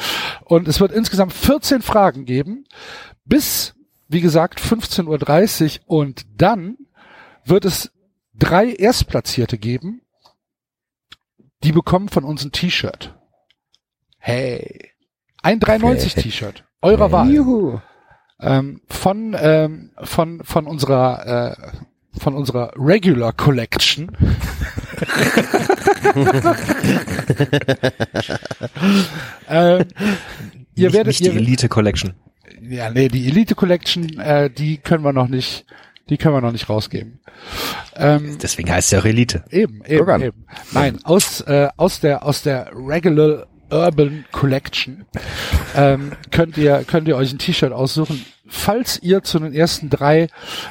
Und es wird insgesamt 14 Fragen geben, bis, wie gesagt, 15.30 Uhr und dann wird es drei Erstplatzierte geben, die bekommen von uns ein T-Shirt. Hey. Ein 390 T-Shirt. Eurer Wahl. Juhu. Ähm, von, ähm, von, von unserer, äh, von unserer Regular Collection. ähm, ihr nicht, werdet, nicht die ihr, Elite Collection. ja, nee, die Elite Collection, äh, die können wir noch nicht, die können wir noch nicht rausgeben. Ähm, Deswegen heißt es ja auch Elite. Eben, eben, eben. Nein, aus, äh, aus der, aus der Regular Urban Collection ähm, könnt ihr, könnt ihr euch ein T-Shirt aussuchen. Falls ihr zu den ersten drei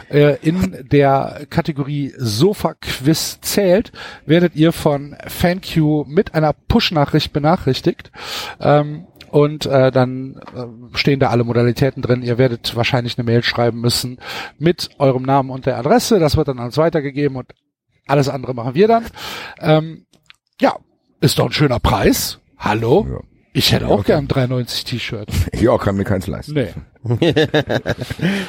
äh, in der Kategorie Sofa Quiz zählt, werdet ihr von FanQ mit einer Push-Nachricht benachrichtigt. Ähm, und äh, dann äh, stehen da alle Modalitäten drin. Ihr werdet wahrscheinlich eine Mail schreiben müssen mit eurem Namen und der Adresse. Das wird dann an uns weitergegeben und alles andere machen wir dann. Ähm, ja, ist doch ein schöner Preis. Hallo? Ja. Ich hätte Ja, auch okay. gern ein 390 T-Shirt. Ja, kann mir keins leisten. Nee.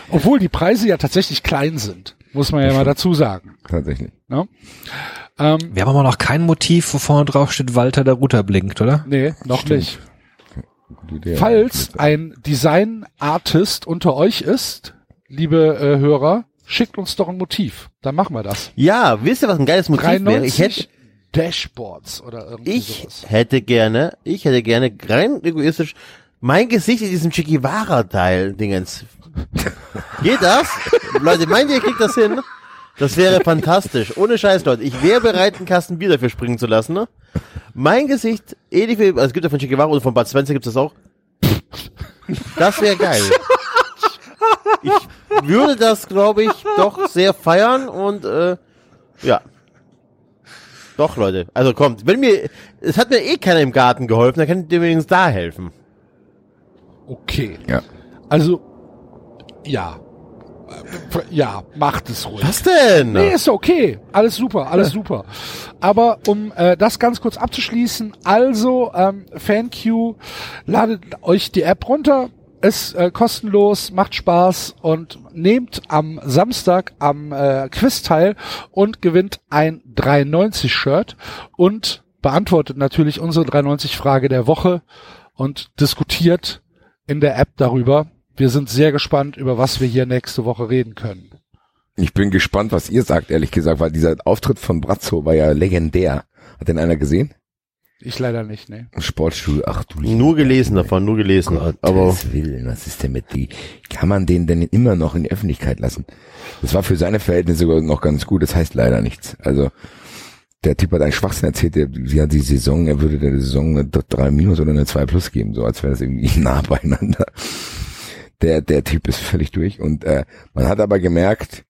Obwohl die Preise ja tatsächlich klein sind, muss man ja mal dazu sagen. Tatsächlich. Ne? Ähm, Wir haben aber noch kein Motiv, wo vorne drauf steht, Walter der Router blinkt, oder? nee, noch Stimmt. nicht. Idee. Falls ein Design-Artist unter euch ist, liebe äh, Hörer, schickt uns doch ein Motiv. Dann machen wir das. Ja, wisst ihr, was ein geiles Motiv wäre? Ich 93 hätte, Dashboards oder irgendwie ich sowas. hätte gerne, ich hätte gerne rein egoistisch mein Gesicht in diesem Che Guevara-Teil, Dingens. Geht das? Leute, meint ihr, ihr kriegt das hin? Das wäre fantastisch. Ohne Scheiß, Leute. Ich wäre bereit, einen Kasten Bier dafür springen zu lassen, ne? Mein Gesicht, ähnlich wie, also es gibt ja von Che Guevara und von Bud Spencer gibt es das auch. Das wäre geil. Ich würde das, glaube ich, doch sehr feiern und, äh, ja. Doch, Leute. Also kommt, wenn mir, es hat mir eh keiner im Garten geholfen, dann könnt ihr wenigstens da helfen. Okay. Ja. Also, ja. Äh, Ja, macht es ruhig. Was denn? Nee, ist okay. Alles super, alles super. Aber um äh, das ganz kurz abzuschließen, also ähm, FanQ, ladet euch die App runter, ist äh, kostenlos, macht Spaß und nehmt am Samstag am äh, Quiz teil und gewinnt ein 390-Shirt und beantwortet natürlich unsere 390-Frage der Woche und diskutiert in der App darüber. Wir sind sehr gespannt, über was wir hier nächste Woche reden können. Ich bin gespannt, was ihr sagt, ehrlich gesagt, weil dieser Auftritt von Brazzo war ja legendär. Hat den einer gesehen? Ich leider nicht, ne. Sportstuhl, ach du liebe Nur gelesen davon, nur gelesen. Gottes Aber Willen, was ist denn mit die? Kann man den denn immer noch in die Öffentlichkeit lassen? Das war für seine Verhältnisse sogar noch ganz gut. Das heißt leider nichts. Also der Typ hat einen Schwachsinn erzählt. Der, sie hat die Saison, er würde der Saison eine 3 minus oder eine 2 plus geben, so als wäre das irgendwie nah beieinander. Der der Typ ist völlig durch und äh, man hat aber gemerkt,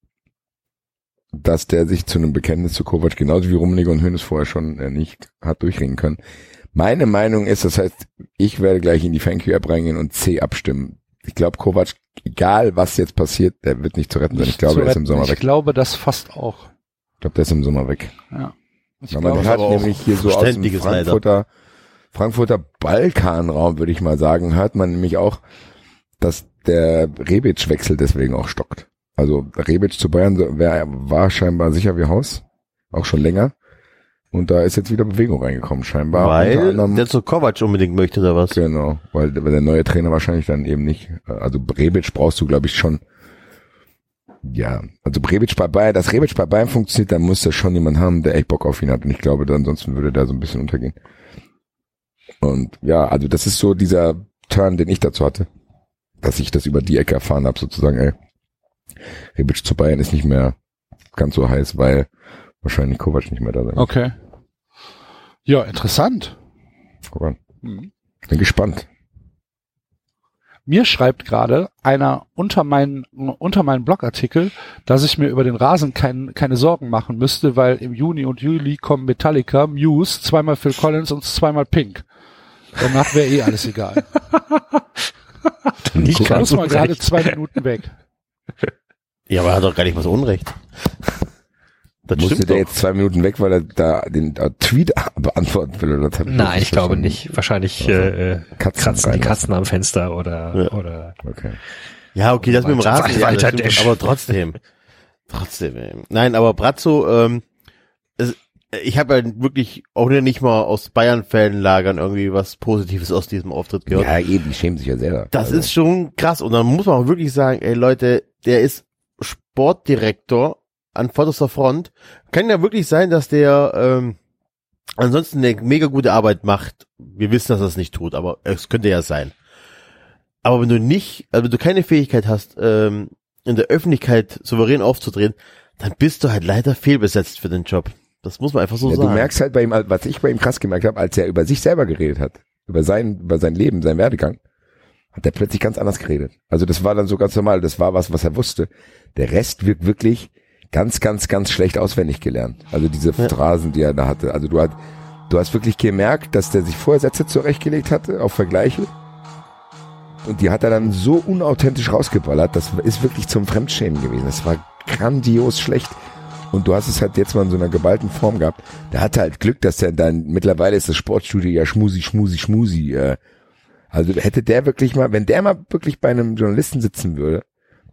dass der sich zu einem Bekenntnis zu Kovac genauso wie Rummenigge und Hönes vorher schon äh, nicht hat durchringen können. Meine Meinung ist, das heißt, ich werde gleich in die FanQ-App reingehen und C abstimmen. Ich glaube, Kovac, egal was jetzt passiert, der wird nicht zu retten sein. Ich glaube, er ist im. Sommer Ich weg. glaube das fast auch. Ich glaube, der ist im Sommer weg. Ja. Ich Weil man glaube, hört aber auch nämlich hier so aus dem Leider. Frankfurter, Frankfurter Balkanraum, würde ich mal sagen, hört man nämlich auch, dass der Rebic-Wechsel deswegen auch stockt. Also Rebic zu Bayern wär, war scheinbar sicher wie Haus, auch schon länger. Und da ist jetzt wieder Bewegung reingekommen, scheinbar. Weil anderem- der zu Kovac unbedingt möchte oder was? Genau, weil, weil der neue Trainer wahrscheinlich dann eben nicht. Also Rebic brauchst du, glaube ich, schon. Ja, also Rebic bei Bayern, dass Rebic bei Bayern funktioniert, dann muss da schon jemand haben, der echt Bock auf ihn hat. Und ich glaube, ansonsten würde der so ein bisschen untergehen. Und ja, also das ist so dieser Turn, den ich dazu hatte. Dass ich das über die Ecke erfahren habe, sozusagen, ey. Rebic zu Bayern ist nicht mehr ganz so heiß, weil wahrscheinlich Kovac nicht mehr da sein. Okay. Ja, interessant. Guck mal. Bin gespannt. Mir schreibt gerade einer unter meinen unter meinen Blogartikel, dass ich mir über den Rasen kein, keine Sorgen machen müsste, weil im Juni und Juli kommen Metallica, Muse, zweimal Phil Collins und zweimal Pink. Danach wäre eh alles egal. Nicht Ich ganz muss mal gerade zwei Minuten weg. Ja, aber er hat doch gar nicht mal so Unrecht. Das Musste der doch. jetzt zwei Minuten weg, weil er da den äh, Tweet beantworten will? Oder Nein, ich glaube nicht. Wahrscheinlich Also, äh, äh, Katzen kratzen die. Katzen am Fenster oder Ja. oder Okay. Ja, okay, das mit dem Rasen, ja, aber trotzdem. trotzdem. ey. Nein, aber Brazzo, ähm, es, ich habe ja wirklich auch nicht mal aus Bayern-Fanlagern irgendwie was Positives aus diesem Auftritt gehört. Ja, eh, die schämen sich ja selber. Das Also, ist schon krass. Und dann muss man auch wirklich sagen, ey Leute, der ist Sportdirektor an vorderster Front. Kann ja wirklich sein, dass der ähm, ansonsten eine mega gute Arbeit macht. Wir wissen, dass er es nicht tut, aber es könnte ja sein. Aber wenn du nicht, also wenn du keine Fähigkeit hast, ähm, in der Öffentlichkeit souverän aufzudrehen, dann bist du halt leider fehlbesetzt für den Job. Das muss man einfach so ja, sagen. du merkst halt bei ihm, was ich bei ihm krass gemerkt habe, als er über sich selber geredet hat, über sein, über sein Leben, sein Werdegang, hat er plötzlich ganz anders geredet. Also das war dann so ganz normal, das war was, was er wusste. Der Rest wird wirklich ganz, ganz, ganz schlecht auswendig gelernt. Also diese Ja. Phrasen, die er da hatte. Also du hast, du hast wirklich gemerkt, dass der sich vorher Sätze zurechtgelegt hatte auf Vergleiche. Und die hat er dann so unauthentisch rausgeballert, das ist wirklich zum Fremdschämen gewesen. Das war grandios schlecht. Und du hast es halt jetzt mal in so einer geballten Form gehabt. Der hatte halt Glück, dass er dann, mittlerweile ist das Sportstudio ja schmusi, schmusi, schmusi. Äh, also hätte der wirklich mal, wenn der mal wirklich bei einem Journalisten sitzen würde,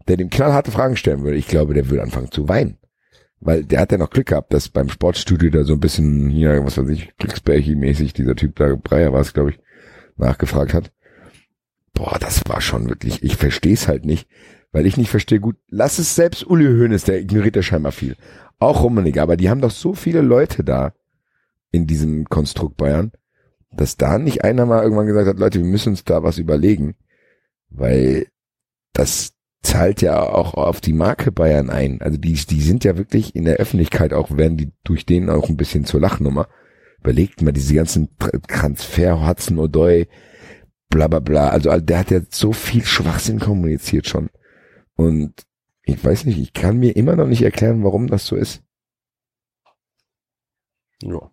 der dem knallharte Fragen stellen würde, ich glaube, der würde anfangen zu weinen. Weil der hat ja noch Glück gehabt, dass beim Sportstudio da so ein bisschen hier, was weiß ich, Glücksbärchi-mäßig dieser Typ da, Breyer war es, glaube ich, nachgefragt hat. Boah, das war schon wirklich, ich verstehe es halt nicht, weil ich nicht verstehe, gut, lass es selbst Uli Hoeneß, der ignoriert ja scheinbar viel. Auch Rummenigge, aber die haben doch so viele Leute da in diesem Konstrukt Bayern, dass da nicht einer mal irgendwann gesagt hat, Leute, wir müssen uns da was überlegen, weil das zahlt ja auch auf die Marke Bayern ein. Also die, die sind ja wirklich in der Öffentlichkeit auch, werden die durch den auch ein bisschen zur Lachnummer. Überlegt mal diese ganzen Tr- Transfer, Hudson O'Doy, bla bla bla. Also der hat ja so viel Schwachsinn kommuniziert schon. Und ich weiß nicht, ich kann mir immer noch nicht erklären, warum das so ist. Ja.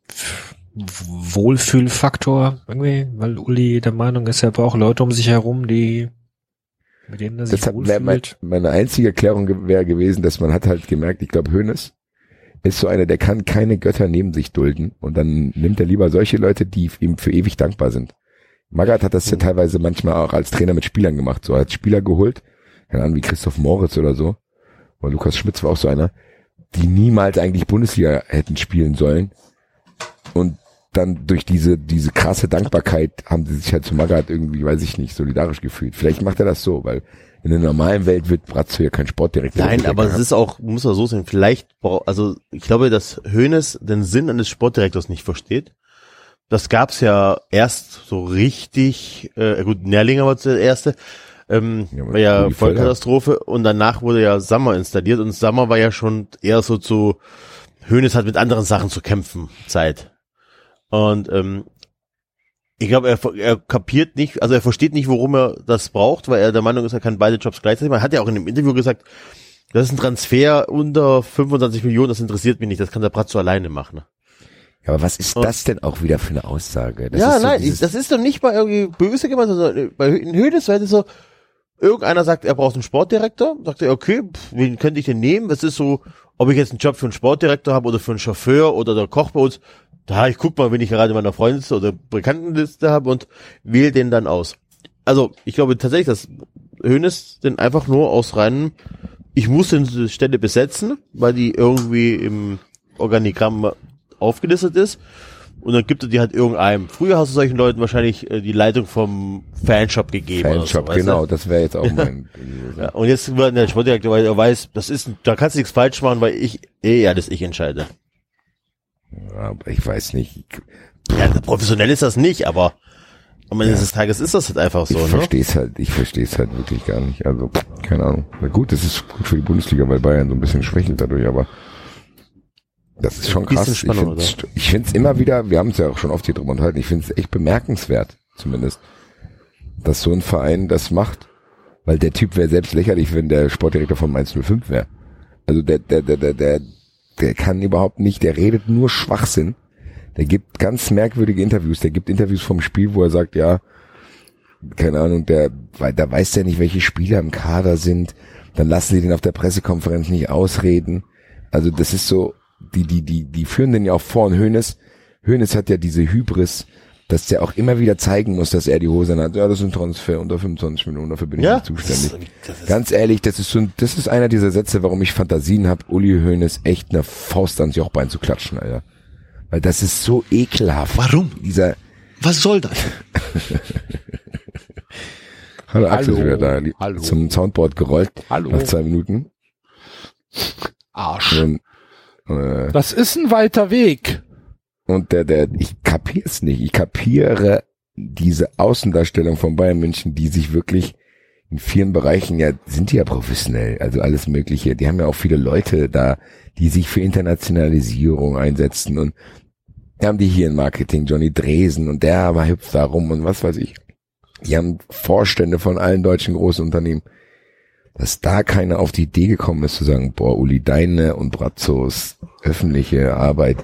Wohlfühlfaktor irgendwie, weil Uli der Meinung ist, er braucht Leute um sich herum, die mit denen er sich Deshalb wäre mein, wohlfühlt. meine einzige Erklärung wäre gewesen, dass man hat halt gemerkt, ich glaube, Hönes ist so einer, der kann keine Götter neben sich dulden und dann nimmt er lieber solche Leute, die ihm für ewig dankbar sind. Magath hat das ja teilweise manchmal auch als Trainer mit Spielern gemacht, so er hat Spieler geholt, keine Ahnung, wie Christoph Moritz oder so, oder Lukas Schmitz war auch so einer, die niemals eigentlich Bundesliga hätten spielen sollen und dann durch diese, diese krasse Dankbarkeit haben sie sich halt zu Magath irgendwie, weiß ich nicht, solidarisch gefühlt. Vielleicht macht er das so, weil in der normalen Welt wird Bratzo ja kein Sportdirektor. Nein, aber es ist auch, muss man so sehen, vielleicht, also ich glaube, dass Hoeneß den Sinn eines Sportdirektors nicht versteht. Das gab's ja erst so richtig, äh, gut, Nerlinger war der erste, ähm, Ja, war ja Vollkatastrophe und danach wurde ja Sammer installiert und Sammer war ja schon eher so zu, Hoeneß hat mit anderen Sachen zu kämpfen, Zeit. Und ähm, ich glaube, er, er kapiert nicht, also er versteht nicht, warum er das braucht, weil er der Meinung ist, er kann beide Jobs gleichzeitig machen. Er hat ja auch in dem Interview gesagt, das ist ein Transfer unter 25 Millionen, das interessiert mich nicht, das kann der Bratzo alleine machen. Ja, aber was ist Und- das denn auch wieder für eine Aussage? Das ja, so nein, das ist doch nicht mal irgendwie böse gemeint, sondern bei wäre das so, irgendeiner sagt, er braucht einen Sportdirektor, sagt er, okay, pff, wen könnte ich denn nehmen? Das ist so, ob ich jetzt einen Job für einen Sportdirektor habe oder für einen Chauffeur oder der Koch bei uns. Da, ich guck mal, wenn ich gerade in meiner Freundes- oder Bekanntenliste habe und wähle den dann aus. Also, ich glaube tatsächlich, dass Hönes den einfach nur aus reinem, ich muss diese Stelle besetzen, weil die irgendwie im Organigramm aufgelistet ist. Und dann gibt er die halt irgendeinem. Früher hast du solchen Leuten wahrscheinlich äh, die Leitung vom Fanshop gegeben. Fanshop, so, weißt genau, Du? das wäre jetzt auch mein. Ja, und jetzt wird der Sportdirektor, weil er weiß, das ist, da kannst du nichts falsch machen, weil ich, eh, ja, das ich entscheide. Ja, aber ich weiß nicht. Ja, professionell ist das nicht, aber am Ende des Tages ist das halt einfach so, Ich ne? verstehe es halt, ich verstehe es halt wirklich gar nicht. Also, keine Ahnung. Na gut, das ist gut für die Bundesliga, weil Bayern so ein bisschen schwächelt dadurch, aber Das ist schon krass. Ich Spannung, ich finde es immer wieder, wir haben es ja auch schon oft hier drüber unterhalten, ich finde es echt bemerkenswert, zumindest, dass so ein Verein das macht. Weil der Typ wäre selbst lächerlich, wenn der Sportdirektor von Mainz 05 wäre. Also der, der, der, der, der, der kann überhaupt nicht, der redet nur Schwachsinn. Der gibt ganz merkwürdige Interviews. Der gibt Interviews vom Spiel, wo er sagt, ja, keine Ahnung, der, weil da weiß der nicht, welche Spieler im Kader sind. Dann lassen sie den auf der Pressekonferenz nicht ausreden. Also das ist so, die, die, die, die führen den ja auch vor und Hönes. Hönes hat ja diese Hybris, dass der auch immer wieder zeigen muss, dass er die Hose hat. Ja, das ist ein Transfer unter 25 Millionen, dafür bin ich Ja, nicht zuständig. das ist- Ganz ehrlich, das ist so ein, das ist einer dieser Sätze, warum ich Fantasien habe, Uli Hoeneß echt eine Faust ans Jochbein zu klatschen, Alter. Weil das ist so ekelhaft. Warum? Dieser, Was soll das? hallo Axel ist wieder da, die- Hallo. zum Soundboard gerollt. Hallo. Nach zwei Minuten. Arsch. Und, äh, Das ist ein weiter Weg. und der, der, ich kapier's nicht. Ich kapiere diese Außendarstellung von Bayern München, die sich wirklich in vielen Bereichen ja, sind die ja professionell, also alles Mögliche. Die haben ja auch viele Leute da, die sich für Internationalisierung einsetzen und haben die hier im Marketing, Johnny Dresen und der war hüpft da rum und was weiß ich. Die haben Vorstände von allen deutschen großen Unternehmen. Dass da keiner auf die Idee gekommen ist zu sagen, boah, Uli, deine und Brazzos öffentliche Arbeit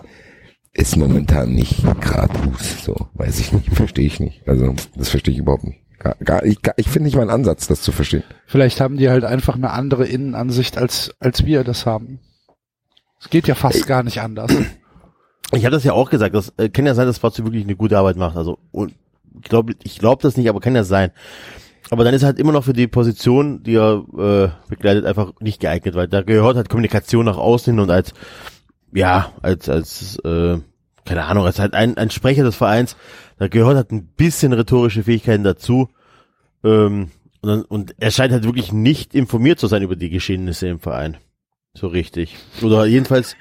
ist momentan nicht gradus, so, weiß ich nicht, verstehe ich nicht. Also, das verstehe ich überhaupt nicht. Gar, gar, ich gar, ich finde nicht mal einen Ansatz, das zu verstehen. Vielleicht haben die halt einfach eine andere Innenansicht, als, als wir das haben. Es geht ja fast gar nicht anders. Ich habe das ja auch gesagt, das äh, kann ja sein, dass Fazio wirklich eine gute Arbeit macht. Also und ich glaube ich glaub das nicht, aber kann ja sein. Aber dann ist er halt immer noch für die Position, die er äh, begleitet, einfach nicht geeignet, weil da gehört halt Kommunikation nach außen hin und als ja, als als äh, keine Ahnung, als halt ein, ein Sprecher des Vereins, da gehört halt ein bisschen rhetorische Fähigkeiten dazu. Ähm, und, dann, und er scheint halt wirklich nicht informiert zu sein über die Geschehnisse im Verein. So richtig. Oder jedenfalls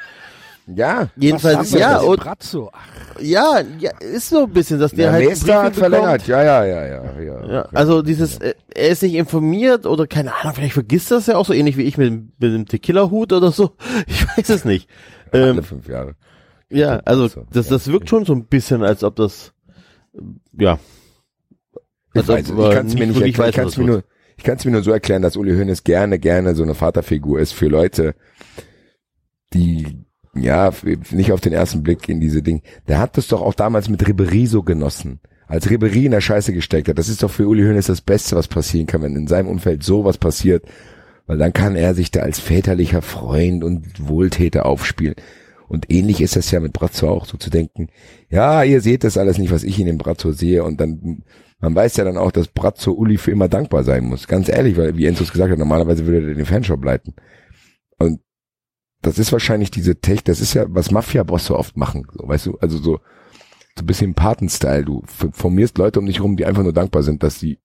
Ja, Jedenfalls, ja, und, Brazzo. Ach, ja, ja, ist so ein bisschen, dass der der halt Meister hat verlängert. Ja, ja, ja, ja, ja. Ja, also dieses, äh, er ist nicht informiert oder keine Ahnung, vielleicht vergisst das ja auch so ähnlich wie ich mit, dem- mit dem Tequila-Hut oder so. Ich weiß es nicht. Alle Ähm, fünf Jahre. ja, also so. das, das wirkt schon so ein bisschen, als ob das, äh, ja. Ich weiß, ich kann es mir nicht erklären. Ich weiß, kann es mir nur, ich kann es mir nur so erklären, dass Uli Hoeneß gerne, gerne so eine Vaterfigur ist für Leute, die ja nicht auf den ersten Blick in diese Ding. Der hat das doch auch damals mit Ribery so genossen. Als Ribery in der Scheiße gesteckt hat, das ist doch für Uli Hoeneß das Beste, was passieren kann, wenn in seinem Umfeld sowas passiert, weil dann kann er sich da als väterlicher Freund und Wohltäter aufspielen. Und ähnlich ist das ja mit Brazzo auch, so zu denken, ja, ihr seht das alles nicht, was ich in dem Brazzo sehe. Und dann, man weiß ja dann auch, dass Brazzo Uli für immer dankbar sein muss. Ganz ehrlich, weil, wie Enzo es gesagt hat, normalerweise würde er den Fanshop leiten. Und das ist wahrscheinlich diese Tech, das ist ja, was Mafia-Bosse oft machen, so, weißt du, also so, so ein bisschen Paten-Style. Du formierst Leute um dich rum, die einfach nur dankbar sind, dass sie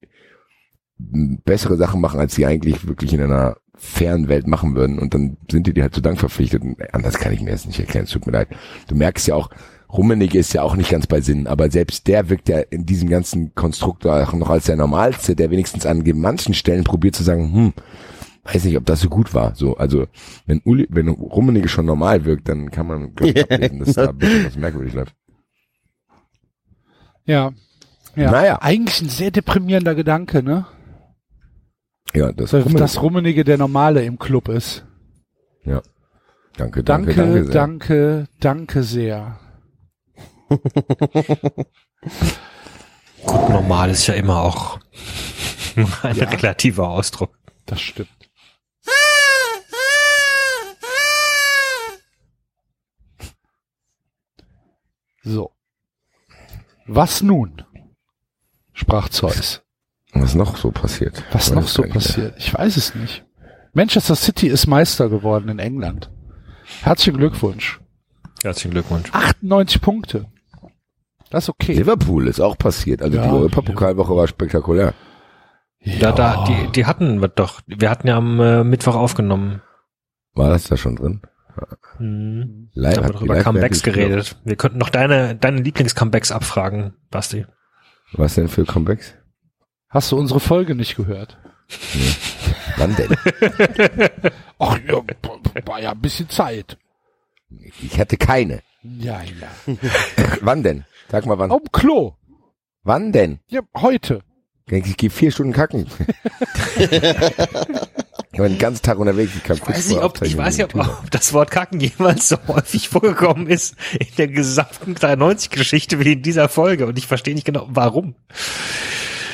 bessere Sachen machen, als sie eigentlich wirklich in einer fairen Welt machen würden. Und dann sind die dir halt zu Dank verpflichtet. Und anders kann ich mir das nicht erklären. Es tut mir leid. Du merkst ja auch, Rummenigge ist ja auch nicht ganz bei Sinn, aber selbst der wirkt ja in diesem ganzen Konstrukt auch noch als der Normalste, der wenigstens an manchen Stellen probiert zu sagen, hm, weiß nicht, ob das so gut war. So, also wenn Uli, wenn Rummenigge schon normal wirkt, dann kann man glaub ich, ablesen, dass da ein bisschen was merkwürdig läuft. Ja. Ja. Naja. Eigentlich ein sehr deprimierender Gedanke, ne? Ja, das Dass, Rummenigge. dass Rummenigge der Normale im Club ist. Ja. Danke, danke, Danke, danke, danke, sehr. danke, sehr. Gut, normal ist ja immer auch ein relativer Ausdruck. Das stimmt. So. Was nun? sprach Zeus. Was noch so passiert? Was noch so passiert? Ich weiß es nicht. Manchester City ist Meister geworden in England. Herzlichen Glückwunsch. Herzlichen Glückwunsch. 98 Punkte. Das ist okay. Liverpool ist auch passiert. Also Ja, die Europapokalwoche war spektakulär. Da, da, die, die hatten wir doch. Wir hatten ja am äh, Mittwoch aufgenommen. War das da schon drin? Hm. Live, Da haben wir hat doch die über Live Comebacks geredet. Wir könnten noch deine, deine Lieblings-Comebacks abfragen, Basti. Was denn für Comebacks? Hast du unsere Folge nicht gehört? Wann denn? Ach ja, war ja ein bisschen Zeit. Ich hatte keine. Ja, ja. wann denn? Sag mal wann. Auf dem Klo. Wann denn? Ja, heute. Ich gehe vier Stunden kacken. ich war den ganzen Tag unterwegs. Ich, kann Ich weiß nicht, ob, ich weiß nicht, ob, ob das Wort Kacken jemals so häufig vorgekommen ist in der gesamten 93-Geschichte wie in dieser Folge und ich verstehe nicht genau, warum.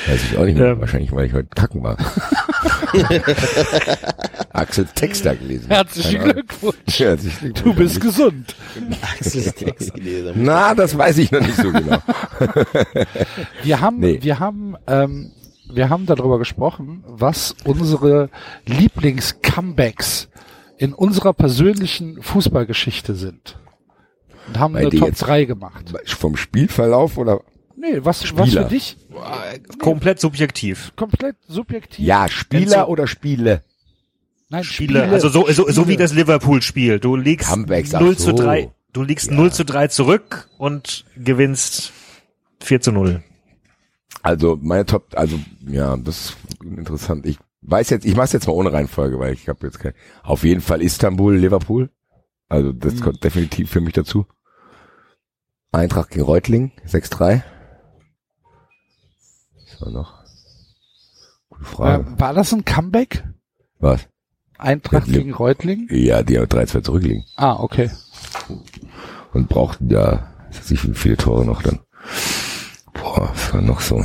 Weiß ich auch nicht mehr. Ähm. Wahrscheinlich, weil ich heute kacken war. Axel Text da gelesen. Herzlichen. Glückwunsch. Herzlichen Du Glückwunsch. bist gesund. Na, das weiß ich noch nicht so genau. Wir haben, Nee. wir haben, ähm, wir haben darüber gesprochen, was unsere Lieblings-Comebacks in unserer persönlichen Fußballgeschichte sind. Und haben Bei eine Top jetzt- 3 gemacht. Vom Spielverlauf oder? Nee, was, was für dich Komplett subjektiv. komplett subjektiv? Ja, Spieler oder Spiele? Nein, Spiele, also so, so, so wie das Liverpool-Spiel. Du liegst Comebacks, ach 0 zu so. 3, du liegst 0 zu 3 zurück und gewinnst 4 zu 0. Also meine Top, also ja, das ist interessant. Ich weiß jetzt, ich mache jetzt mal ohne Reihenfolge, weil ich habe jetzt kein. Auf jeden Fall Istanbul, Liverpool. Also das Mhm. kommt definitiv für mich dazu. Eintracht gegen Reutling, 6-3. Was war noch? Gute Frage. äh, war das ein Comeback? Was? Eintracht gegen Reutling? Ja, die haben 3-2 zurückliegen. Ah, okay. Und brauchten ja, was weiß ich, wie viele Tore noch dann. Boah, was war noch so?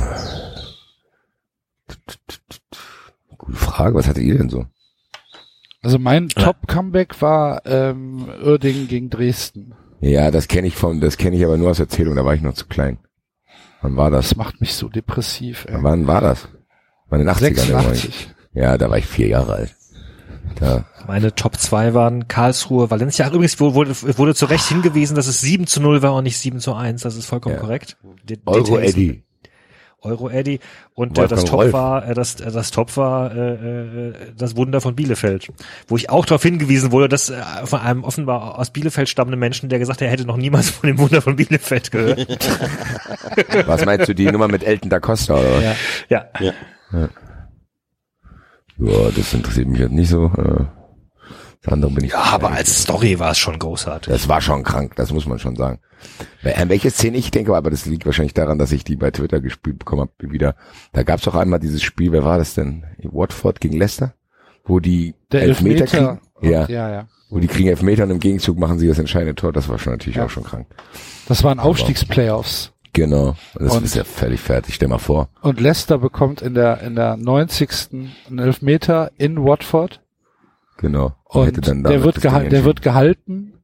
Gute Frage, was hattet ihr denn so? Also mein Top-Comeback war ähm, Uerdingen gegen Dresden. Ja, das kenne ich von, das kenne ich aber nur aus Erzählung, da war ich noch zu klein. Wann war das? Das macht mich so depressiv. Ey. Wann war das? War in den 80ern. da war ich- 86. Ja, da war ich vier Jahre alt. Da, Meine Top 2 waren Karlsruhe, Valencia. Ach, übrigens wurde, wurde zu Recht hingewiesen, dass es 7 zu 0 war und nicht 7 zu 1. Das ist vollkommen Ja. korrekt. De Euro Details- Eddie. Euro Eddy. Und äh, das Top Rolf. war, äh, das, äh, das Top war äh, äh, das Wunder von Bielefeld, wo ich auch darauf hingewiesen wurde, dass äh, von einem offenbar aus Bielefeld stammenden Menschen, der gesagt hat, er hätte noch niemals von dem Wunder von Bielefeld gehört. Was meinst du, die Nummer mit Elton da Costa, oder? was? Ja. ja. Ja, das interessiert mich jetzt nicht so. äh, Das andere bin ich. ja, aber als Story war es schon großartig. Das war schon krank, das muss man schon sagen. Bei- An welche Szene ich denke, aber das liegt wahrscheinlich daran, dass ich die bei Twitter gespielt bekommen habe wieder. Da gab es auch einmal dieses Spiel, wer war das denn? Watford gegen Leicester? Wo die Der Elfmeter, Elfmeter. kriegen. Ja, ja, ja. wo die kriegen Elfmeter und im Gegenzug machen sie das entscheidende Tor. Das war schon natürlich Ja. auch schon krank. Das waren Aufstiegsplayoffs. Genau. Das Und- ist ja völlig fertig. Stell mal vor. Und Leicester bekommt in der, in der 90. einen Elfmeter in Watford. Genau. Und der wird, der wird gehalten.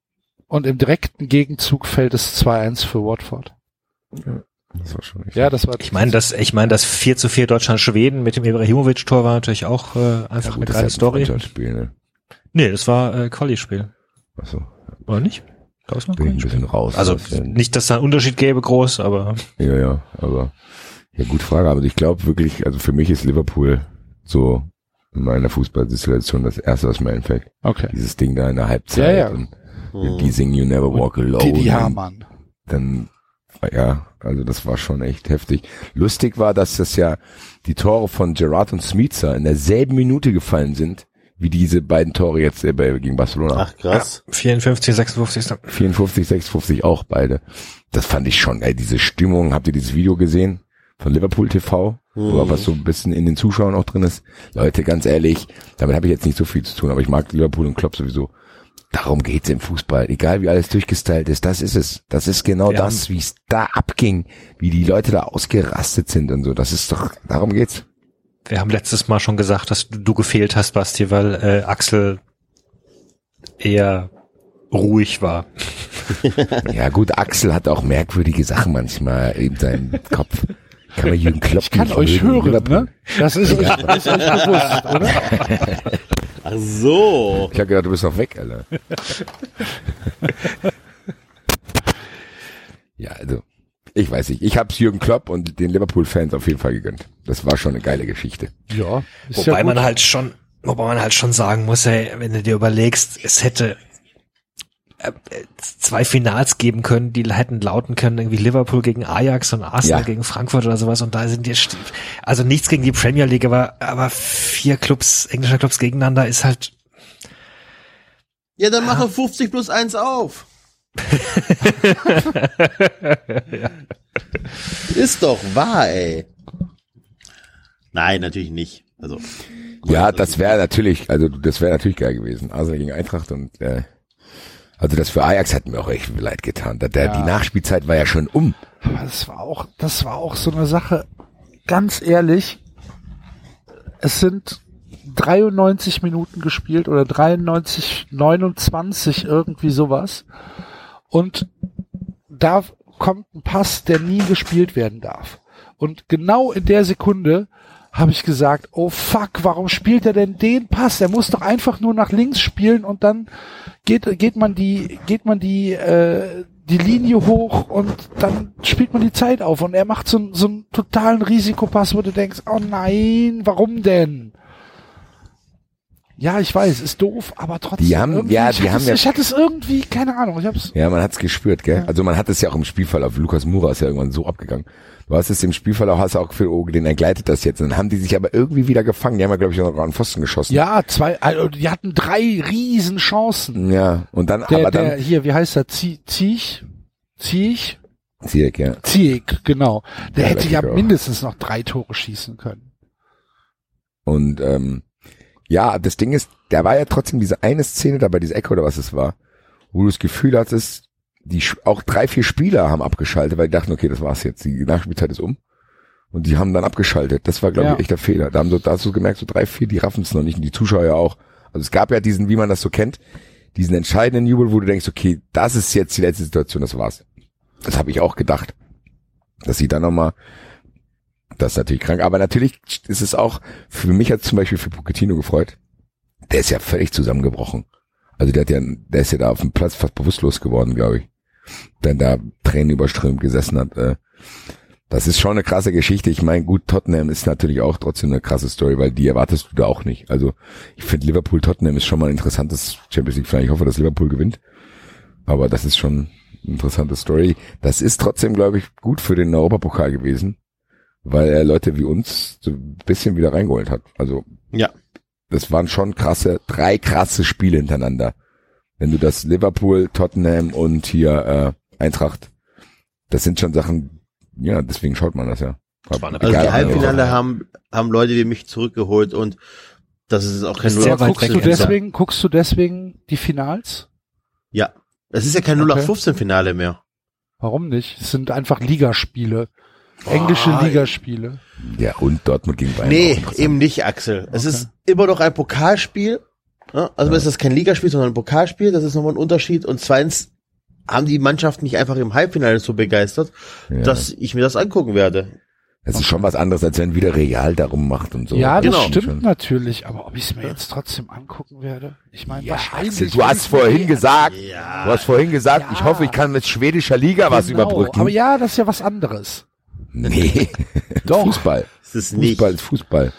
Und im direkten Gegenzug fällt es 2-1 für Watford. Das war schon echt. Ja, das war, Ich meine, das, ich meine, das 4 zu 4 Deutschland-Schweden mit dem Ibrahimovic-Tor war natürlich auch äh, einfach eine das geile ist halt Story. ein Freundschaftsspiel, ne? Nee, das war äh, Quali-Spiel. Achso, Oder nicht? Das war bin ein Quali-Spiel. bisschen raus. Also Das, nicht, dass da ein Unterschied gäbe, groß, aber Ja, ja, aber ja, gute Frage. Aber ich glaube wirklich, also für mich ist Liverpool so in meiner Fußballsituation das erste, was mir einfällt. okay. Dieses Ding da in der Halbzeit Ja, ja. und die singen You Never Walk Alone. Didi Hamann. Dann, ja, also das war schon echt heftig. Lustig war, dass das ja die Tore von Gerard und Smica in derselben Minute gefallen sind, wie diese beiden Tore jetzt äh, gegen Barcelona. Ach, krass. 54, 56. 54, 56 auch beide. Das fand ich schon, ey, diese Stimmung. Habt ihr dieses Video gesehen von Liverpool TV, wo auch was so ein bisschen in den Zuschauern auch drin ist? Leute, ganz ehrlich, damit habe ich jetzt nicht so viel zu tun, aber ich mag Liverpool und Klopp sowieso. Darum geht's im Fußball. Egal wie alles durchgestylt ist, das ist es. Das ist genau Wir das, wie es da abging, wie die Leute da ausgerastet sind und so. Das ist doch, darum geht's. Wir haben letztes Mal schon gesagt, dass du, du gefehlt hast, Basti, weil äh, Axel eher ruhig war. Ja gut, Axel hat auch merkwürdige Sachen manchmal in seinem Kopf. Kann man Jürgen Klopp Ich kann euch mögen. hören, ne? Das ist, euch, ist euch bewusst, oder? Ach so. Ich hab gedacht, du bist noch weg, Alter. ja, also, ich weiß nicht. Ich hab's Jürgen Klopp und den Liverpool-Fans auf jeden Fall gegönnt. Das war schon eine geile Geschichte. Ja. Ist Wobei ja gut. man halt schon, wobei man halt schon sagen muss, ey, wenn du dir überlegst, es hätte zwei Finals geben können, die hätten lauten können, irgendwie Liverpool gegen Ajax und Arsenal Ja. gegen Frankfurt oder sowas und da sind die, also nichts gegen die Premier League, aber, aber vier Clubs, englische Clubs gegeneinander ist halt, Ja, dann mach doch 50 plus 1 auf. Ist doch wahr, ey. Nein, natürlich nicht. Also. Ja, das wäre natürlich, also das wäre natürlich geil gewesen. Arsenal gegen Eintracht und äh, also das für Ajax hat mir auch echt leid getan. Der, der, Ja. Die Nachspielzeit war ja schon um. Aber das war auch, das war auch so eine Sache, ganz ehrlich, es sind 93 Minuten gespielt oder 93, 29, irgendwie sowas. Und da kommt ein Pass, der nie gespielt werden darf. Und genau in der Sekunde habe ich gesagt, oh fuck, warum spielt er denn den Pass? Er muss doch einfach nur nach links spielen und dann geht, geht man die, geht man die, äh, die Linie hoch und dann spielt man die Zeit auf und er macht so, so einen totalen Risikopass, wo du denkst, oh nein, warum denn? Ja, ich weiß, ist doof, aber trotzdem. Die haben- ja, ich die hatte haben es, ja- ich hatte es irgendwie, keine Ahnung, ich hab's, Ja, man hat's gespürt, gell? Also man hat es ja auch im Spielfall auf Lukas Mura ist ja irgendwann so abgegangen. Du hast es im Spielfall auch, hast du auch für oh, den ergleitet das jetzt. Und dann haben die sich aber irgendwie wieder gefangen. Die haben ja, glaube ich, noch an den Pfosten geschossen. ja, zwei, also die hatten drei riesen Chancen. Ja, und dann, Der, aber der, dann, hier, wie heißt er, Zie- Ziech? Ziech? Ziyech, ja. Ziech, genau. Der Ja, hätte der ja mindestens noch drei Tore schießen können. Und ähm, ja, das Ding ist, da war ja trotzdem diese eine Szene da bei dieser Ecke oder was es war, wo du das Gefühl hattest, die auch drei, vier Spieler haben abgeschaltet, weil die dachten, okay, das war's jetzt, die Nachspielzeit ist um. Und die haben dann abgeschaltet. Das war, glaube Ja. ich, echter Fehler. Da haben so, da hast du gemerkt, so drei, vier, die raffen es noch nicht und die Zuschauer ja auch. Also es gab ja diesen, wie man das so kennt, diesen entscheidenden Jubel, wo du denkst, okay, das ist jetzt die letzte Situation, das war's. Das habe ich auch gedacht. Dass sie dann nochmal, das ist natürlich krank, aber natürlich ist es auch, für mich hat zum Beispiel für Pochettino gefreut. Der ist ja völlig zusammengebrochen. Also der hat ja, der ist ja da auf dem Platz fast bewusstlos geworden, glaube ich. Wenn da Tränen überströmt gesessen hat. Äh, das ist schon eine krasse Geschichte. Ich meine, gut, Tottenham ist natürlich auch trotzdem eine krasse Story, weil die erwartest du da auch nicht. Also ich finde Liverpool-Tottenham ist schon mal ein interessantes Champions League-Final. Ich hoffe, dass Liverpool gewinnt. Aber das ist schon eine interessante Story. Das ist trotzdem, glaube ich, gut für den Europapokal gewesen, weil er Leute wie uns so ein bisschen wieder reingeholt hat. Also Ja. das waren schon krasse, drei krasse Spiele hintereinander. Wenn du das Liverpool, Tottenham und hier äh, Eintracht, das sind schon Sachen, ja, deswegen schaut man das ja. Das war eine- Also die Halbfinale haben, haben Leute wie mich zurückgeholt und das ist auch kein Ist sehr weit 0815 weg Guckst du deswegen, guckst du deswegen die Finals? Ja. Es ist ja kein Okay. 0815 Finale mehr. Warum nicht? Es sind einfach Ligaspiele. Englische Ah, Ligaspiele. Ja, und Dortmund gegen Bayern. Nee, eben nicht, Axel. Es Okay. ist immer noch ein Pokalspiel. Ja, also es ist kein Ligaspiel, sondern ein Pokalspiel. Das ist nochmal ein Unterschied. Und zweitens haben die Mannschaften nicht einfach im Halbfinale so begeistert, Ja. dass ich mir das angucken werde. Das ist schon was anderes, als wenn wieder Real darum macht und so. ja, das genau. stimmt Schon. natürlich. Aber ob ich es mir jetzt trotzdem angucken werde? Ich meine, Ja, wahrscheinlich. Axel, du hast vorhin gesagt, Ja. du hast vorhin gesagt, Ja. ich hoffe, ich kann mit schwedischer Liga was Genau, überbrücken. Aber ja, das ist ja was anderes. Nee, Doch. Fußball. Es ist nicht. Fußball ist Fußball.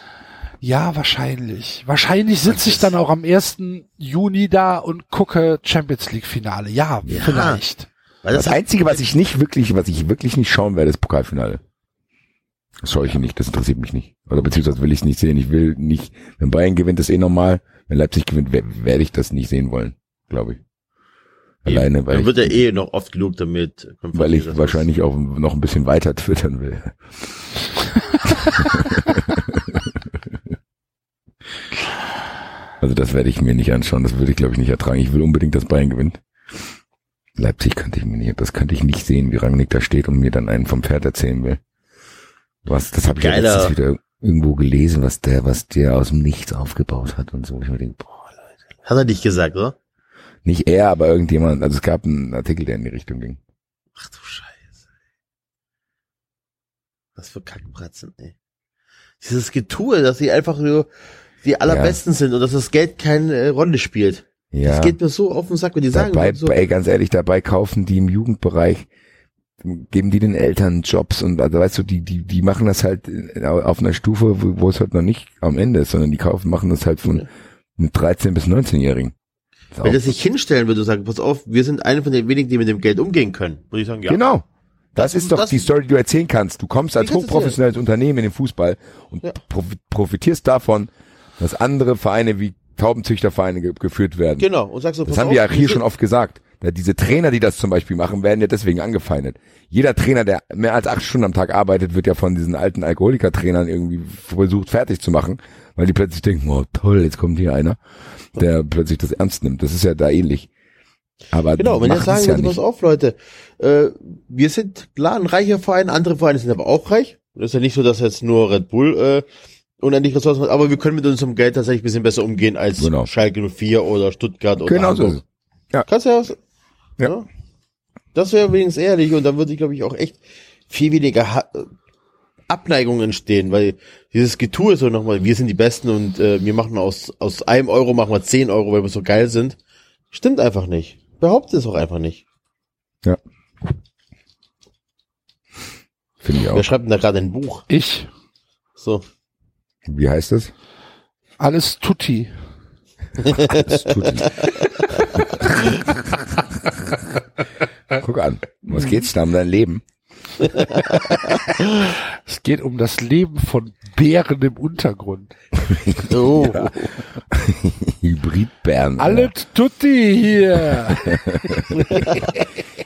Ja, wahrscheinlich. Wahrscheinlich sitze ich dann auch am 1. Juni da und gucke Champions League Finale. Ja, Ja. vielleicht. Weil Das das Einzige, was ich nicht wirklich, was ich wirklich nicht schauen werde, ist Pokalfinale. Das schaue ich nicht, das interessiert mich nicht. Oder beziehungsweise will ich es nicht sehen. Ich will nicht, wenn Bayern gewinnt, ist eh normal. Wenn Leipzig gewinnt, wer- werde ich das nicht sehen wollen, glaube ich. Alleine, weil dann wird er eh noch oft genug damit. weil ich wahrscheinlich auch noch ein bisschen weiter twittern will. also das werde ich mir nicht anschauen. Das würde ich, glaube ich, nicht ertragen. Ich will unbedingt, dass Bayern gewinnt. Leipzig könnte ich mir nicht, das könnte ich nicht sehen, wie Rangnick da steht und mir dann einen vom Pferd erzählen will. Was, das habe ich ja Geiler- letztens wieder irgendwo gelesen, was der, was der aus dem Nichts aufgebaut hat und so. Ich mir denke, boah, Leute. Hat er nicht gesagt, oder? Nicht er, aber irgendjemand. Also es gab einen Artikel, der in die Richtung ging. Ach du Scheiße. Was für Kackbratzen, ey. Dieses Getue, dass sie einfach so die allerbesten sind und dass das Geld keine äh, Rolle spielt. Ja. Das geht mir so auf den Sack, wenn die sagen, dabei, so, ey, ganz ehrlich, dabei kaufen die im Jugendbereich, geben die den Eltern Jobs und also weißt du, die, die, die machen das halt äh, auf einer Stufe, wo, wo es halt noch nicht am Ende ist, sondern die kaufen, machen das halt von mit 13 bis 19-Jährigen. Wenn auch- das sich hinstellen würde und sagen, pass auf, wir sind eine von den wenigen, die mit dem Geld umgehen können, würde ich sagen, ja. Genau. Das, Das- ist doch das- die Story, die du erzählen kannst. Du kommst als du hochprofessionelles Unternehmen in den Fußball und Ja. profi- profitierst davon, dass andere Vereine wie Taubenzüchtervereine ge geführt werden. Genau. Und sagst so, Das haben wir ja hier schon oft gesagt. Ja, diese Trainer, die das zum Beispiel machen, werden ja deswegen angefeindet. Jeder Trainer, der mehr als acht Stunden am Tag arbeitet, wird ja von diesen alten Alkoholiker-Trainern irgendwie versucht fertig zu machen, weil die plötzlich denken, oh toll, jetzt kommt hier einer, der plötzlich das ernst nimmt. Das ist ja da ähnlich. Aber Genau, wenn ihr sagen ja würdet, pass auf, Leute, äh, wir sind klar ein reicher Verein, andere Vereine sind aber auch reich. Das ist ja nicht so, dass jetzt nur Red Bull äh, unendlich Ressourcen hat, aber wir können mit unserem Geld tatsächlich ein bisschen besser umgehen als Genau. Schalke 04 oder Stuttgart oder Genau so Hamburg. es. Kannst du ja, was- Ja. ja. Das wäre wenigstens ehrlich und dann würde ich, glaube ich, auch echt viel weniger ha Abneigung entstehen, weil dieses Getue so nochmal, wir sind die Besten und äh, wir machen aus, aus einem Euro machen wir 10 Euro, weil wir so geil sind. Stimmt einfach nicht. Behauptet es auch einfach nicht. Finde ich Wer auch. schreibt denn da gerade ein Buch? Ich. So. Wie heißt das? Alles tutti. Das tut nicht. Guck an. Was geht's da um dein Leben? Es geht um das Leben von Bären im Untergrund. Oh. Hybridbären. Alle tutti hier.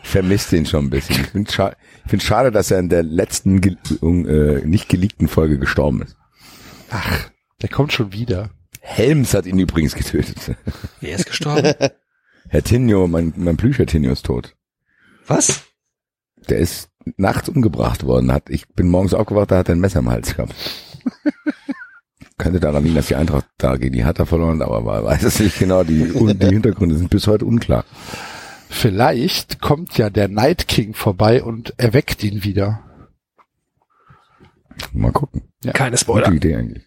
Ich vermisse den schon ein bisschen. Ich finde scha ich find's schade, dass er in der letzten ge äh, nicht geleakten Folge gestorben ist. Ach, der kommt schon wieder. Helms hat ihn übrigens getötet. Wer ist gestorben? Herr Tinio, mein, mein Plüscher Tinio ist tot. Was? Der ist nachts umgebracht worden. Hat, ich bin morgens aufgewacht, da hat er ein Messer im Hals gehabt. Könnte daran liegen, dass die Eintracht da gegen die Hertha verloren, hat, aber man weiß es nicht genau. Die, die Hintergründe sind bis heute unklar. Vielleicht kommt ja der Night King vorbei und erweckt ihn wieder. Mal gucken. Keine Gute Spoiler. Idee eigentlich.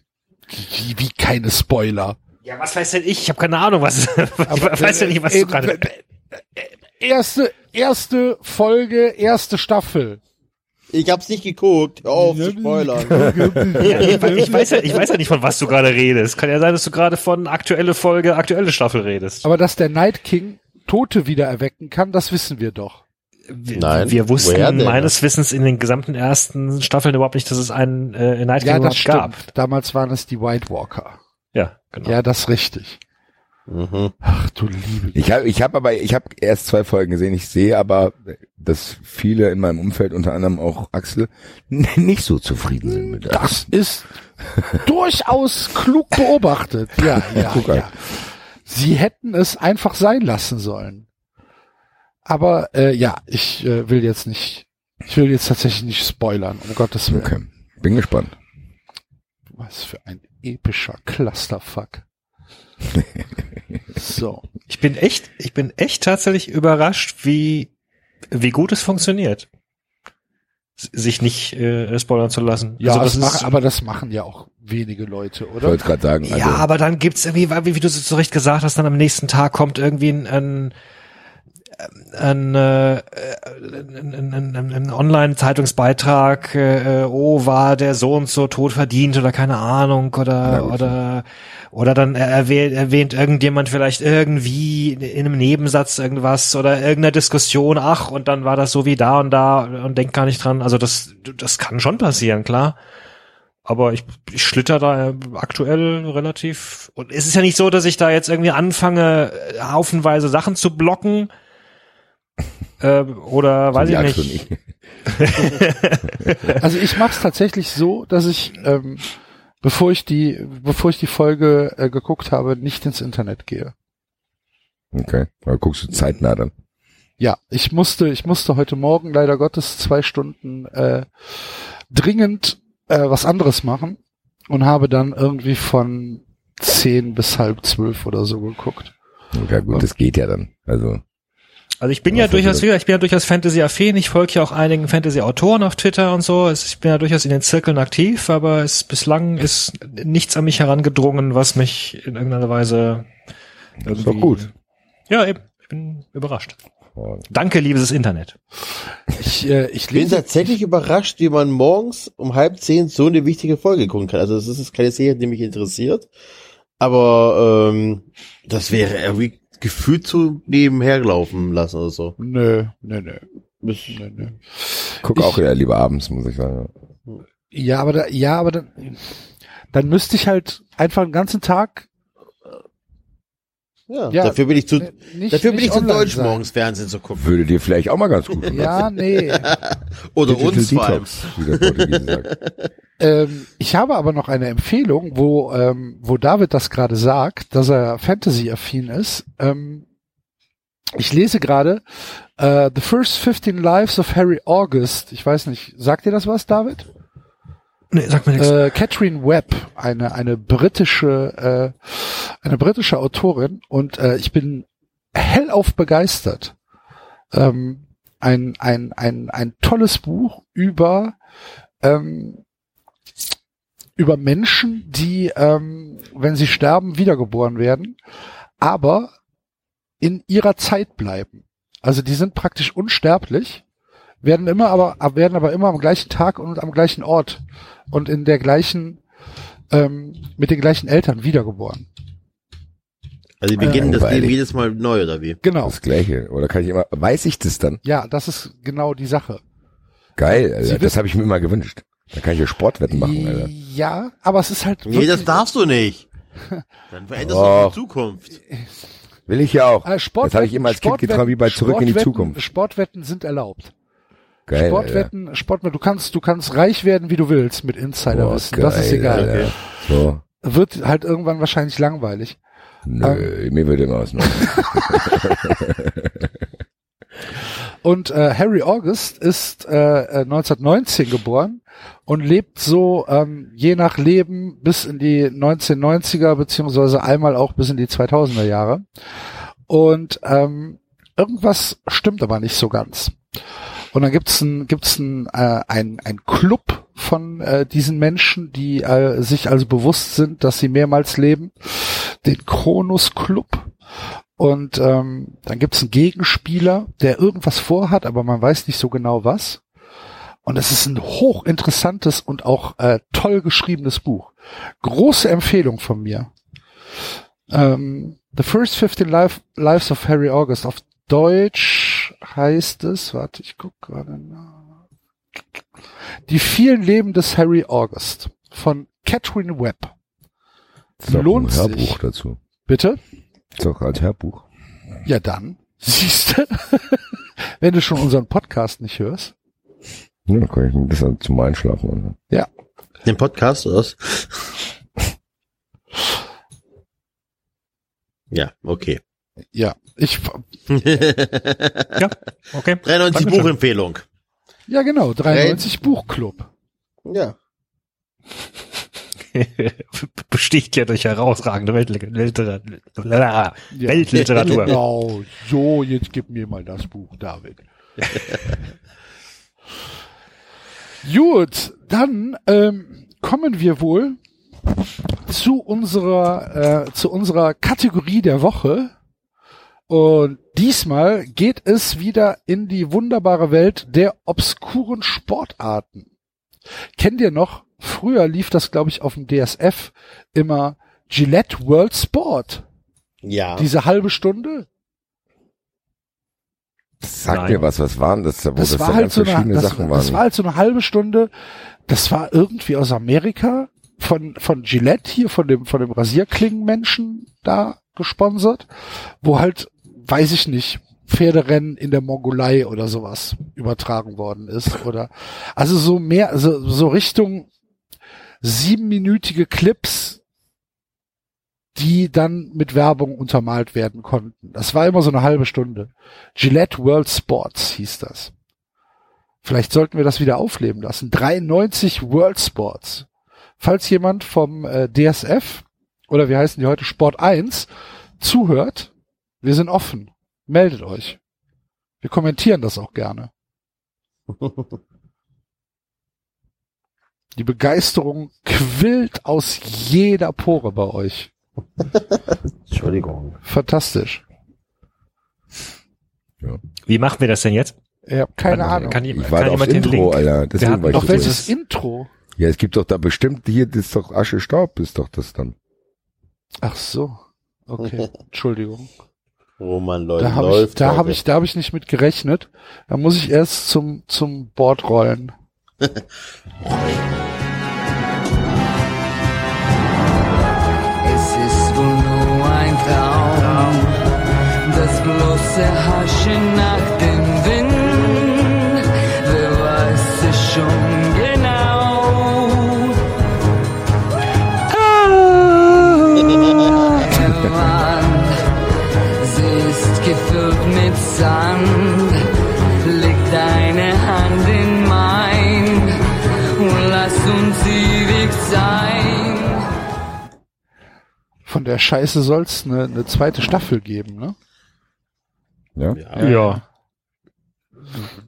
Wie, wie keine Spoiler. Ja, was weiß denn ich? Ich habe keine Ahnung, was. ich weiß ja nicht, was äh, du gerade. Erste, erste Folge, erste Staffel. Ich hab's nicht geguckt. Hör auf zu spoilern. Ja, ich, ich, weiß ja, ich weiß ja nicht, von was du gerade redest. Kann ja sein, dass du gerade von aktuelle Folge, aktuelle Staffel redest. Aber dass der Night King Tote wieder erwecken kann, das wissen wir doch. Wir, Nein, wir wussten meines Wissens in den gesamten ersten Staffeln überhaupt nicht, dass es einen äh, Night King Ja, das überhaupt stimmt. gab. Damals waren es die White Walker. Ja, genau. Ja, das ist richtig. Mhm. Ach du liebe. Ich habe ich hab aber, ich habe erst zwei Folgen gesehen. Ich sehe aber, dass viele in meinem Umfeld, unter anderem auch Axel, nicht so zufrieden sind mit der. Das ist durchaus klug beobachtet. Ja, ja, an. ja. Sie hätten es einfach sein lassen sollen. Aber äh, ja, ich äh, will jetzt nicht, ich will jetzt tatsächlich nicht spoilern, um Gottes Willen. Okay. Bin gespannt. Was für ein epischer Clusterfuck. so. Ich bin echt, ich bin echt tatsächlich überrascht, wie, wie gut es funktioniert. Sich nicht äh, spoilern zu lassen. Ja, Also das das mach, ist- aber das machen ja auch wenige Leute, Ich oder? wollte gerade sagen, also, ja, aber dann gibt's irgendwie, wie, wie du so recht gesagt hast, dann am nächsten Tag kommt irgendwie ein, ein, ein, äh, ein, ein, ein, Online-Zeitungsbeitrag, äh, oh, war der so und so tot verdient oder keine Ahnung oder oder oder dann erwähnt, erwähnt irgendjemand vielleicht irgendwie in einem Nebensatz irgendwas oder irgendeine Diskussion, ach, und dann war das so wie da und da und denkt gar nicht dran. Also das, das kann schon passieren, klar. Aber ich, ich schlitter da aktuell relativ. Und es ist ja nicht so, dass ich da jetzt irgendwie anfange, äh, haufenweise Sachen zu blocken. Äh, oder weiß ich nicht. Also ich mache es tatsächlich so, dass ich, ähm, bevor ich die, bevor ich die Folge äh, geguckt habe, nicht ins Internet gehe. Okay. Aber guckst du zeitnah dann. Ja, ich musste, ich musste heute Morgen leider Gottes zwei Stunden äh, dringend äh, was anderes machen und habe dann irgendwie von zehn bis halb zwölf oder so geguckt. Ja gut, das geht ja dann. Also, Also ich bin ja das durchaus ich bin ja durchaus Fantasy-affin. Ich folge ja auch einigen Fantasy-Autoren auf Twitter und so. Es- Ich bin ja durchaus in den Zirkeln aktiv, aber es bislang ist nichts an mich herangedrungen, was mich in irgendeiner Weise das ist doch gut. Ja, eben. Ich bin überrascht. Danke, liebes Internet. Ich, äh, ich bin tatsächlich überrascht, wie man morgens um halb zehn so eine wichtige Folge gucken kann. Also das ist keine Serie, die mich interessiert. Aber ähm, das wäre irgendwie gefühlt zu nebenher laufen lassen oder so. Nö, nö, nö, nö, nö. guck Ich- auch eher lieber abends, muss ich sagen. Ja, aber da, ja, aber dann, dann müsste ich halt einfach den ganzen Tag Ja, Ja, dafür bin ich zu, n- nicht- dafür bin ich zu deutsch, sein. morgens Fernsehen zu gucken. Würde dir vielleicht auch mal ganz gut tun. Ja, nee. Oder Digital uns vor allem. Detox, ähm, ich habe aber noch eine Empfehlung, wo, ähm, wo David das gerade sagt, dass er Fantasy-affin ist. Ähm, ich lese gerade äh, The First 15 Lives of Harry August. Ich weiß nicht, sagt dir das was, David? Nee, sag mir nichts. Äh, Catherine Webb, eine eine britische äh, eine britische Autorin und äh, ich bin hellauf begeistert. Ähm, ein ein ein ein tolles Buch über ähm, über Menschen, die ähm, wenn sie sterben wiedergeboren werden, aber in ihrer Zeit bleiben. Also die sind praktisch unsterblich, werden immer aber werden aber immer am gleichen Tag und am gleichen Ort und in der gleichen, ähm, mit den gleichen Eltern wiedergeboren. Also die beginnen das Langweilig. Leben jedes Mal neu, oder wie? Genau. Das Gleiche. Oder kann ich immer, weiß ich das dann? Ja, das ist genau die Sache. Geil, Sie Alter. Das habe ich mir immer gewünscht. Da kann ich ja Sportwetten machen, Alter. Ja, aber es ist halt. Nee, das darfst du nicht. Dann veränderst du die Zukunft. Will ich ja auch. Äh, Sportwetten, das habe ich immer als Kind geträumt, wie bei Zurück in die Zukunft. Sportwetten sind erlaubt. Geil. Sportwetten, Sportwetten, du kannst, du kannst reich werden, wie du willst mit Insiderwissen. Das ist egal. Alter. So. Wird halt irgendwann wahrscheinlich langweilig. Nö, mir würde immer was. Und äh, Harry August ist äh, äh, 1919 geboren und lebt so ähm, je nach Leben bis in die 1990er beziehungsweise einmal auch bis in die 2000er Jahre. Und ähm, irgendwas stimmt aber nicht so ganz. Und dann gibt's ein, gibt's ein, äh, ein, ein Club von äh, diesen Menschen, die äh, sich also bewusst sind, dass sie mehrmals leben, den Kronos Club. Und ähm, dann gibt's einen Gegenspieler, der irgendwas vorhat, aber man weiß nicht so genau was. Und es ist ein hochinteressantes und auch äh, toll geschriebenes Buch. Große Empfehlung von mir. Ähm, The First 15 Life, Lives of Harry August. Auf Deutsch heißt es, warte, ich guck gerade nach. Die vielen Leben des Harry August von Catherine Webb. Das ist auch Lohnt ein sich. Hörbuch dazu. Bitte? Das ist auch als Hörbuch. Ja, dann. Siehst du? Wenn du schon unseren Podcast nicht hörst. Ja, dann kann ich mir das dann zum Einschlafen anhören. Den Podcast, oder was? Ja, okay. Ja, ich, Ja, okay. 93 Dankeschön. Buchempfehlung. ja genau, 93 Buchclub. Ja. Besticht ja durch herausragende Weltliter Ja. Weltliteratur. Genau, so, jetzt gib mir mal das Buch, David. Gut, dann ähm, kommen wir wohl zu unserer äh, zu unserer Kategorie der Woche. Und diesmal geht es wieder in die wunderbare Welt der obskuren Sportarten. Kennt ihr noch? Früher lief das, glaube ich, auf dem DSF immer Gillette World Sport. Ja. Diese halbe Stunde. Sag Nein. mir was, was waren das, wo das, Das, war halt so eine, das, Sachen das waren. war halt so eine halbe Stunde. Das war irgendwie aus Amerika von, von Gillette hier, von dem, von dem Rasierklingenmenschen da gesponsert, wo halt, weiß ich nicht, Pferderennen in der Mongolei oder sowas übertragen worden ist oder, also so mehr, also so Richtung siebenminütige Clips, die dann mit Werbung untermalt werden konnten. Das war immer so eine halbe Stunde. Gillette World Sports hieß das. Vielleicht sollten wir das wieder aufleben lassen. 93 World Sports. Falls jemand vom äh, DSF oder wie heißen die heute Sport 1 zuhört, wir sind offen. Meldet euch. Wir kommentieren das auch gerne. Die Begeisterung quillt aus jeder Pore bei euch. Entschuldigung. Fantastisch. Wie machen wir das denn jetzt? Ich habe keine Kann- Ahnung. Kann, Ich kann warte aufs Intro, Link? Alter. Deswegen hatten war ich doch welches drin. Intro? Ja, es gibt doch da bestimmt hier, das ist doch Asche Staub, ist doch das dann. Ach so. Okay. Entschuldigung. Oh man, Leute, Da habe ich, läuft. da heute. habe ich, da habe ich nicht mit gerechnet. Da muss ich erst zum zum Board rollen. Es ist wohl nur ein Traum. erhaschen nach dem Wind. Wer weiß es schon Sand. Leg deine Hand in mein und lass uns ewig sein. Von der Scheiße soll's eine eine zweite Staffel geben, ne? Ja. Ja.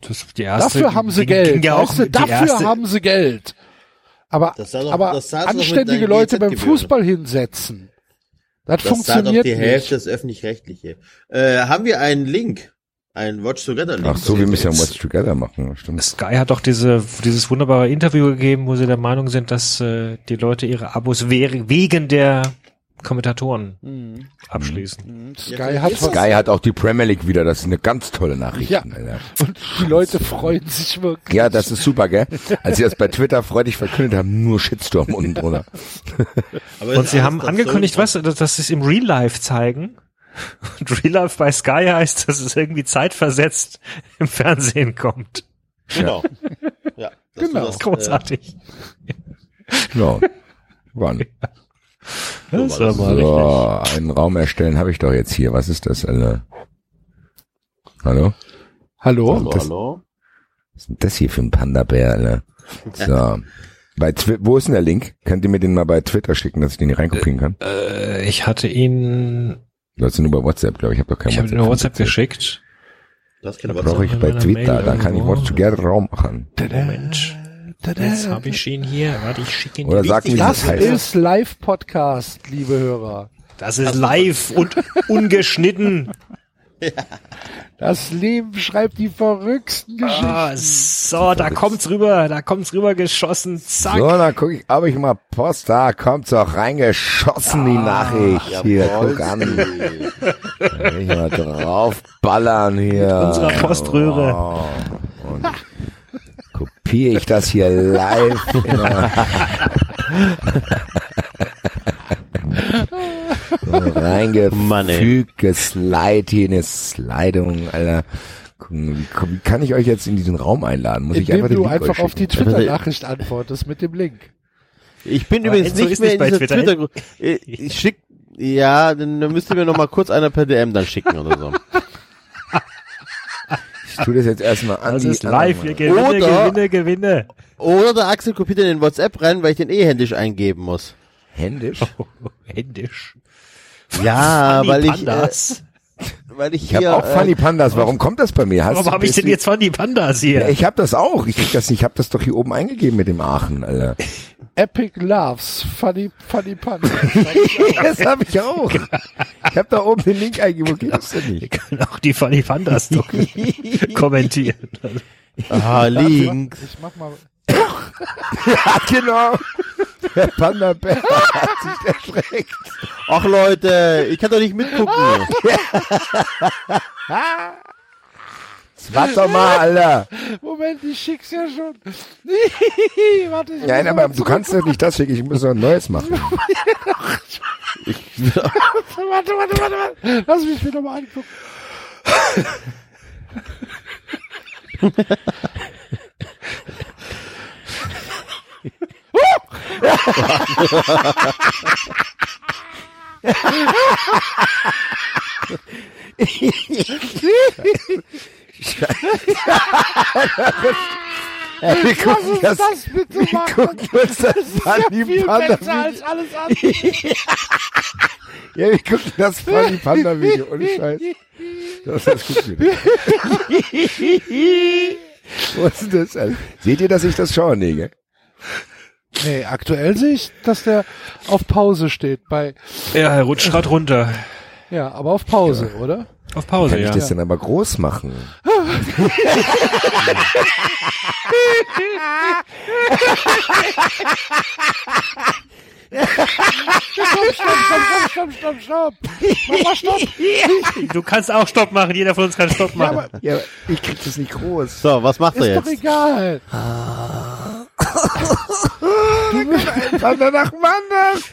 Das, die erste, Dafür haben sie ging- ging Geld. Ja auch, weißt du, dafür erste, haben sie Geld. Aber, doch- aber anständige Leute beim GZ-Gebühren. Fußball hinsetzen. Das, Das zahlt doch funktioniert die Hälfte nicht. des Öffentlich-Rechtliche. Äh, haben wir einen Link? Einen Watch Together Link? Ach so, wir müssen ja Watch Together machen. Stimmt. Sky hat doch diese, dieses wunderbare Interview gegeben, wo sie der Meinung sind, dass äh, die Leute ihre Abos we wegen der Kommentatoren Mhm. abschließen. Sky hat Sky hat auch die Premier League wieder. Das ist eine ganz tolle Nachricht. Ja. Alter. und die Leute freuen sich wirklich. Ja, das ist super, gell? Als sie das bei Twitter freudig verkündet haben, nur Shitstorm unten drunter. Aber Und sie haben angekündigt, so- was, dass, dass sie es im Real Life zeigen. Und Real Life bei Sky heißt, dass es irgendwie zeitversetzt im Fernsehen kommt. Genau. Ja, Genau. Das, äh, Großartig. Ja. Wann? Das war mal So, einen Raum erstellen habe ich doch jetzt hier. Was ist das, Alter? Hallo? Hallo? hallo, das- hallo. Was ist denn das hier für ein Panda-Bär, Alter? So. Bei Twi wo ist denn der Link? Könnt ihr mir den mal bei Twitter schicken, dass ich den hier reinkopieren kann? Äh, ich hatte ihn, Du hast ihn nur bei WhatsApp, glaube ich. Ich habe doch kein ich habe ihn über WhatsApp geschickt. Das kennt Brauche aber ich bei Twitter, Mail dann kann ich. Watch Together Raum machen. Moment. Jetzt habe ich ihn hier. Warte, ich schicke ihn Oder sag mir, Das das heißt. ist Live-Podcast, liebe Hörer. Das ist live und ungeschnitten. Das Leben schreibt die verrücksten Geschichten. Ah, so, da kommt's rüber, da kommt's rüber geschossen. Zack. So, dann guck ich, ob ich mal Post, da kommt's auch reingeschossen, die Nachricht. Hier, guck an. Ich mal draufballern hier. Mit unserer Poströhre. Oh. Und kopiere ich das hier live. so reingefügt, geslide hier eine Slidung, Alter. Wie kann ich euch jetzt in diesen Raum einladen? Muss ich einfach den du Link einfach auf die? Twitter-Nachricht antwortest mit dem Link. Ich bin Aber übrigens nicht ist mehr nicht in bei dieser Twitter. Twitter. Twitter ich, schick, ja, dann, dann müsst ihr mir noch mal kurz einer per DM dann schicken oder so. Ich tue das jetzt erstmal an. Das ist live. Wir gewinne, Oder- gewinne, gewinne. Oder der Axel kopiert in den WhatsApp rein, weil ich den eh händisch eingeben muss. Händisch? Händisch. Ja, Funny weil ich, äh, Pandas. weil ich Ich habe auch Funny Pandas. Warum kommt das bei mir? Hast Warum habe ich denn jetzt Funny Pandas hier? Ja, ich habe das auch. Ich krieg das nicht. Ich habe das doch hier oben eingegeben mit dem Aachen, Alter. Epic Loves, Funny, Funny Pun. das habe ich auch. Ich habe da oben den Link eingegeben. Wo geht das denn Wir nicht? können auch die Funny Pandas doch kommentieren. äh, ah, Link. Ich mach mal. Ja, genau. Der Panda Bär hat sich erschreckt. Ach Leute, ich kann doch nicht mitgucken. Das war doch mal, Alter. Moment, ich schick's ja schon. Warte, ich Nein, aber du kannst doch nicht das schicken. Ich muss noch ein neues machen. Warte, warte, warte, warte. Lass mich wieder mal angucken. Ey, wir gucken das, das bitte wir machen. gucken uns das Funny Viel Panda besser als Video. alles andere. Ja, wir gucken das Funny Panda Video. Ohne Scheiß. Das ist gut wieder. Wo ist denn das? Seht ihr, dass ich das schaue? Nee, gell? Nee, aktuell sehe ich, dass der auf Pause steht bei, Ja, er rutscht grad runter. ja, aber auf Pause, oder? Auf Pause, Kann ich ja. das denn aber groß machen? Stopp, stopp, stopp, stopp. Mach mal Stopp. Du kannst auch Stopp machen. Jeder von uns kann Stopp machen. Ja, aber ich krieg das nicht groß. So, was macht er Ist doch jetzt? egal. Panda nach dem anderen.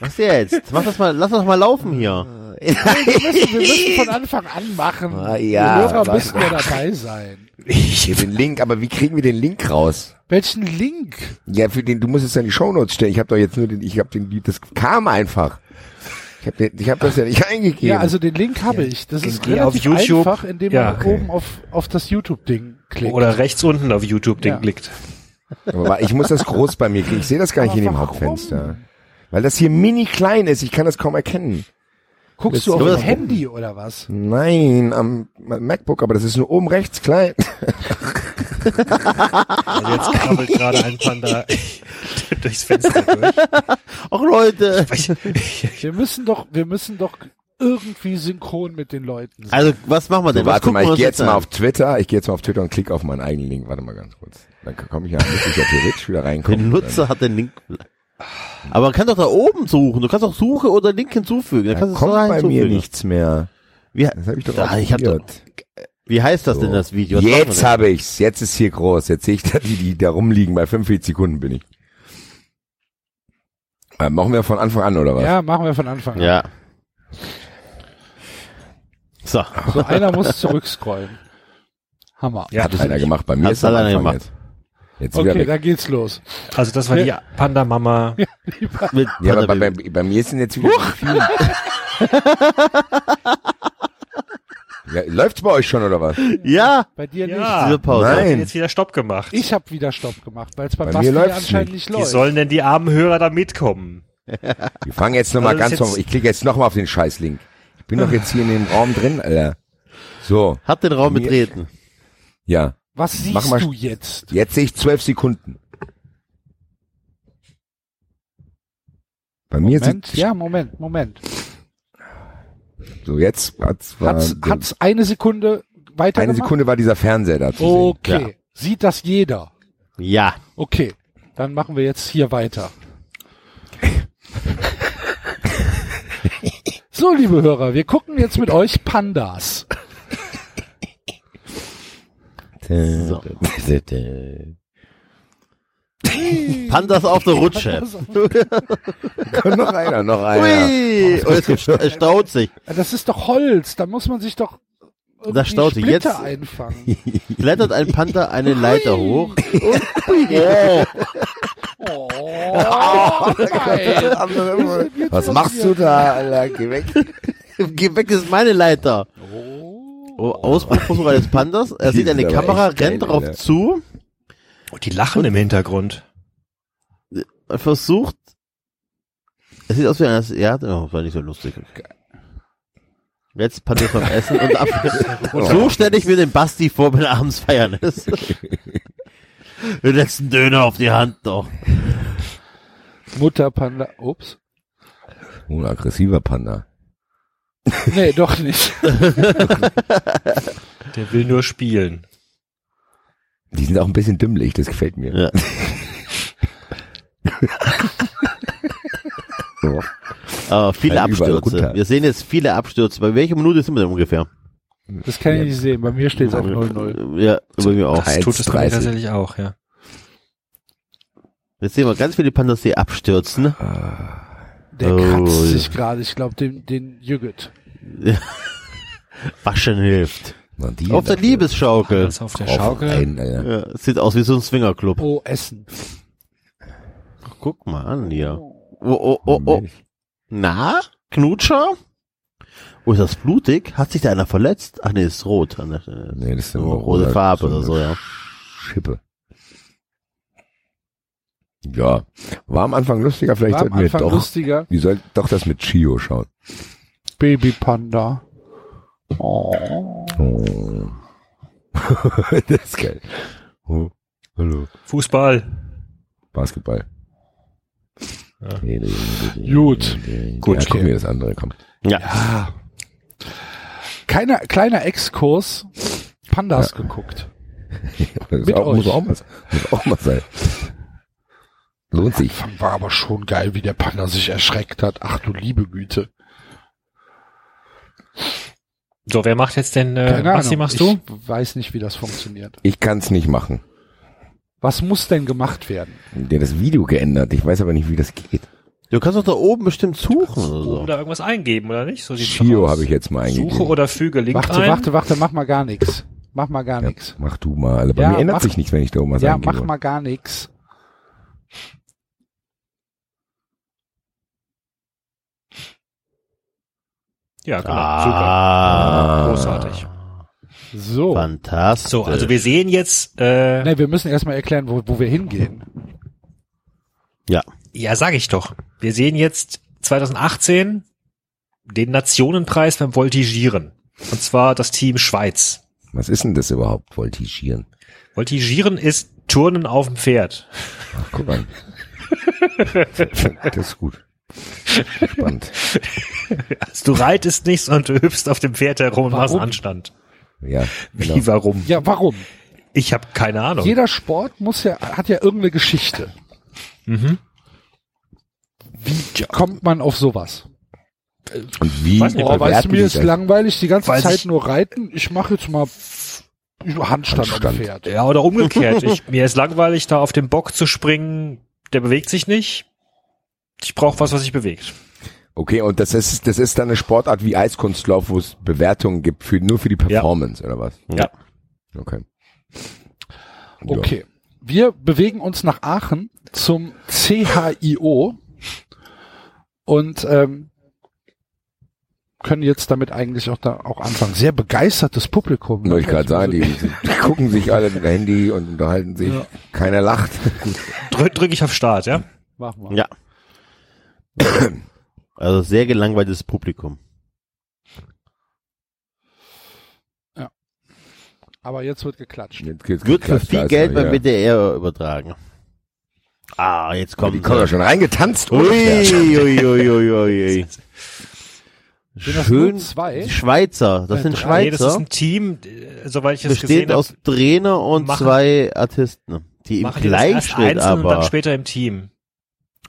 Was jetzt? Mach das mal, lass das mal laufen hier. Wir müssen, wir müssen von Anfang an machen. Ah, ja, Die Hörer müssen ja dabei sein. Hier den Link, aber wie kriegen wir den Link raus? Welchen Link? Ja, für den, du musst es ja in die Shownotes stellen. Ich habe doch jetzt nur den, ich habe den, das kam einfach. Ich habe ich hab das ja nicht eingegeben. Ja, also den Link habe ich. Das ist Geh auf relativ YouTube. einfach, indem Ja, man okay. oben auf, auf das YouTube-Ding klickt. Oder rechts unten auf YouTube den Ja. klickt. aber ich muss das groß bei mir kriegen. Ich sehe das gar nicht Aber in dem warum? Hauptfenster. Weil das hier mini klein ist. Ich kann das kaum erkennen. Guckst du auf das- Handy oder was? Nein, am MacBook, aber das ist nur oben rechts klein. Also jetzt krabbelt gerade ein Panda durchs Fenster durch. Ach Leute. Wir müssen doch, wir müssen doch irgendwie synchron mit den Leuten sein. Also, was machen wir denn? So, warte gucken mal, ich gehe jetzt an? mal auf Twitter. Ich gehe jetzt mal auf Twitter und klicke auf meinen eigenen Link. Warte mal ganz kurz. Dann komme ich ja, müsste ich ja theoretisch wieder Der reinkommen. Nutzer hat den Link. Aber man kann doch da oben suchen. Du kannst auch Suche oder Link hinzufügen. Dann Da kannst du es kommt da bei mir hinzufügen. nichts mehr. Wie, Das habe ich doch Da, auch ich hab doch- wie heißt das denn, So. das Video? Was Jetzt habe ich's. Jetzt ist hier groß. Jetzt sehe ich da die, die da rumliegen. Bei 45 Sekunden bin ich. Äh, machen wir von Anfang an, oder was? Ja, machen wir von Anfang denn? an. Ja. So. So, einer muss zurückscrollen. Hammer. Ja, Hat das einer gemacht? Bei mir Hat's ist alleine Anfang gemacht. jetzt. Okay, da geht's los. Also das war die Panda-Mama. Mit Ja, aber bei, Panda- bei, bei mir sind jetzt wieder so viele. ja, läuft's bei euch schon, oder was? ja. Bei dir Ja. Diese Pause. Nein. Hat jetzt wieder Stopp gemacht. nicht. Ich habe wieder Stopp gemacht, weil es beim Bei Basti mir anscheinend nicht. nicht, Wie läuft. sollen denn die armen Hörer da mitkommen? Wir fangen jetzt nochmal Also ganz jetzt- ich klicke jetzt nochmal auf den Scheißlink. Ich bin doch jetzt hier in dem Raum drin, Alter. So, Hat den Raum Mir- betreten. ja. Was Mach siehst mal- du jetzt? Jetzt sehe ich zwölf Sekunden. Bei mir Moment, sind, ja, Moment, Moment. so jetzt hat's, war, Hat's, so, hat's eine Sekunde weiter eine gemacht? Sekunde war dieser Fernseher da zu Okay. Ja. Sieht das jeder? Ja. Okay. Dann machen wir jetzt hier weiter. So, liebe Hörer, wir gucken jetzt mit euch Pandas. So. Pandas auf der Rutsche. noch einer, noch einer. Ui. Sta- es staut sich. Das ist doch Holz, da muss man sich doch irgendwie Das staut sich. Splitter Jetzt- einfangen. Klettert ein Panther eine Leiter hoch. Oh, geil. Was machst du da, Alter? Geh weg. Geh weg, das ist meine Leiter. Oh, Ausbruchversuch eines Pandas. Er sieht eine Kamera, echt geil, rennt drauf Alter. zu, Und die lachen im Hintergrund. versucht. Es sieht aus wie ein, ja, oh, das war nicht so lustig. Jetzt Panther vom Essen und ab. Und so stelle ich mir den Basti vor, wenn er abends feiern ist. Den letzten Döner auf die Hand doch. Mutterpanda. Ups. Oh, ein aggressiver Panda. Nee, doch nicht. Der will nur spielen. Die sind auch ein bisschen dümmlich, das gefällt mir. Ja. Aber viele Halt überall Abstürze. Wir sehen jetzt viele Abstürze. Bei welcher Minute sind wir denn ungefähr? Das kann ich nicht sehen. Bei mir steht es auf 0-0. Ja, bei mir auch. Das tut es bei mir 1,30. tatsächlich auch, ja. Jetzt sehen wir ganz viele Pandas, die abstürzen. Der Oh, kratzt ja. sich gerade. Ich glaube, den, den Jügget. Waschen hilft. Die Auf der. Liebesschaukel. Das auf der Schaukel. rein, Alter. Ja, sieht aus wie so ein Swingerclub. Oh, Essen. Guck mal an hier. Oh, oh, oh, oh. Milch. Na? Knutscher? Oh, ist das blutig? Hat sich da einer verletzt? Ach nee, ist rot. An der, Stelle. Nee, das ist eine rote Farbe oder so, ja. Schippe. Ja, war am Anfang lustiger, vielleicht War am sollten wir Anfang doch, lustiger. wir sollten doch das mit Chio schauen. Babypanda. Oh. Oh. das ist geil. Oh, hallo. Fußball. Basketball. Ja. Gut. Gut, ja, gucken okay. wir das andere, komm. Ja. Keiner, kleiner Exkurs. Pandas geguckt. Das Mit auch, muss, euch. auch mal, muss auch mal sein. Lohnt sich. Anfang war aber schon geil, wie der Panda sich erschreckt hat. Ach du liebe Güte. So, wer macht jetzt denn, äh, Keine Basti, Ahnung. machst du? Ich weiß nicht, wie das funktioniert. Ich kann's nicht machen. Was muss denn gemacht werden? Der hat das Video geändert. Ich weiß aber nicht, wie das geht. Du kannst doch da oben bestimmt suchen oder so. Da irgendwas eingeben, oder nicht? So aus. habe ich jetzt mal eingegeben. Suche oder füge Link Warte, ein. warte, warte, mach mal gar nichts. Mach mal gar Ja, nichts. mach du mal. Also bei Ja, mir ändert mach- sich nichts, wenn ich da oben was Ja, eingebe. mach mal gar nichts. Ja, genau. Ah. Super. Großartig. So. Fantastisch. So, also wir sehen jetzt, äh, Ne, wir müssen erstmal erklären, wo, wo wir hingehen. ja. ja, sag ich doch. Wir sehen jetzt 2018 den Nationenpreis beim Voltigieren. Und zwar das Team Schweiz. Was ist denn das überhaupt, Voltigieren? Voltigieren ist Turnen auf dem Pferd. Ach, guck an. das ist gut. Spannend. Also du reitest nicht, sondern du hüpfst auf dem Pferd herum und machst Warum? Anstand. Ja, Wie, genau. warum? Ja, warum? Ich habe keine Ahnung. Jeder Sport muss ja, hat ja irgendeine Geschichte. Mhm. Wie kommt man auf sowas? Und wie Weiß nicht, Boah, weißt du, mir ist langweilig, die ganze Weiß Zeit nur reiten. Ich mache jetzt mal Handstand, am Handstand. Pferd. Ja, oder umgekehrt. Ich, mir ist langweilig, da auf den Bock zu springen. Der bewegt sich nicht. Ich brauche was, was sich bewegt. Okay, und das ist, das ist dann eine Sportart wie Eiskunstlauf, wo es Bewertungen gibt für, nur für die Performance, oder was? Ja. Okay. Ja. Okay. Wir bewegen uns nach Aachen zum CHIO und ähm, können jetzt damit eigentlich auch da auch anfangen. Sehr begeistertes Publikum. Wollte ich gerade sagen, die, die gucken sich alle mit dem Handy und unterhalten sich. Ja. Keiner lacht. Drück, drück ich auf Start, ja? Machen wir. Ja. Also sehr gelangweiltes Publikum. Aber jetzt wird geklatscht. Jetzt geht's Wird für geklatscht, viel da ist Geld er, beim ja. WDR übertragen. Ah, jetzt Oh, die kommt. kommen ja schon reingetanzt. Ui, ui, ui, ui, ui. Das Schön. zwei? Schweizer, das Äh, sind drei. Nee, das ist Schweizer. ein Team, äh, soweit ich es Besteht gesehen aus habe. Trainer und machen- zwei Artisten. Die im Gleichschritt einzeln und dann aber. später im Team.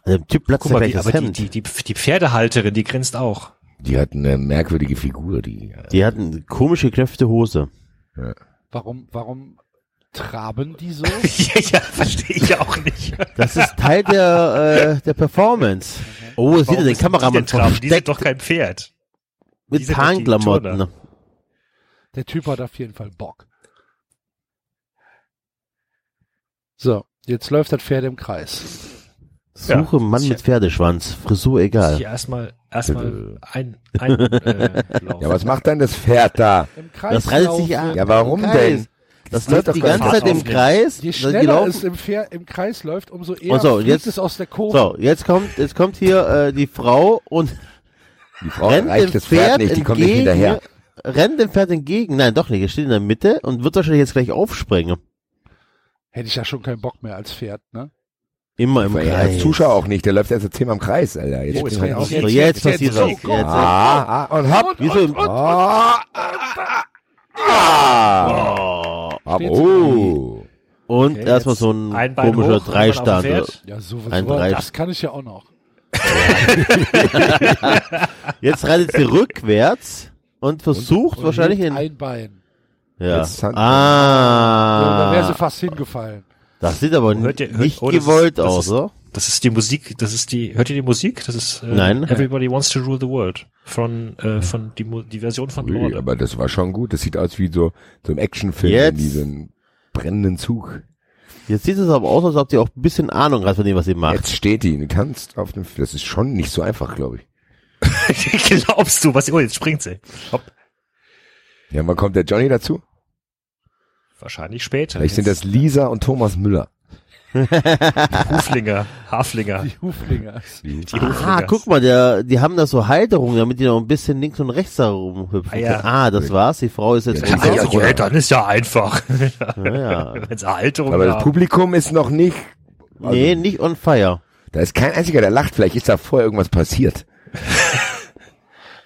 Der Typ platzt Guck ja mal, die, das aber die, Hemd. die, die, die Pferdehalterin, die grinst auch. Die hatten eine merkwürdige Figur, die. äh, Die hatten komische Kräfte Hose. Warum, warum traben die so? ja, verstehe ich auch nicht. Das ist Teil der, äh, der Performance. Oh, sieht er den müssen die Kameramann denn traben? Die sind versteckt doch kein Pferd. die mit die. Turner. Der Typ hat auf jeden Fall Bock. So, jetzt läuft das Pferd im Kreis. Suche Ja. Mann mit Pferdeschwanz. Frisur Hier egal. erstmal, erstmal ein, ein, äh. Ja, was macht denn das Pferd da? Im Kreis Das reitet laufen. sich an. Ja, warum denn? Das läuft läuft doch die ganze. Zeit im. Kreis. Je die schneller laufen- es im, Pferd, im Kreis läuft, umso eher Und so, jetzt- es aus der Kurve. So, jetzt kommt, jetzt kommt hier äh, die Frau und Die Frau rennt dem reicht das Pferd Pferd nicht, die kommt nicht entgegen, hinterher. rennt dem Pferd entgegen. Nein, doch nicht. Er steht in der Mitte und wird wahrscheinlich jetzt gleich aufspringen. Hätte ich ja schon keinen Bock mehr als Pferd, ne? Immer im er Kreis. als Zuschauer auch nicht, der läuft erst zehnmal im Kreis, Alter. Jetzt Oh, jetzt Jetzt, jetzt jetzt, passiert was. jetzt, Jetzt, Ah, ah, und hopp. Wie so im, Ah, ah. Aber, Steht's oh. und Okay, erstmal so ein ein komischer hoch, Dreistand. Ja, so, Ein Drei- das kann ich ja auch noch. Jetzt reitet sie rückwärts und versucht Und wahrscheinlich hebt in, ein Bein. ja. Hat- Ja, da wäre sie Ah, fast hingefallen. Das sieht aber Hört ihr- hört- nicht oh, ist- gewollt das aus, ist- oder? Das ist die Musik, das ist die, hört ihr die Musik? Das ist äh, Nein. Everybody Wants to Rule the World von, äh, von die, die Version von Ui, Lorde. aber das war schon gut. Das sieht aus wie so, so ein Actionfilm Jetzt. in diesem brennenden Zug. Jetzt sieht es aber aus, als ob die auch ein bisschen Ahnung hat von dem, was sie macht. Jetzt steht die, du kannst auf dem, das ist schon nicht so einfach, glaube ich. Glaubst du, was, oh, jetzt springt sie. Hopp. Ja, wann kommt der Johnny dazu? Wahrscheinlich später. Vielleicht sind das Lisa und Thomas Müller. Huflinger, Haflinger. Die Huflinger. Die Ah, guck mal, der, die haben da so Halterungen, damit die noch ein bisschen links und rechts da rumhüpfen Ah, ja. Ah, das war's. Die Frau ist jetzt Ja, unter. ja, ja, dann ist ja einfach. Ja, ja. Wenn's Halterung Aber das. Publikum ist noch nicht, also, Nee, nicht on fire. da ist kein einziger, der lacht. Vielleicht ist da vorher irgendwas passiert.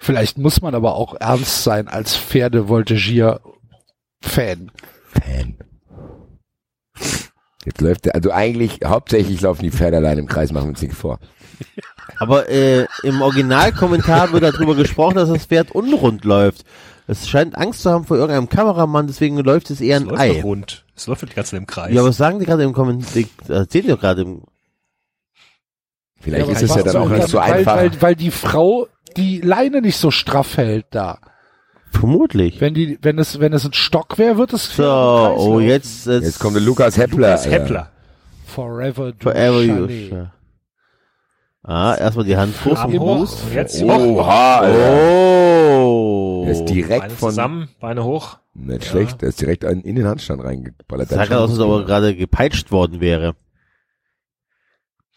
Vielleicht muss man aber auch ernst sein als Pferdevoltigier-Fan. Fan. Jetzt läuft der, also eigentlich, hauptsächlich laufen die Pferde allein im Kreis, machen wir uns nicht vor. Aber äh, im Originalkommentar wird darüber gesprochen, dass das Pferd unrund läuft. Es scheint Angst zu haben vor irgendeinem Kameramann, deswegen läuft es eher Es ein läuft Ei. doch rund. Es läuft die ganze Zeit im Kreis. Ja, was sagen die gerade im Kommentar? Erzählen die doch gerade im Vielleicht aber ist es ja dann auch nicht so weil, einfach. Weil, weil die Frau die Leine nicht so straff hält da. Vermutlich. Wenn die, wenn es, wenn es ein Stock wäre, wird es So, oh, jetzt, jetzt, Jetzt kommt der Lukas Heppler. Lukas. Heppler. Forever du Forever you. Ah, erstmal die Hand hoch. Fuß. Und jetzt Oha, Alter. Oh. Der ist direkt Beine von, zusammen, Beine hoch. nicht schlecht, der ist direkt in, in den Handstand reingeballert. Sah gerade aus, als ob er gerade gepeitscht worden wäre.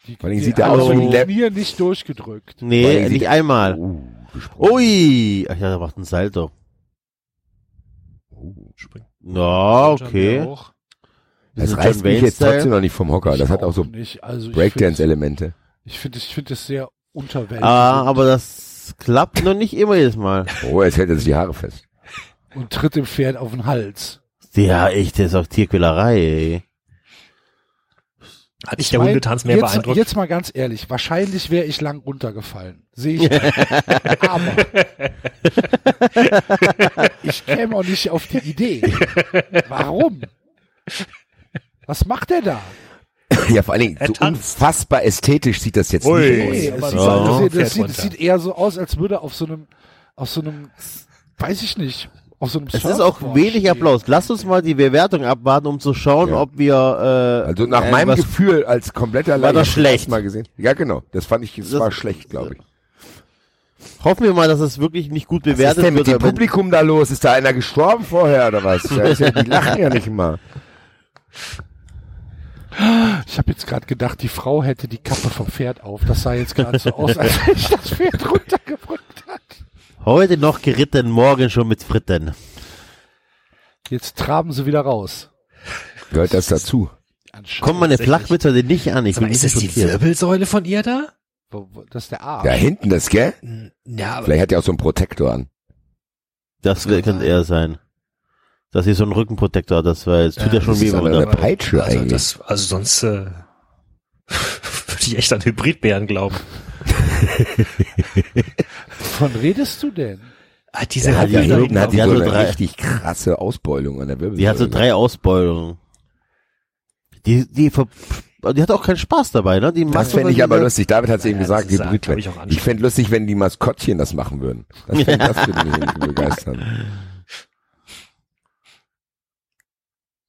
Die, Vor allem die- sieht der also aus wie ein die Knie nicht durchgedrückt. Vor Nee, nicht einmal. Uh. Ui. Ach ja, der macht einen Salto. Springt. Ja, Schultern okay. Das reißt mich jetzt trotzdem noch nicht vom Hocker. Das Ich hat auch so Also ich Breakdance-Elemente. ich finde, ich finde es sehr unterwältigend. Ah, aber das klappt noch nicht immer jedes Mal. Oh, jetzt hält er sich die Haare fest. und tritt dem Pferd auf den Hals. Ja, echt, das ist auch Tierquälerei, ey. Hat dich der mein, Hundetanz mehr jetzt, beeindruckt? Jetzt mal ganz ehrlich, wahrscheinlich wäre ich lang runtergefallen. Sehe ich. aber ich käme auch nicht auf die Idee. Warum? Was macht er da? Ja, vor allen Dingen, so unfassbar ästhetisch sieht das jetzt Ui. nicht Nee, aus. sieht, so das, das, sieht, das sieht eher so aus, als würde auf so einem, auf so einem, weiß ich nicht, auf so einem Es ist auch wenig stehen. Applaus. Lasst uns mal die Bewertung abwarten, um zu schauen, Ja. ob wir, äh, Also nach äh, meinem was- Gefühl als kompletter War Laie, ich hab das schlecht? Mal gesehen. Ja, genau. Das fand ich, das, Das- war schlecht, glaube ich. Hoffen wir mal, dass es wirklich nicht gut Was ist bewertet denn mit wird. dem Publikum da los? Ist da einer gestorben vorher oder was? Ja, die lachen ja nicht immer. Ich habe jetzt gerade gedacht, die Frau hätte die Kappe vom Pferd auf. Das sah jetzt gerade so aus, als wenn ich das Pferd runtergebrückt hat. Heute noch geritten, morgen schon mit Fritten. Jetzt traben sie wieder raus. Gehört das dazu? Anscheinend. Kommt meine. Flachwitze denn nicht an? Ich Sag mal, bin ist nicht das die. Wirbelsäule von ihr da? Wo- wo- Das ist der Arsch. Da hinten das, gell? Ja, aber Vielleicht hat er auch so einen Protektor an. Das könnte er sein. Dass sie so einen Rückenprotektor hat, das war jetzt, tut ja, Ja, schon das weh, oder? eine Peitsche also, eigentlich. das, also sonst äh, würde ich echt an Hybridbären glauben. Wovon redest du denn? Ah, diese hat ja die- Wirbel- hinten hat die die so hat so eine drei- richtig krasse Ausbeulung an der Wirbelsäule. Die hat so drei Ausbeulungen. Die, die, ver die hat auch keinen Spaß dabei, ne? Die Das fände ich aber lustig. David hat es eben Ja, gesagt, das ist, Hybrid. glaub ich, Ich fände lustig, wenn die Maskottchen das machen würden. Das, fänd, das würde mich begeistern.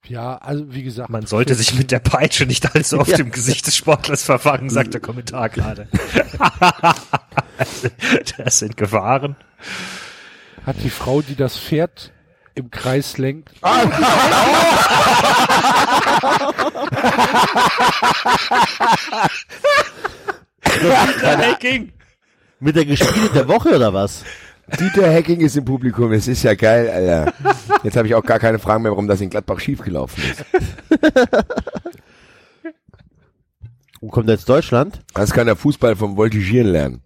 Ja, also wie gesagt. Man sollte sich mit der Peitsche nicht allzu oft Ja. im Gesicht des Sportlers verfangen, sagt der Kommentar gerade. das sind Gefahren. Hat die Frau, die das Pferd im Kreis lenkt, Hacking. Mit der Gespiele der Woche oder was? Dieter Hacking ist im Publikum. Es ist ja geil, Alter. Jetzt habe ich auch gar keine Fragen mehr, warum das in Gladbach schiefgelaufen ist. Wo kommt jetzt Deutschland? Das kann der Fußball vom Voltigieren lernen.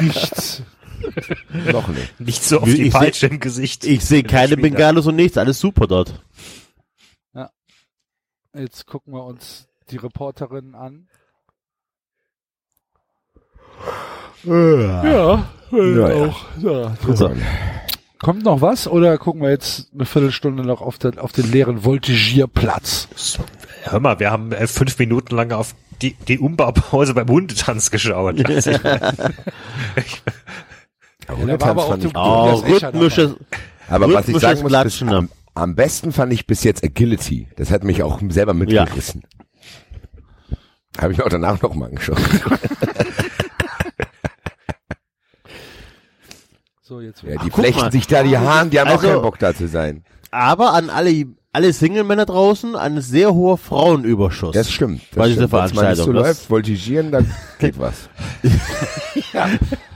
nichts. Noch nicht. Nicht so oft Ich die seh- Peitsche im Gesicht. Ich sehe keine Spieler. Bengalos und nichts, alles super dort. Jetzt gucken wir uns die Reporterin an. Ja, Ja, ja. auch. Ja. So. Kommt noch was oder gucken wir jetzt eine Viertelstunde noch auf den, auf den leeren Voltigierplatz? Hör mal, wir haben äh, fünf Minuten lang auf die, die Umbaupause beim Hundetanz geschaut. Ich, Ja, war aber auch fand ich. Oh, rhythmisches, Aber was ich sagen muss, ne? am, am besten fand ich bis jetzt Agility. Das hat mich auch selber mitgerissen. Habe ich mir auch danach noch mal angeschaut. So, jetzt Ja, die guck flechten sich da die Haaren, die haben auch Also- keinen Bock da zu sein. aber an alle, alle Single-Männer draußen ein sehr hoher Frauenüberschuss. Das stimmt. Das Bei dieser. Wenn's mal nicht so Veranstaltung, läuft, voltigieren, dann geht was.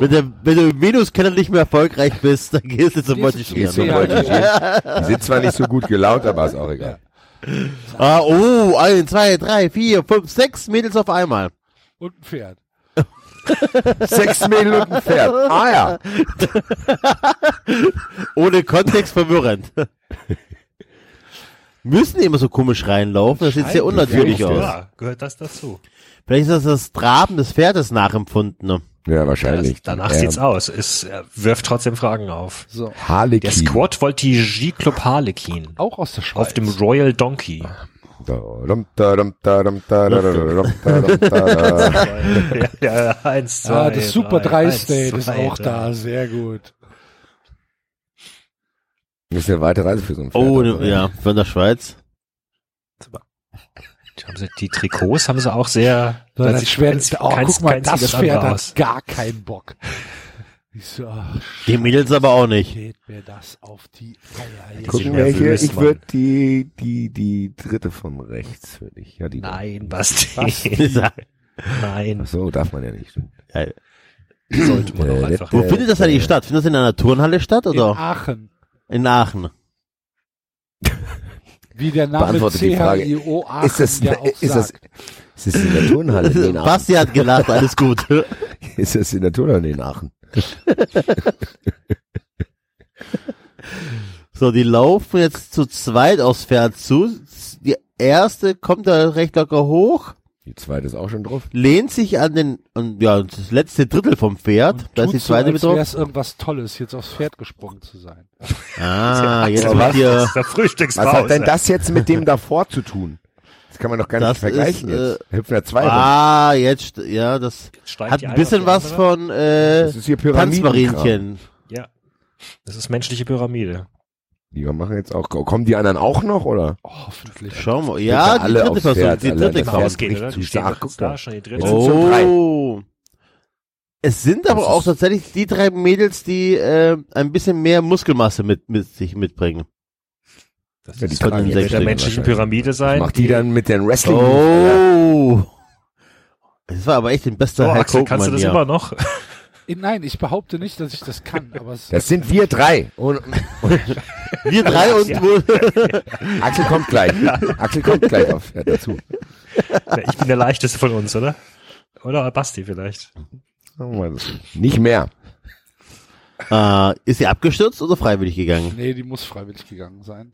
wenn, du, wenn du im Venus-Keller nicht mehr erfolgreich bist, dann gehst du zum Voltigieren. Die sind zwar nicht so gut gelaunt, aber ist auch egal. Ah, oh, ein, zwei, drei, vier, fünf, sechs Mädels auf einmal. und ein Pferd. Sechs Mädel und ein Pferd. Ah ja. Ohne Kontext verwirrend. Müssen die immer so komisch reinlaufen? Das sieht sehr unnatürlich aus. ja, gehört das dazu. Vielleicht ist das das Traben des Pferdes nachempfunden. Ja, wahrscheinlich. Danach Ähm, sieht's aus. Es wirft trotzdem Fragen auf. So, Der Harlequin. Squad Voltige Club Harlequin auch aus der Schweiz. auf dem Royal Donkey. Ja, ja, eins, zwei, Ah, das Super drei, 3 eins, State ist auch drei. da, sehr gut. Das ist eine weite Reise für so ein Pferd. Oh, also, ne, ja, von der Schweiz. Haben sie, die Trikots haben sie auch sehr, So, da das keins- oh, keins- guck mal, das aus. hat gar keinen Bock. So, ach, Die Mädels aber auch nicht. geht mir das auf die Eier. Gucken welche, nervös, ich würde die, die, die dritte von rechts, würde ich. Ja, die Nein, Basti. Ja. Nein, Ach so, darf man ja nicht. Ja. sollte man Äh, auch einfach. Wo Äh, findet das eigentlich statt? Findet das in einer Turnhalle statt In oder? Aachen. In Aachen. Wie der Name Beantwortet die Frage. CHIO Aachen Ist das, ja auch ist das, ist das in der Turnhalle in Aachen? Basti hat gelacht, alles gut. Ist das in der Turnhalle in Aachen? So, die laufen jetzt zu zweit aufs Pferd zu. Die erste kommt da recht locker hoch, Die zweite ist auch schon drauf. lehnt sich an den, an, ja, das letzte Drittel vom Pferd. da ist die Tut so, zweite mit drauf. wäre es irgendwas Tolles, jetzt aufs Pferd gesprungen zu sein. Ah, jetzt wird was? hier, Das ist der Frühstückspause. Was hat denn das jetzt mit dem davor zu tun? Das kann man doch gar nicht Das vergleichen ist, jetzt. Hüpfen ja zwei rum. ah, jetzt, ja, das Steigt hat ein bisschen was andere? von, äh, Das ist hier. Ja. Das ist menschliche Pyramide. Die machen jetzt auch, kommen die anderen auch noch, oder? Oh, hoffentlich. Schau mal, Bitte ja, die alle dritte Person, Pferd, die dritte. Pferd Rausgehen, oder? zu. Die stehen guck da, schon die dritte. Oh. Es sind aber auch tatsächlich die drei Mädels, die äh, ein bisschen mehr Muskelmasse mit, mit sich mitbringen. Das Ja, die den jetzt mit der menschlichen. Pyramide sein. Macht die dann mit den Wrestling. Oh. Das war aber echt ein bester so, Hulk Axel, kannst du das hier. immer noch? Nein, ich behaupte nicht, dass ich das kann, aber es Das sind wir drei. Und, Wir drei und Ja. Axel kommt gleich. Axel kommt gleich auf ja, dazu. Ich bin der leichteste von uns, oder? Oder Basti vielleicht. Nicht mehr. äh, ist sie abgestürzt oder freiwillig gegangen? nee, die muss freiwillig gegangen sein.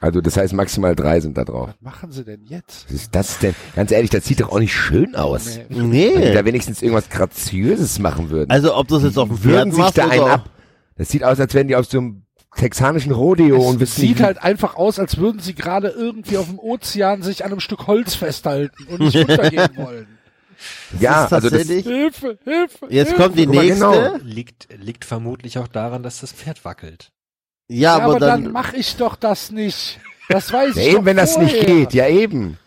Also das heißt maximal drei sind da drauf. Was machen sie denn jetzt? Was ist das denn? Ganz ehrlich, das sieht doch auch nicht schön aus. Nee. Wenn die da wenigstens irgendwas Graziöses machen würden. Also ob das jetzt auf dem würden Pferd sich da einen oder ab. Das sieht aus, als wären die auf so einem texanischen Rodeo und Es wissen sieht halt einfach aus, als würden sie gerade irgendwie auf dem Ozean sich an einem Stück Holz festhalten und nicht untergehen wollen. ja, ist also das, tatsächlich- Hilfe, Hilfe. Jetzt Hilfe. kommt die nächste. genau. Liegt, liegt vermutlich auch daran, dass das Pferd wackelt. Ja, Ja, aber, aber dann, dann, mache ich doch das nicht. Das weiß ja, ich eben, doch wenn das nicht vorher. geht, ja eben.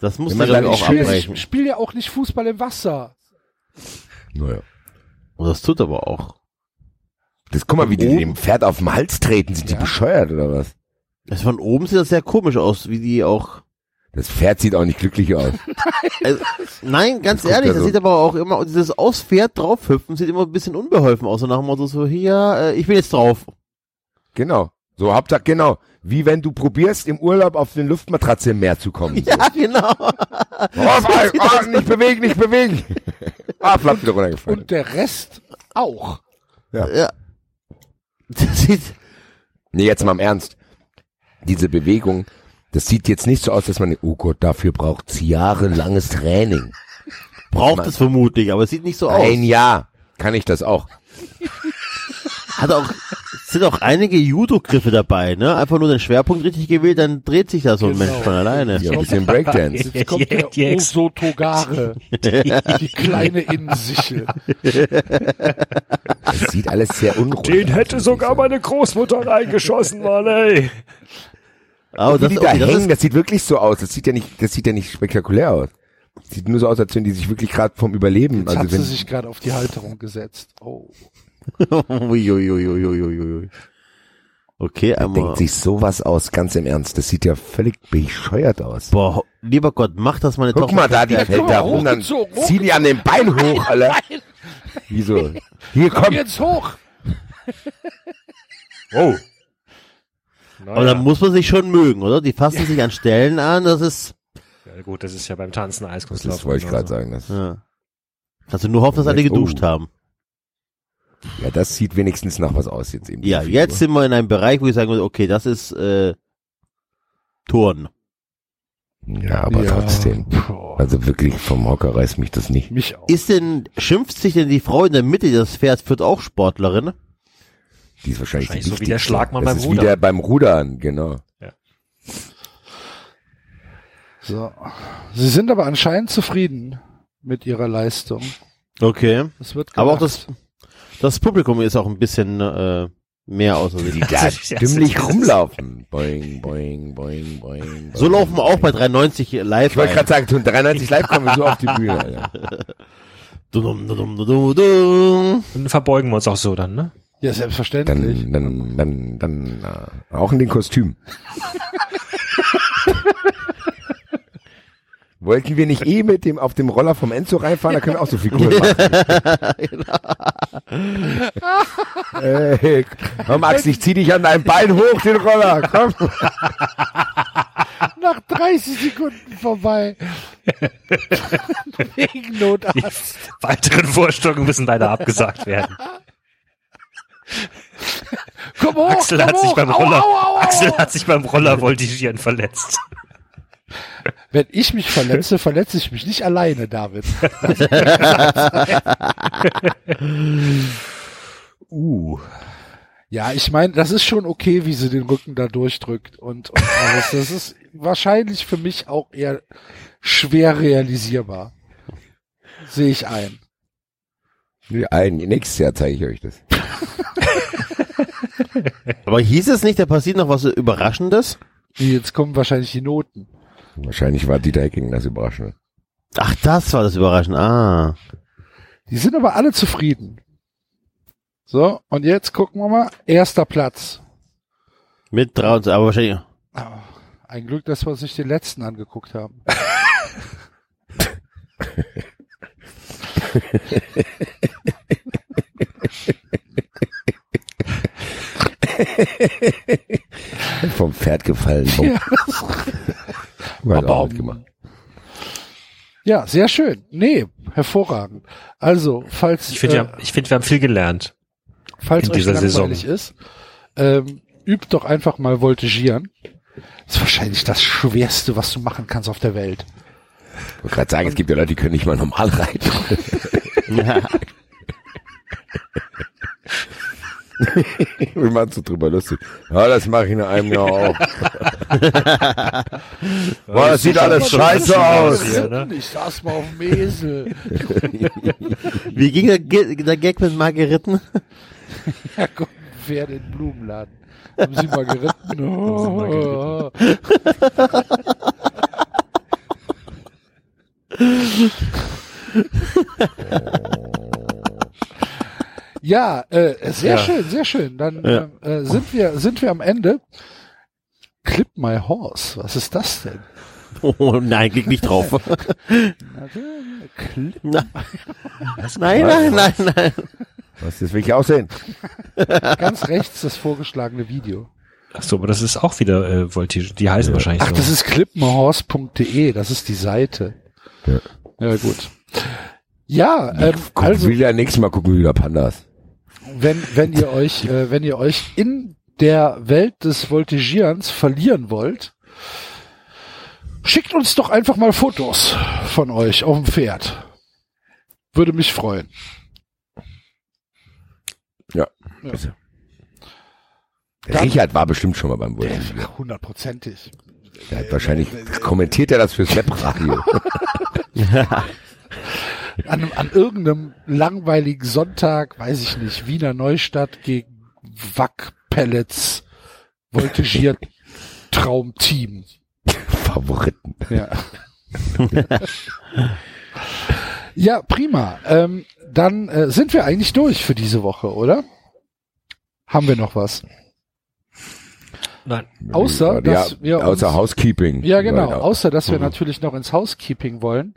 das muss man dann auch spielt, Ich abbrechen. spiele ja auch nicht Fußball im Wasser. Naja. Und das tut aber auch. Das guck mal, wie die dem Pferd auf dem Hals treten. Sind die Ja. bescheuert oder was? Das von oben sieht das sehr komisch aus, wie die auch. Das Pferd sieht auch nicht glücklich aus. Also, nein, ganz guckt ehrlich, das so. sieht aber auch immer, dieses aufs Pferd draufhüpfen sieht immer ein bisschen unbeholfen aus. So nach dem Motto so, hier, äh, ich bin jetzt drauf. Genau. So, Hauptsache, genau. Wie wenn du probierst, im Urlaub auf eine Luftmatratze im Meer zu kommen. Ja, genau. Oh, ah, ah, nicht bewegen, nicht bewegen. ah, flappt wieder runtergefallen. Und der Rest auch. Ja. Das sieht, Nee, jetzt mal im Ernst. Diese Bewegung, das sieht jetzt nicht so aus, dass man, oh Gott, dafür braucht es jahrelanges Training. braucht es vermutlich, aber es sieht nicht so aus. Ein Jahr kann ich das auch. Hat auch, sind auch einige Judo-Griffe dabei, ne? Einfach nur den Schwerpunkt richtig gewählt, dann dreht sich da so ein Genau. Mensch von alleine. Ja, ein bisschen Breakdance. Jetzt kommt der Osotogare. Die kleine Innensichel. Das sieht alles sehr unruhig Den aus, hätte muss sogar meine Großmutter reingeschossen, Mann, ey. Aber das, die da okay, das hängen, ist, das sieht wirklich so aus. Das sieht ja nicht, das sieht ja nicht spektakulär aus. Sieht nur so aus, als wenn die sich wirklich gerade vom Überleben, Jetzt also hat sie wenn, sich gerade auf die Halterung gesetzt. Oh. Uiuiuiuiui. Okay, einmal. denkt sich sowas aus, ganz im Ernst. Das sieht ja völlig bescheuert aus. Boah, lieber Gott, mach das meine Guck Tochter. mal da, die Ja, fällt guck da rum, dann zieh die an den Bein hoch, Alter. Wieso? Hier, komm. Jetzt hoch. Oh. Aber dann muss man sich schon mögen, oder? Die fassen sich an Stellen an, das ist, Ja, gut, das ist ja beim Tanzen Das Eiskunstlaufen. wollte ich gerade genauso. sagen. Das, ja. Kannst du nur hoffen, dass alle Oh. geduscht haben. Ja, das sieht wenigstens nach was aus jetzt eben. Ja, Figur. jetzt sind wir in einem Bereich, wo ich sagen würde, okay, das ist, äh, Turn. Ja, aber Ja. trotzdem. Also wirklich vom Hocker reißt mich das nicht. Mich auch. Ist denn, schimpft sich denn die Frau in der Mitte, die das Pferd führt, auch Sportlerin? Die ist wahrscheinlich, Wahrscheinlich die so wie der. Schlagmann das beim ist Rudern. wie der beim Rudern, genau. So. Sie sind aber anscheinend zufrieden mit ihrer Leistung. Okay. Das wird Aber auch gemacht. das, das Publikum ist auch ein bisschen äh, mehr außer Die sich. da Ja, dümmlich rumlaufen. Boing, boing, boing, boing. So boing, laufen wir auch bei boing. 93 live. Ich wollte gerade sagen, tun 93 live kommen wir so auf die Bühne, Alter. Dudum, dudum, dudum, dudum. Dann verbeugen wir uns auch so dann, ne? Ja, selbstverständlich. Dann, dann, dann, dann, äh, auch in den Kostüm. Wollten wir nicht eh mit dem auf dem Roller vom Enzo reinfahren, da können wir auch so Figuren machen. Ey, komm Max, ich zieh dich an deinem Bein hoch, den Roller, komm. Nach 30 Sekunden vorbei. Wegen Notarzt. Weiteren Vorstellungen müssen leider abgesagt werden. Komm hoch, Axel komm hat sich hoch. beim Au, Roller, au, au, au. Axel hat sich beim Roller voltigieren verletzt. Wenn ich mich verletze, verletze ich mich nicht alleine, David. Uh. Ja, ich meine, das ist schon okay, wie sie den Rücken da durchdrückt und, und alles. Das ist wahrscheinlich für mich auch eher schwer realisierbar. Sehe ich ein. Ein, nächstes Jahr zeige ich euch das. Aber hieß es nicht, da passiert noch was Überraschendes? Jetzt kommen wahrscheinlich die Noten. Wahrscheinlich war Dieter Hecking das Überraschende. Ach, das war das Überraschende. Ah. Die sind aber alle zufrieden. So, und jetzt gucken wir mal. Erster Platz. Mit 23, aber wahrscheinlich. Ah, Ein Glück, dass wir sich den letzten angeguckt haben. Vom Pferd gefallen. Oh. Ja. Auch- mitgemacht. Ja, sehr schön. Nee, hervorragend. Also, falls, Ich finde, äh, wir, haben- ich finde, wir haben viel gelernt. falls in euch dieser langweilig ist, ähm, übt doch einfach mal Voltigieren. Das ist wahrscheinlich das Schwerste, was du machen kannst auf der Welt. Ich wollte gerade sagen, es gibt ja Leute, die können nicht mal normal reiten. Ja. Wir machen so drüber lustig. Ja, das mache ich in einem Jahr auch. Boah, das sieht alles scheiße aus. Ja, ne? Ich saß mal auf dem Esel. Wie ging der, Ge- der Gag mit Margeriten? Ja, guck, ein Pferd in den Blumenladen. Haben sie mal geritten? Oh. Ja, äh, sehr Ja. schön, sehr schön. Dann Ja. äh, sind wir sind wir am Ende. Clip my horse. Was ist das denn? Oh nein, klick nicht drauf. Clip. nein, nein, nein, nein. Was, das will ich auch sehen. Ganz rechts das vorgeschlagene Video. Ach so, aber das ist auch wieder äh, Voltige. Die heißen wahrscheinlich Ach, so. das ist clipmahorse.de, das ist die Seite. Ja. Ja, gut. Ja, ähm, Guck, also will ja nächstes Mal gucken wir wieder Pandas. Wenn wenn ihr euch äh, wenn ihr euch in der Welt des Voltigierens verlieren wollt, schickt uns doch einfach mal Fotos von euch auf dem Pferd. Würde mich freuen. Ja. Ja. Bitte. Der Dann- Richard war bestimmt schon mal beim Wolf. Hundertprozentig. Der hat wahrscheinlich kommentiert er das fürs Webradio. An, an irgendeinem langweiligen Sonntag, weiß ich nicht, Wiener Neustadt gegen Wack Pellets voltigiert Traumteam. Favoriten. Ja. ja, prima. Ähm, dann äh, sind wir eigentlich durch für diese Woche, oder? Haben wir noch was? Nein. Außer, ja, dass wir außer uns- Housekeeping. Ja, genau. Ja. Außer, dass wir Mhm. natürlich noch ins Housekeeping wollen.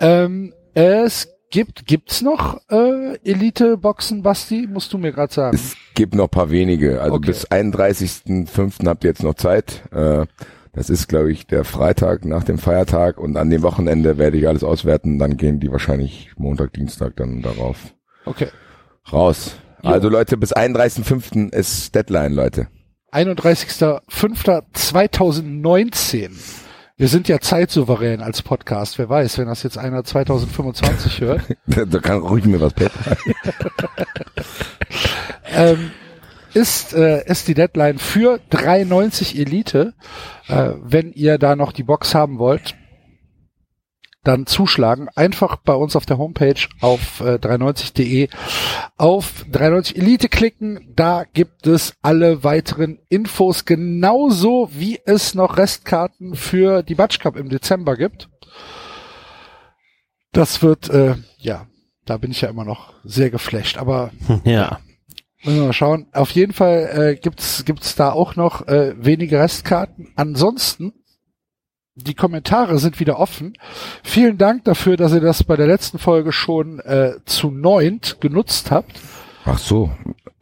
Ähm, es gibt, gibt's noch äh, Elite-Boxen, Basti? Musst du mir gerade sagen. Es gibt noch paar wenige. Also Okay. bis 31.05. habt ihr jetzt noch Zeit. Äh, das ist, glaube ich, der Freitag nach dem Feiertag und an dem Wochenende werde ich alles auswerten. Dann gehen die wahrscheinlich Montag, Dienstag dann darauf Okay. raus. Jo. Also Leute, bis 31.05. ist Deadline, Leute. 31.05.2019. Wir sind ja zeitsouverän als Podcast. Wer weiß, wenn das jetzt einer 2025 hört. da kann ruhig mir was PayPal. ähm, ist, äh, ist die Deadline für 390 Elite. Äh, wenn ihr da noch die Box haben wollt, dann zuschlagen. Einfach bei uns auf der Homepage auf äh, 390.de auf 390 Elite klicken. Da gibt es alle weiteren Infos, genauso wie es noch Restkarten für die Batsch Cup im Dezember gibt. Das wird, äh, ja, da bin ich ja immer noch sehr geflasht. Aber Ja. Müssen wir mal schauen. Auf jeden Fall äh, gibt's gibt's da auch noch äh, wenige Restkarten. Ansonsten die Kommentare sind wieder offen. Vielen Dank dafür, dass ihr das bei der letzten Folge schon äh, zu neunt genutzt habt. Ach so,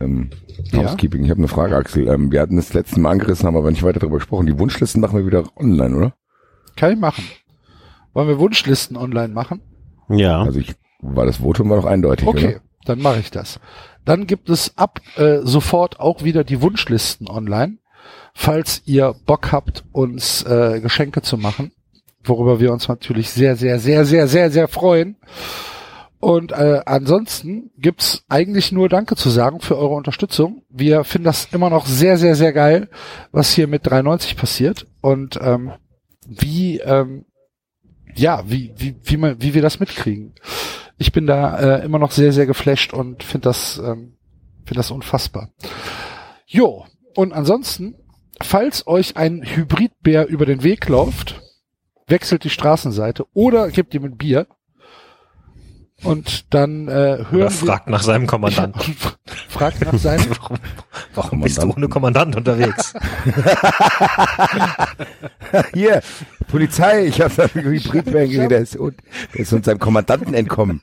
ähm, Ja. Housekeeping. Ich habe eine Frage, Axel. Ähm, wir hatten das letzte Mal angerissen, haben aber nicht weiter darüber gesprochen. Die Wunschlisten machen wir wieder online, oder? Kann ich machen. Wollen wir Wunschlisten online machen? Ja. Also ich war das Votum war doch eindeutig, Okay, oder? dann mache ich das. Dann gibt es ab äh, sofort auch wieder die Wunschlisten online, falls ihr Bock habt, uns äh, Geschenke zu machen, worüber wir uns natürlich sehr, sehr, sehr, sehr, sehr, sehr freuen. Und äh, ansonsten gibt's eigentlich nur Danke zu sagen für eure Unterstützung. Wir finden das immer noch sehr, sehr, sehr geil, was hier mit 93 passiert und ähm, wie ähm, ja, wie, wie, wie, man, wie wir das mitkriegen. Ich bin da äh, immer noch sehr, sehr geflasht und finde das, ähm, finde das unfassbar. Jo, und ansonsten, falls euch ein Hybridbär über den Weg läuft, wechselt die Straßenseite oder gebt ihm ein Bier. Und dann äh, hören Oder fragt nach seinem Kommandanten. wir, fragt nach seinem Warum, warum bist du ohne Kommandant unterwegs? Hier, Polizei, ich habe da gesehen, der ist, und, der ist uns seinem Kommandanten entkommen.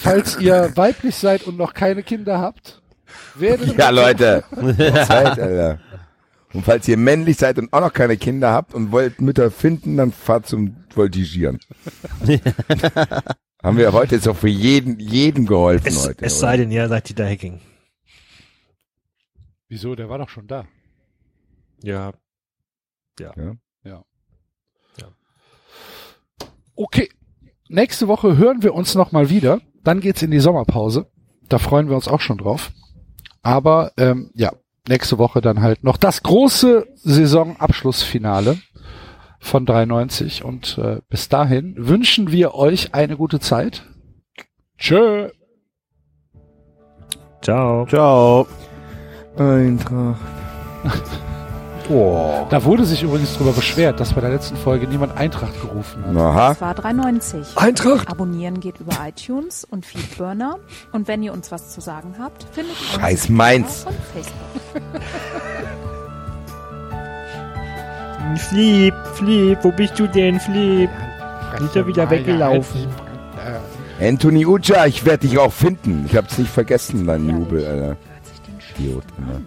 Falls ihr weiblich seid und noch keine Kinder habt, Ja, Leute, Zeit, Alter. Und falls ihr männlich seid und auch noch keine Kinder habt und wollt Mütter finden, dann fahrt zum Voltigieren. Haben wir heute jetzt auch für jeden, jeden geholfen Es, heute. es oder? sei denn, ihr seid Dieter Hecking. Wieso? Der war doch schon da. Ja. Okay. Nächste Woche hören wir uns nochmal wieder. Dann geht's in die Sommerpause. Da freuen wir uns auch schon drauf. Aber ähm, ja, nächste Woche dann halt noch das große Saisonabschlussfinale von 93. Und äh, bis dahin wünschen wir euch eine gute Zeit. Tschö. Ciao. Ciao. Eintracht. Oh. Da wurde sich übrigens drüber beschwert, dass bei der letzten Folge niemand Eintracht gerufen hat. Aha. Das war 3,90. Eintracht. Abonnieren geht über iTunes und Feedburner. Und wenn ihr uns was zu sagen habt, findet ihr uns Scheiß. Twitter und Facebook. Fliep, Fliep, wo bist du denn, Fliep? Ist er wieder weggelaufen? Anthony Uja, ich werde dich auch finden. Ich hab's nicht vergessen, deinen Ja, Jubel. Alter. Hört sich den Scheiß Idiot. Alter.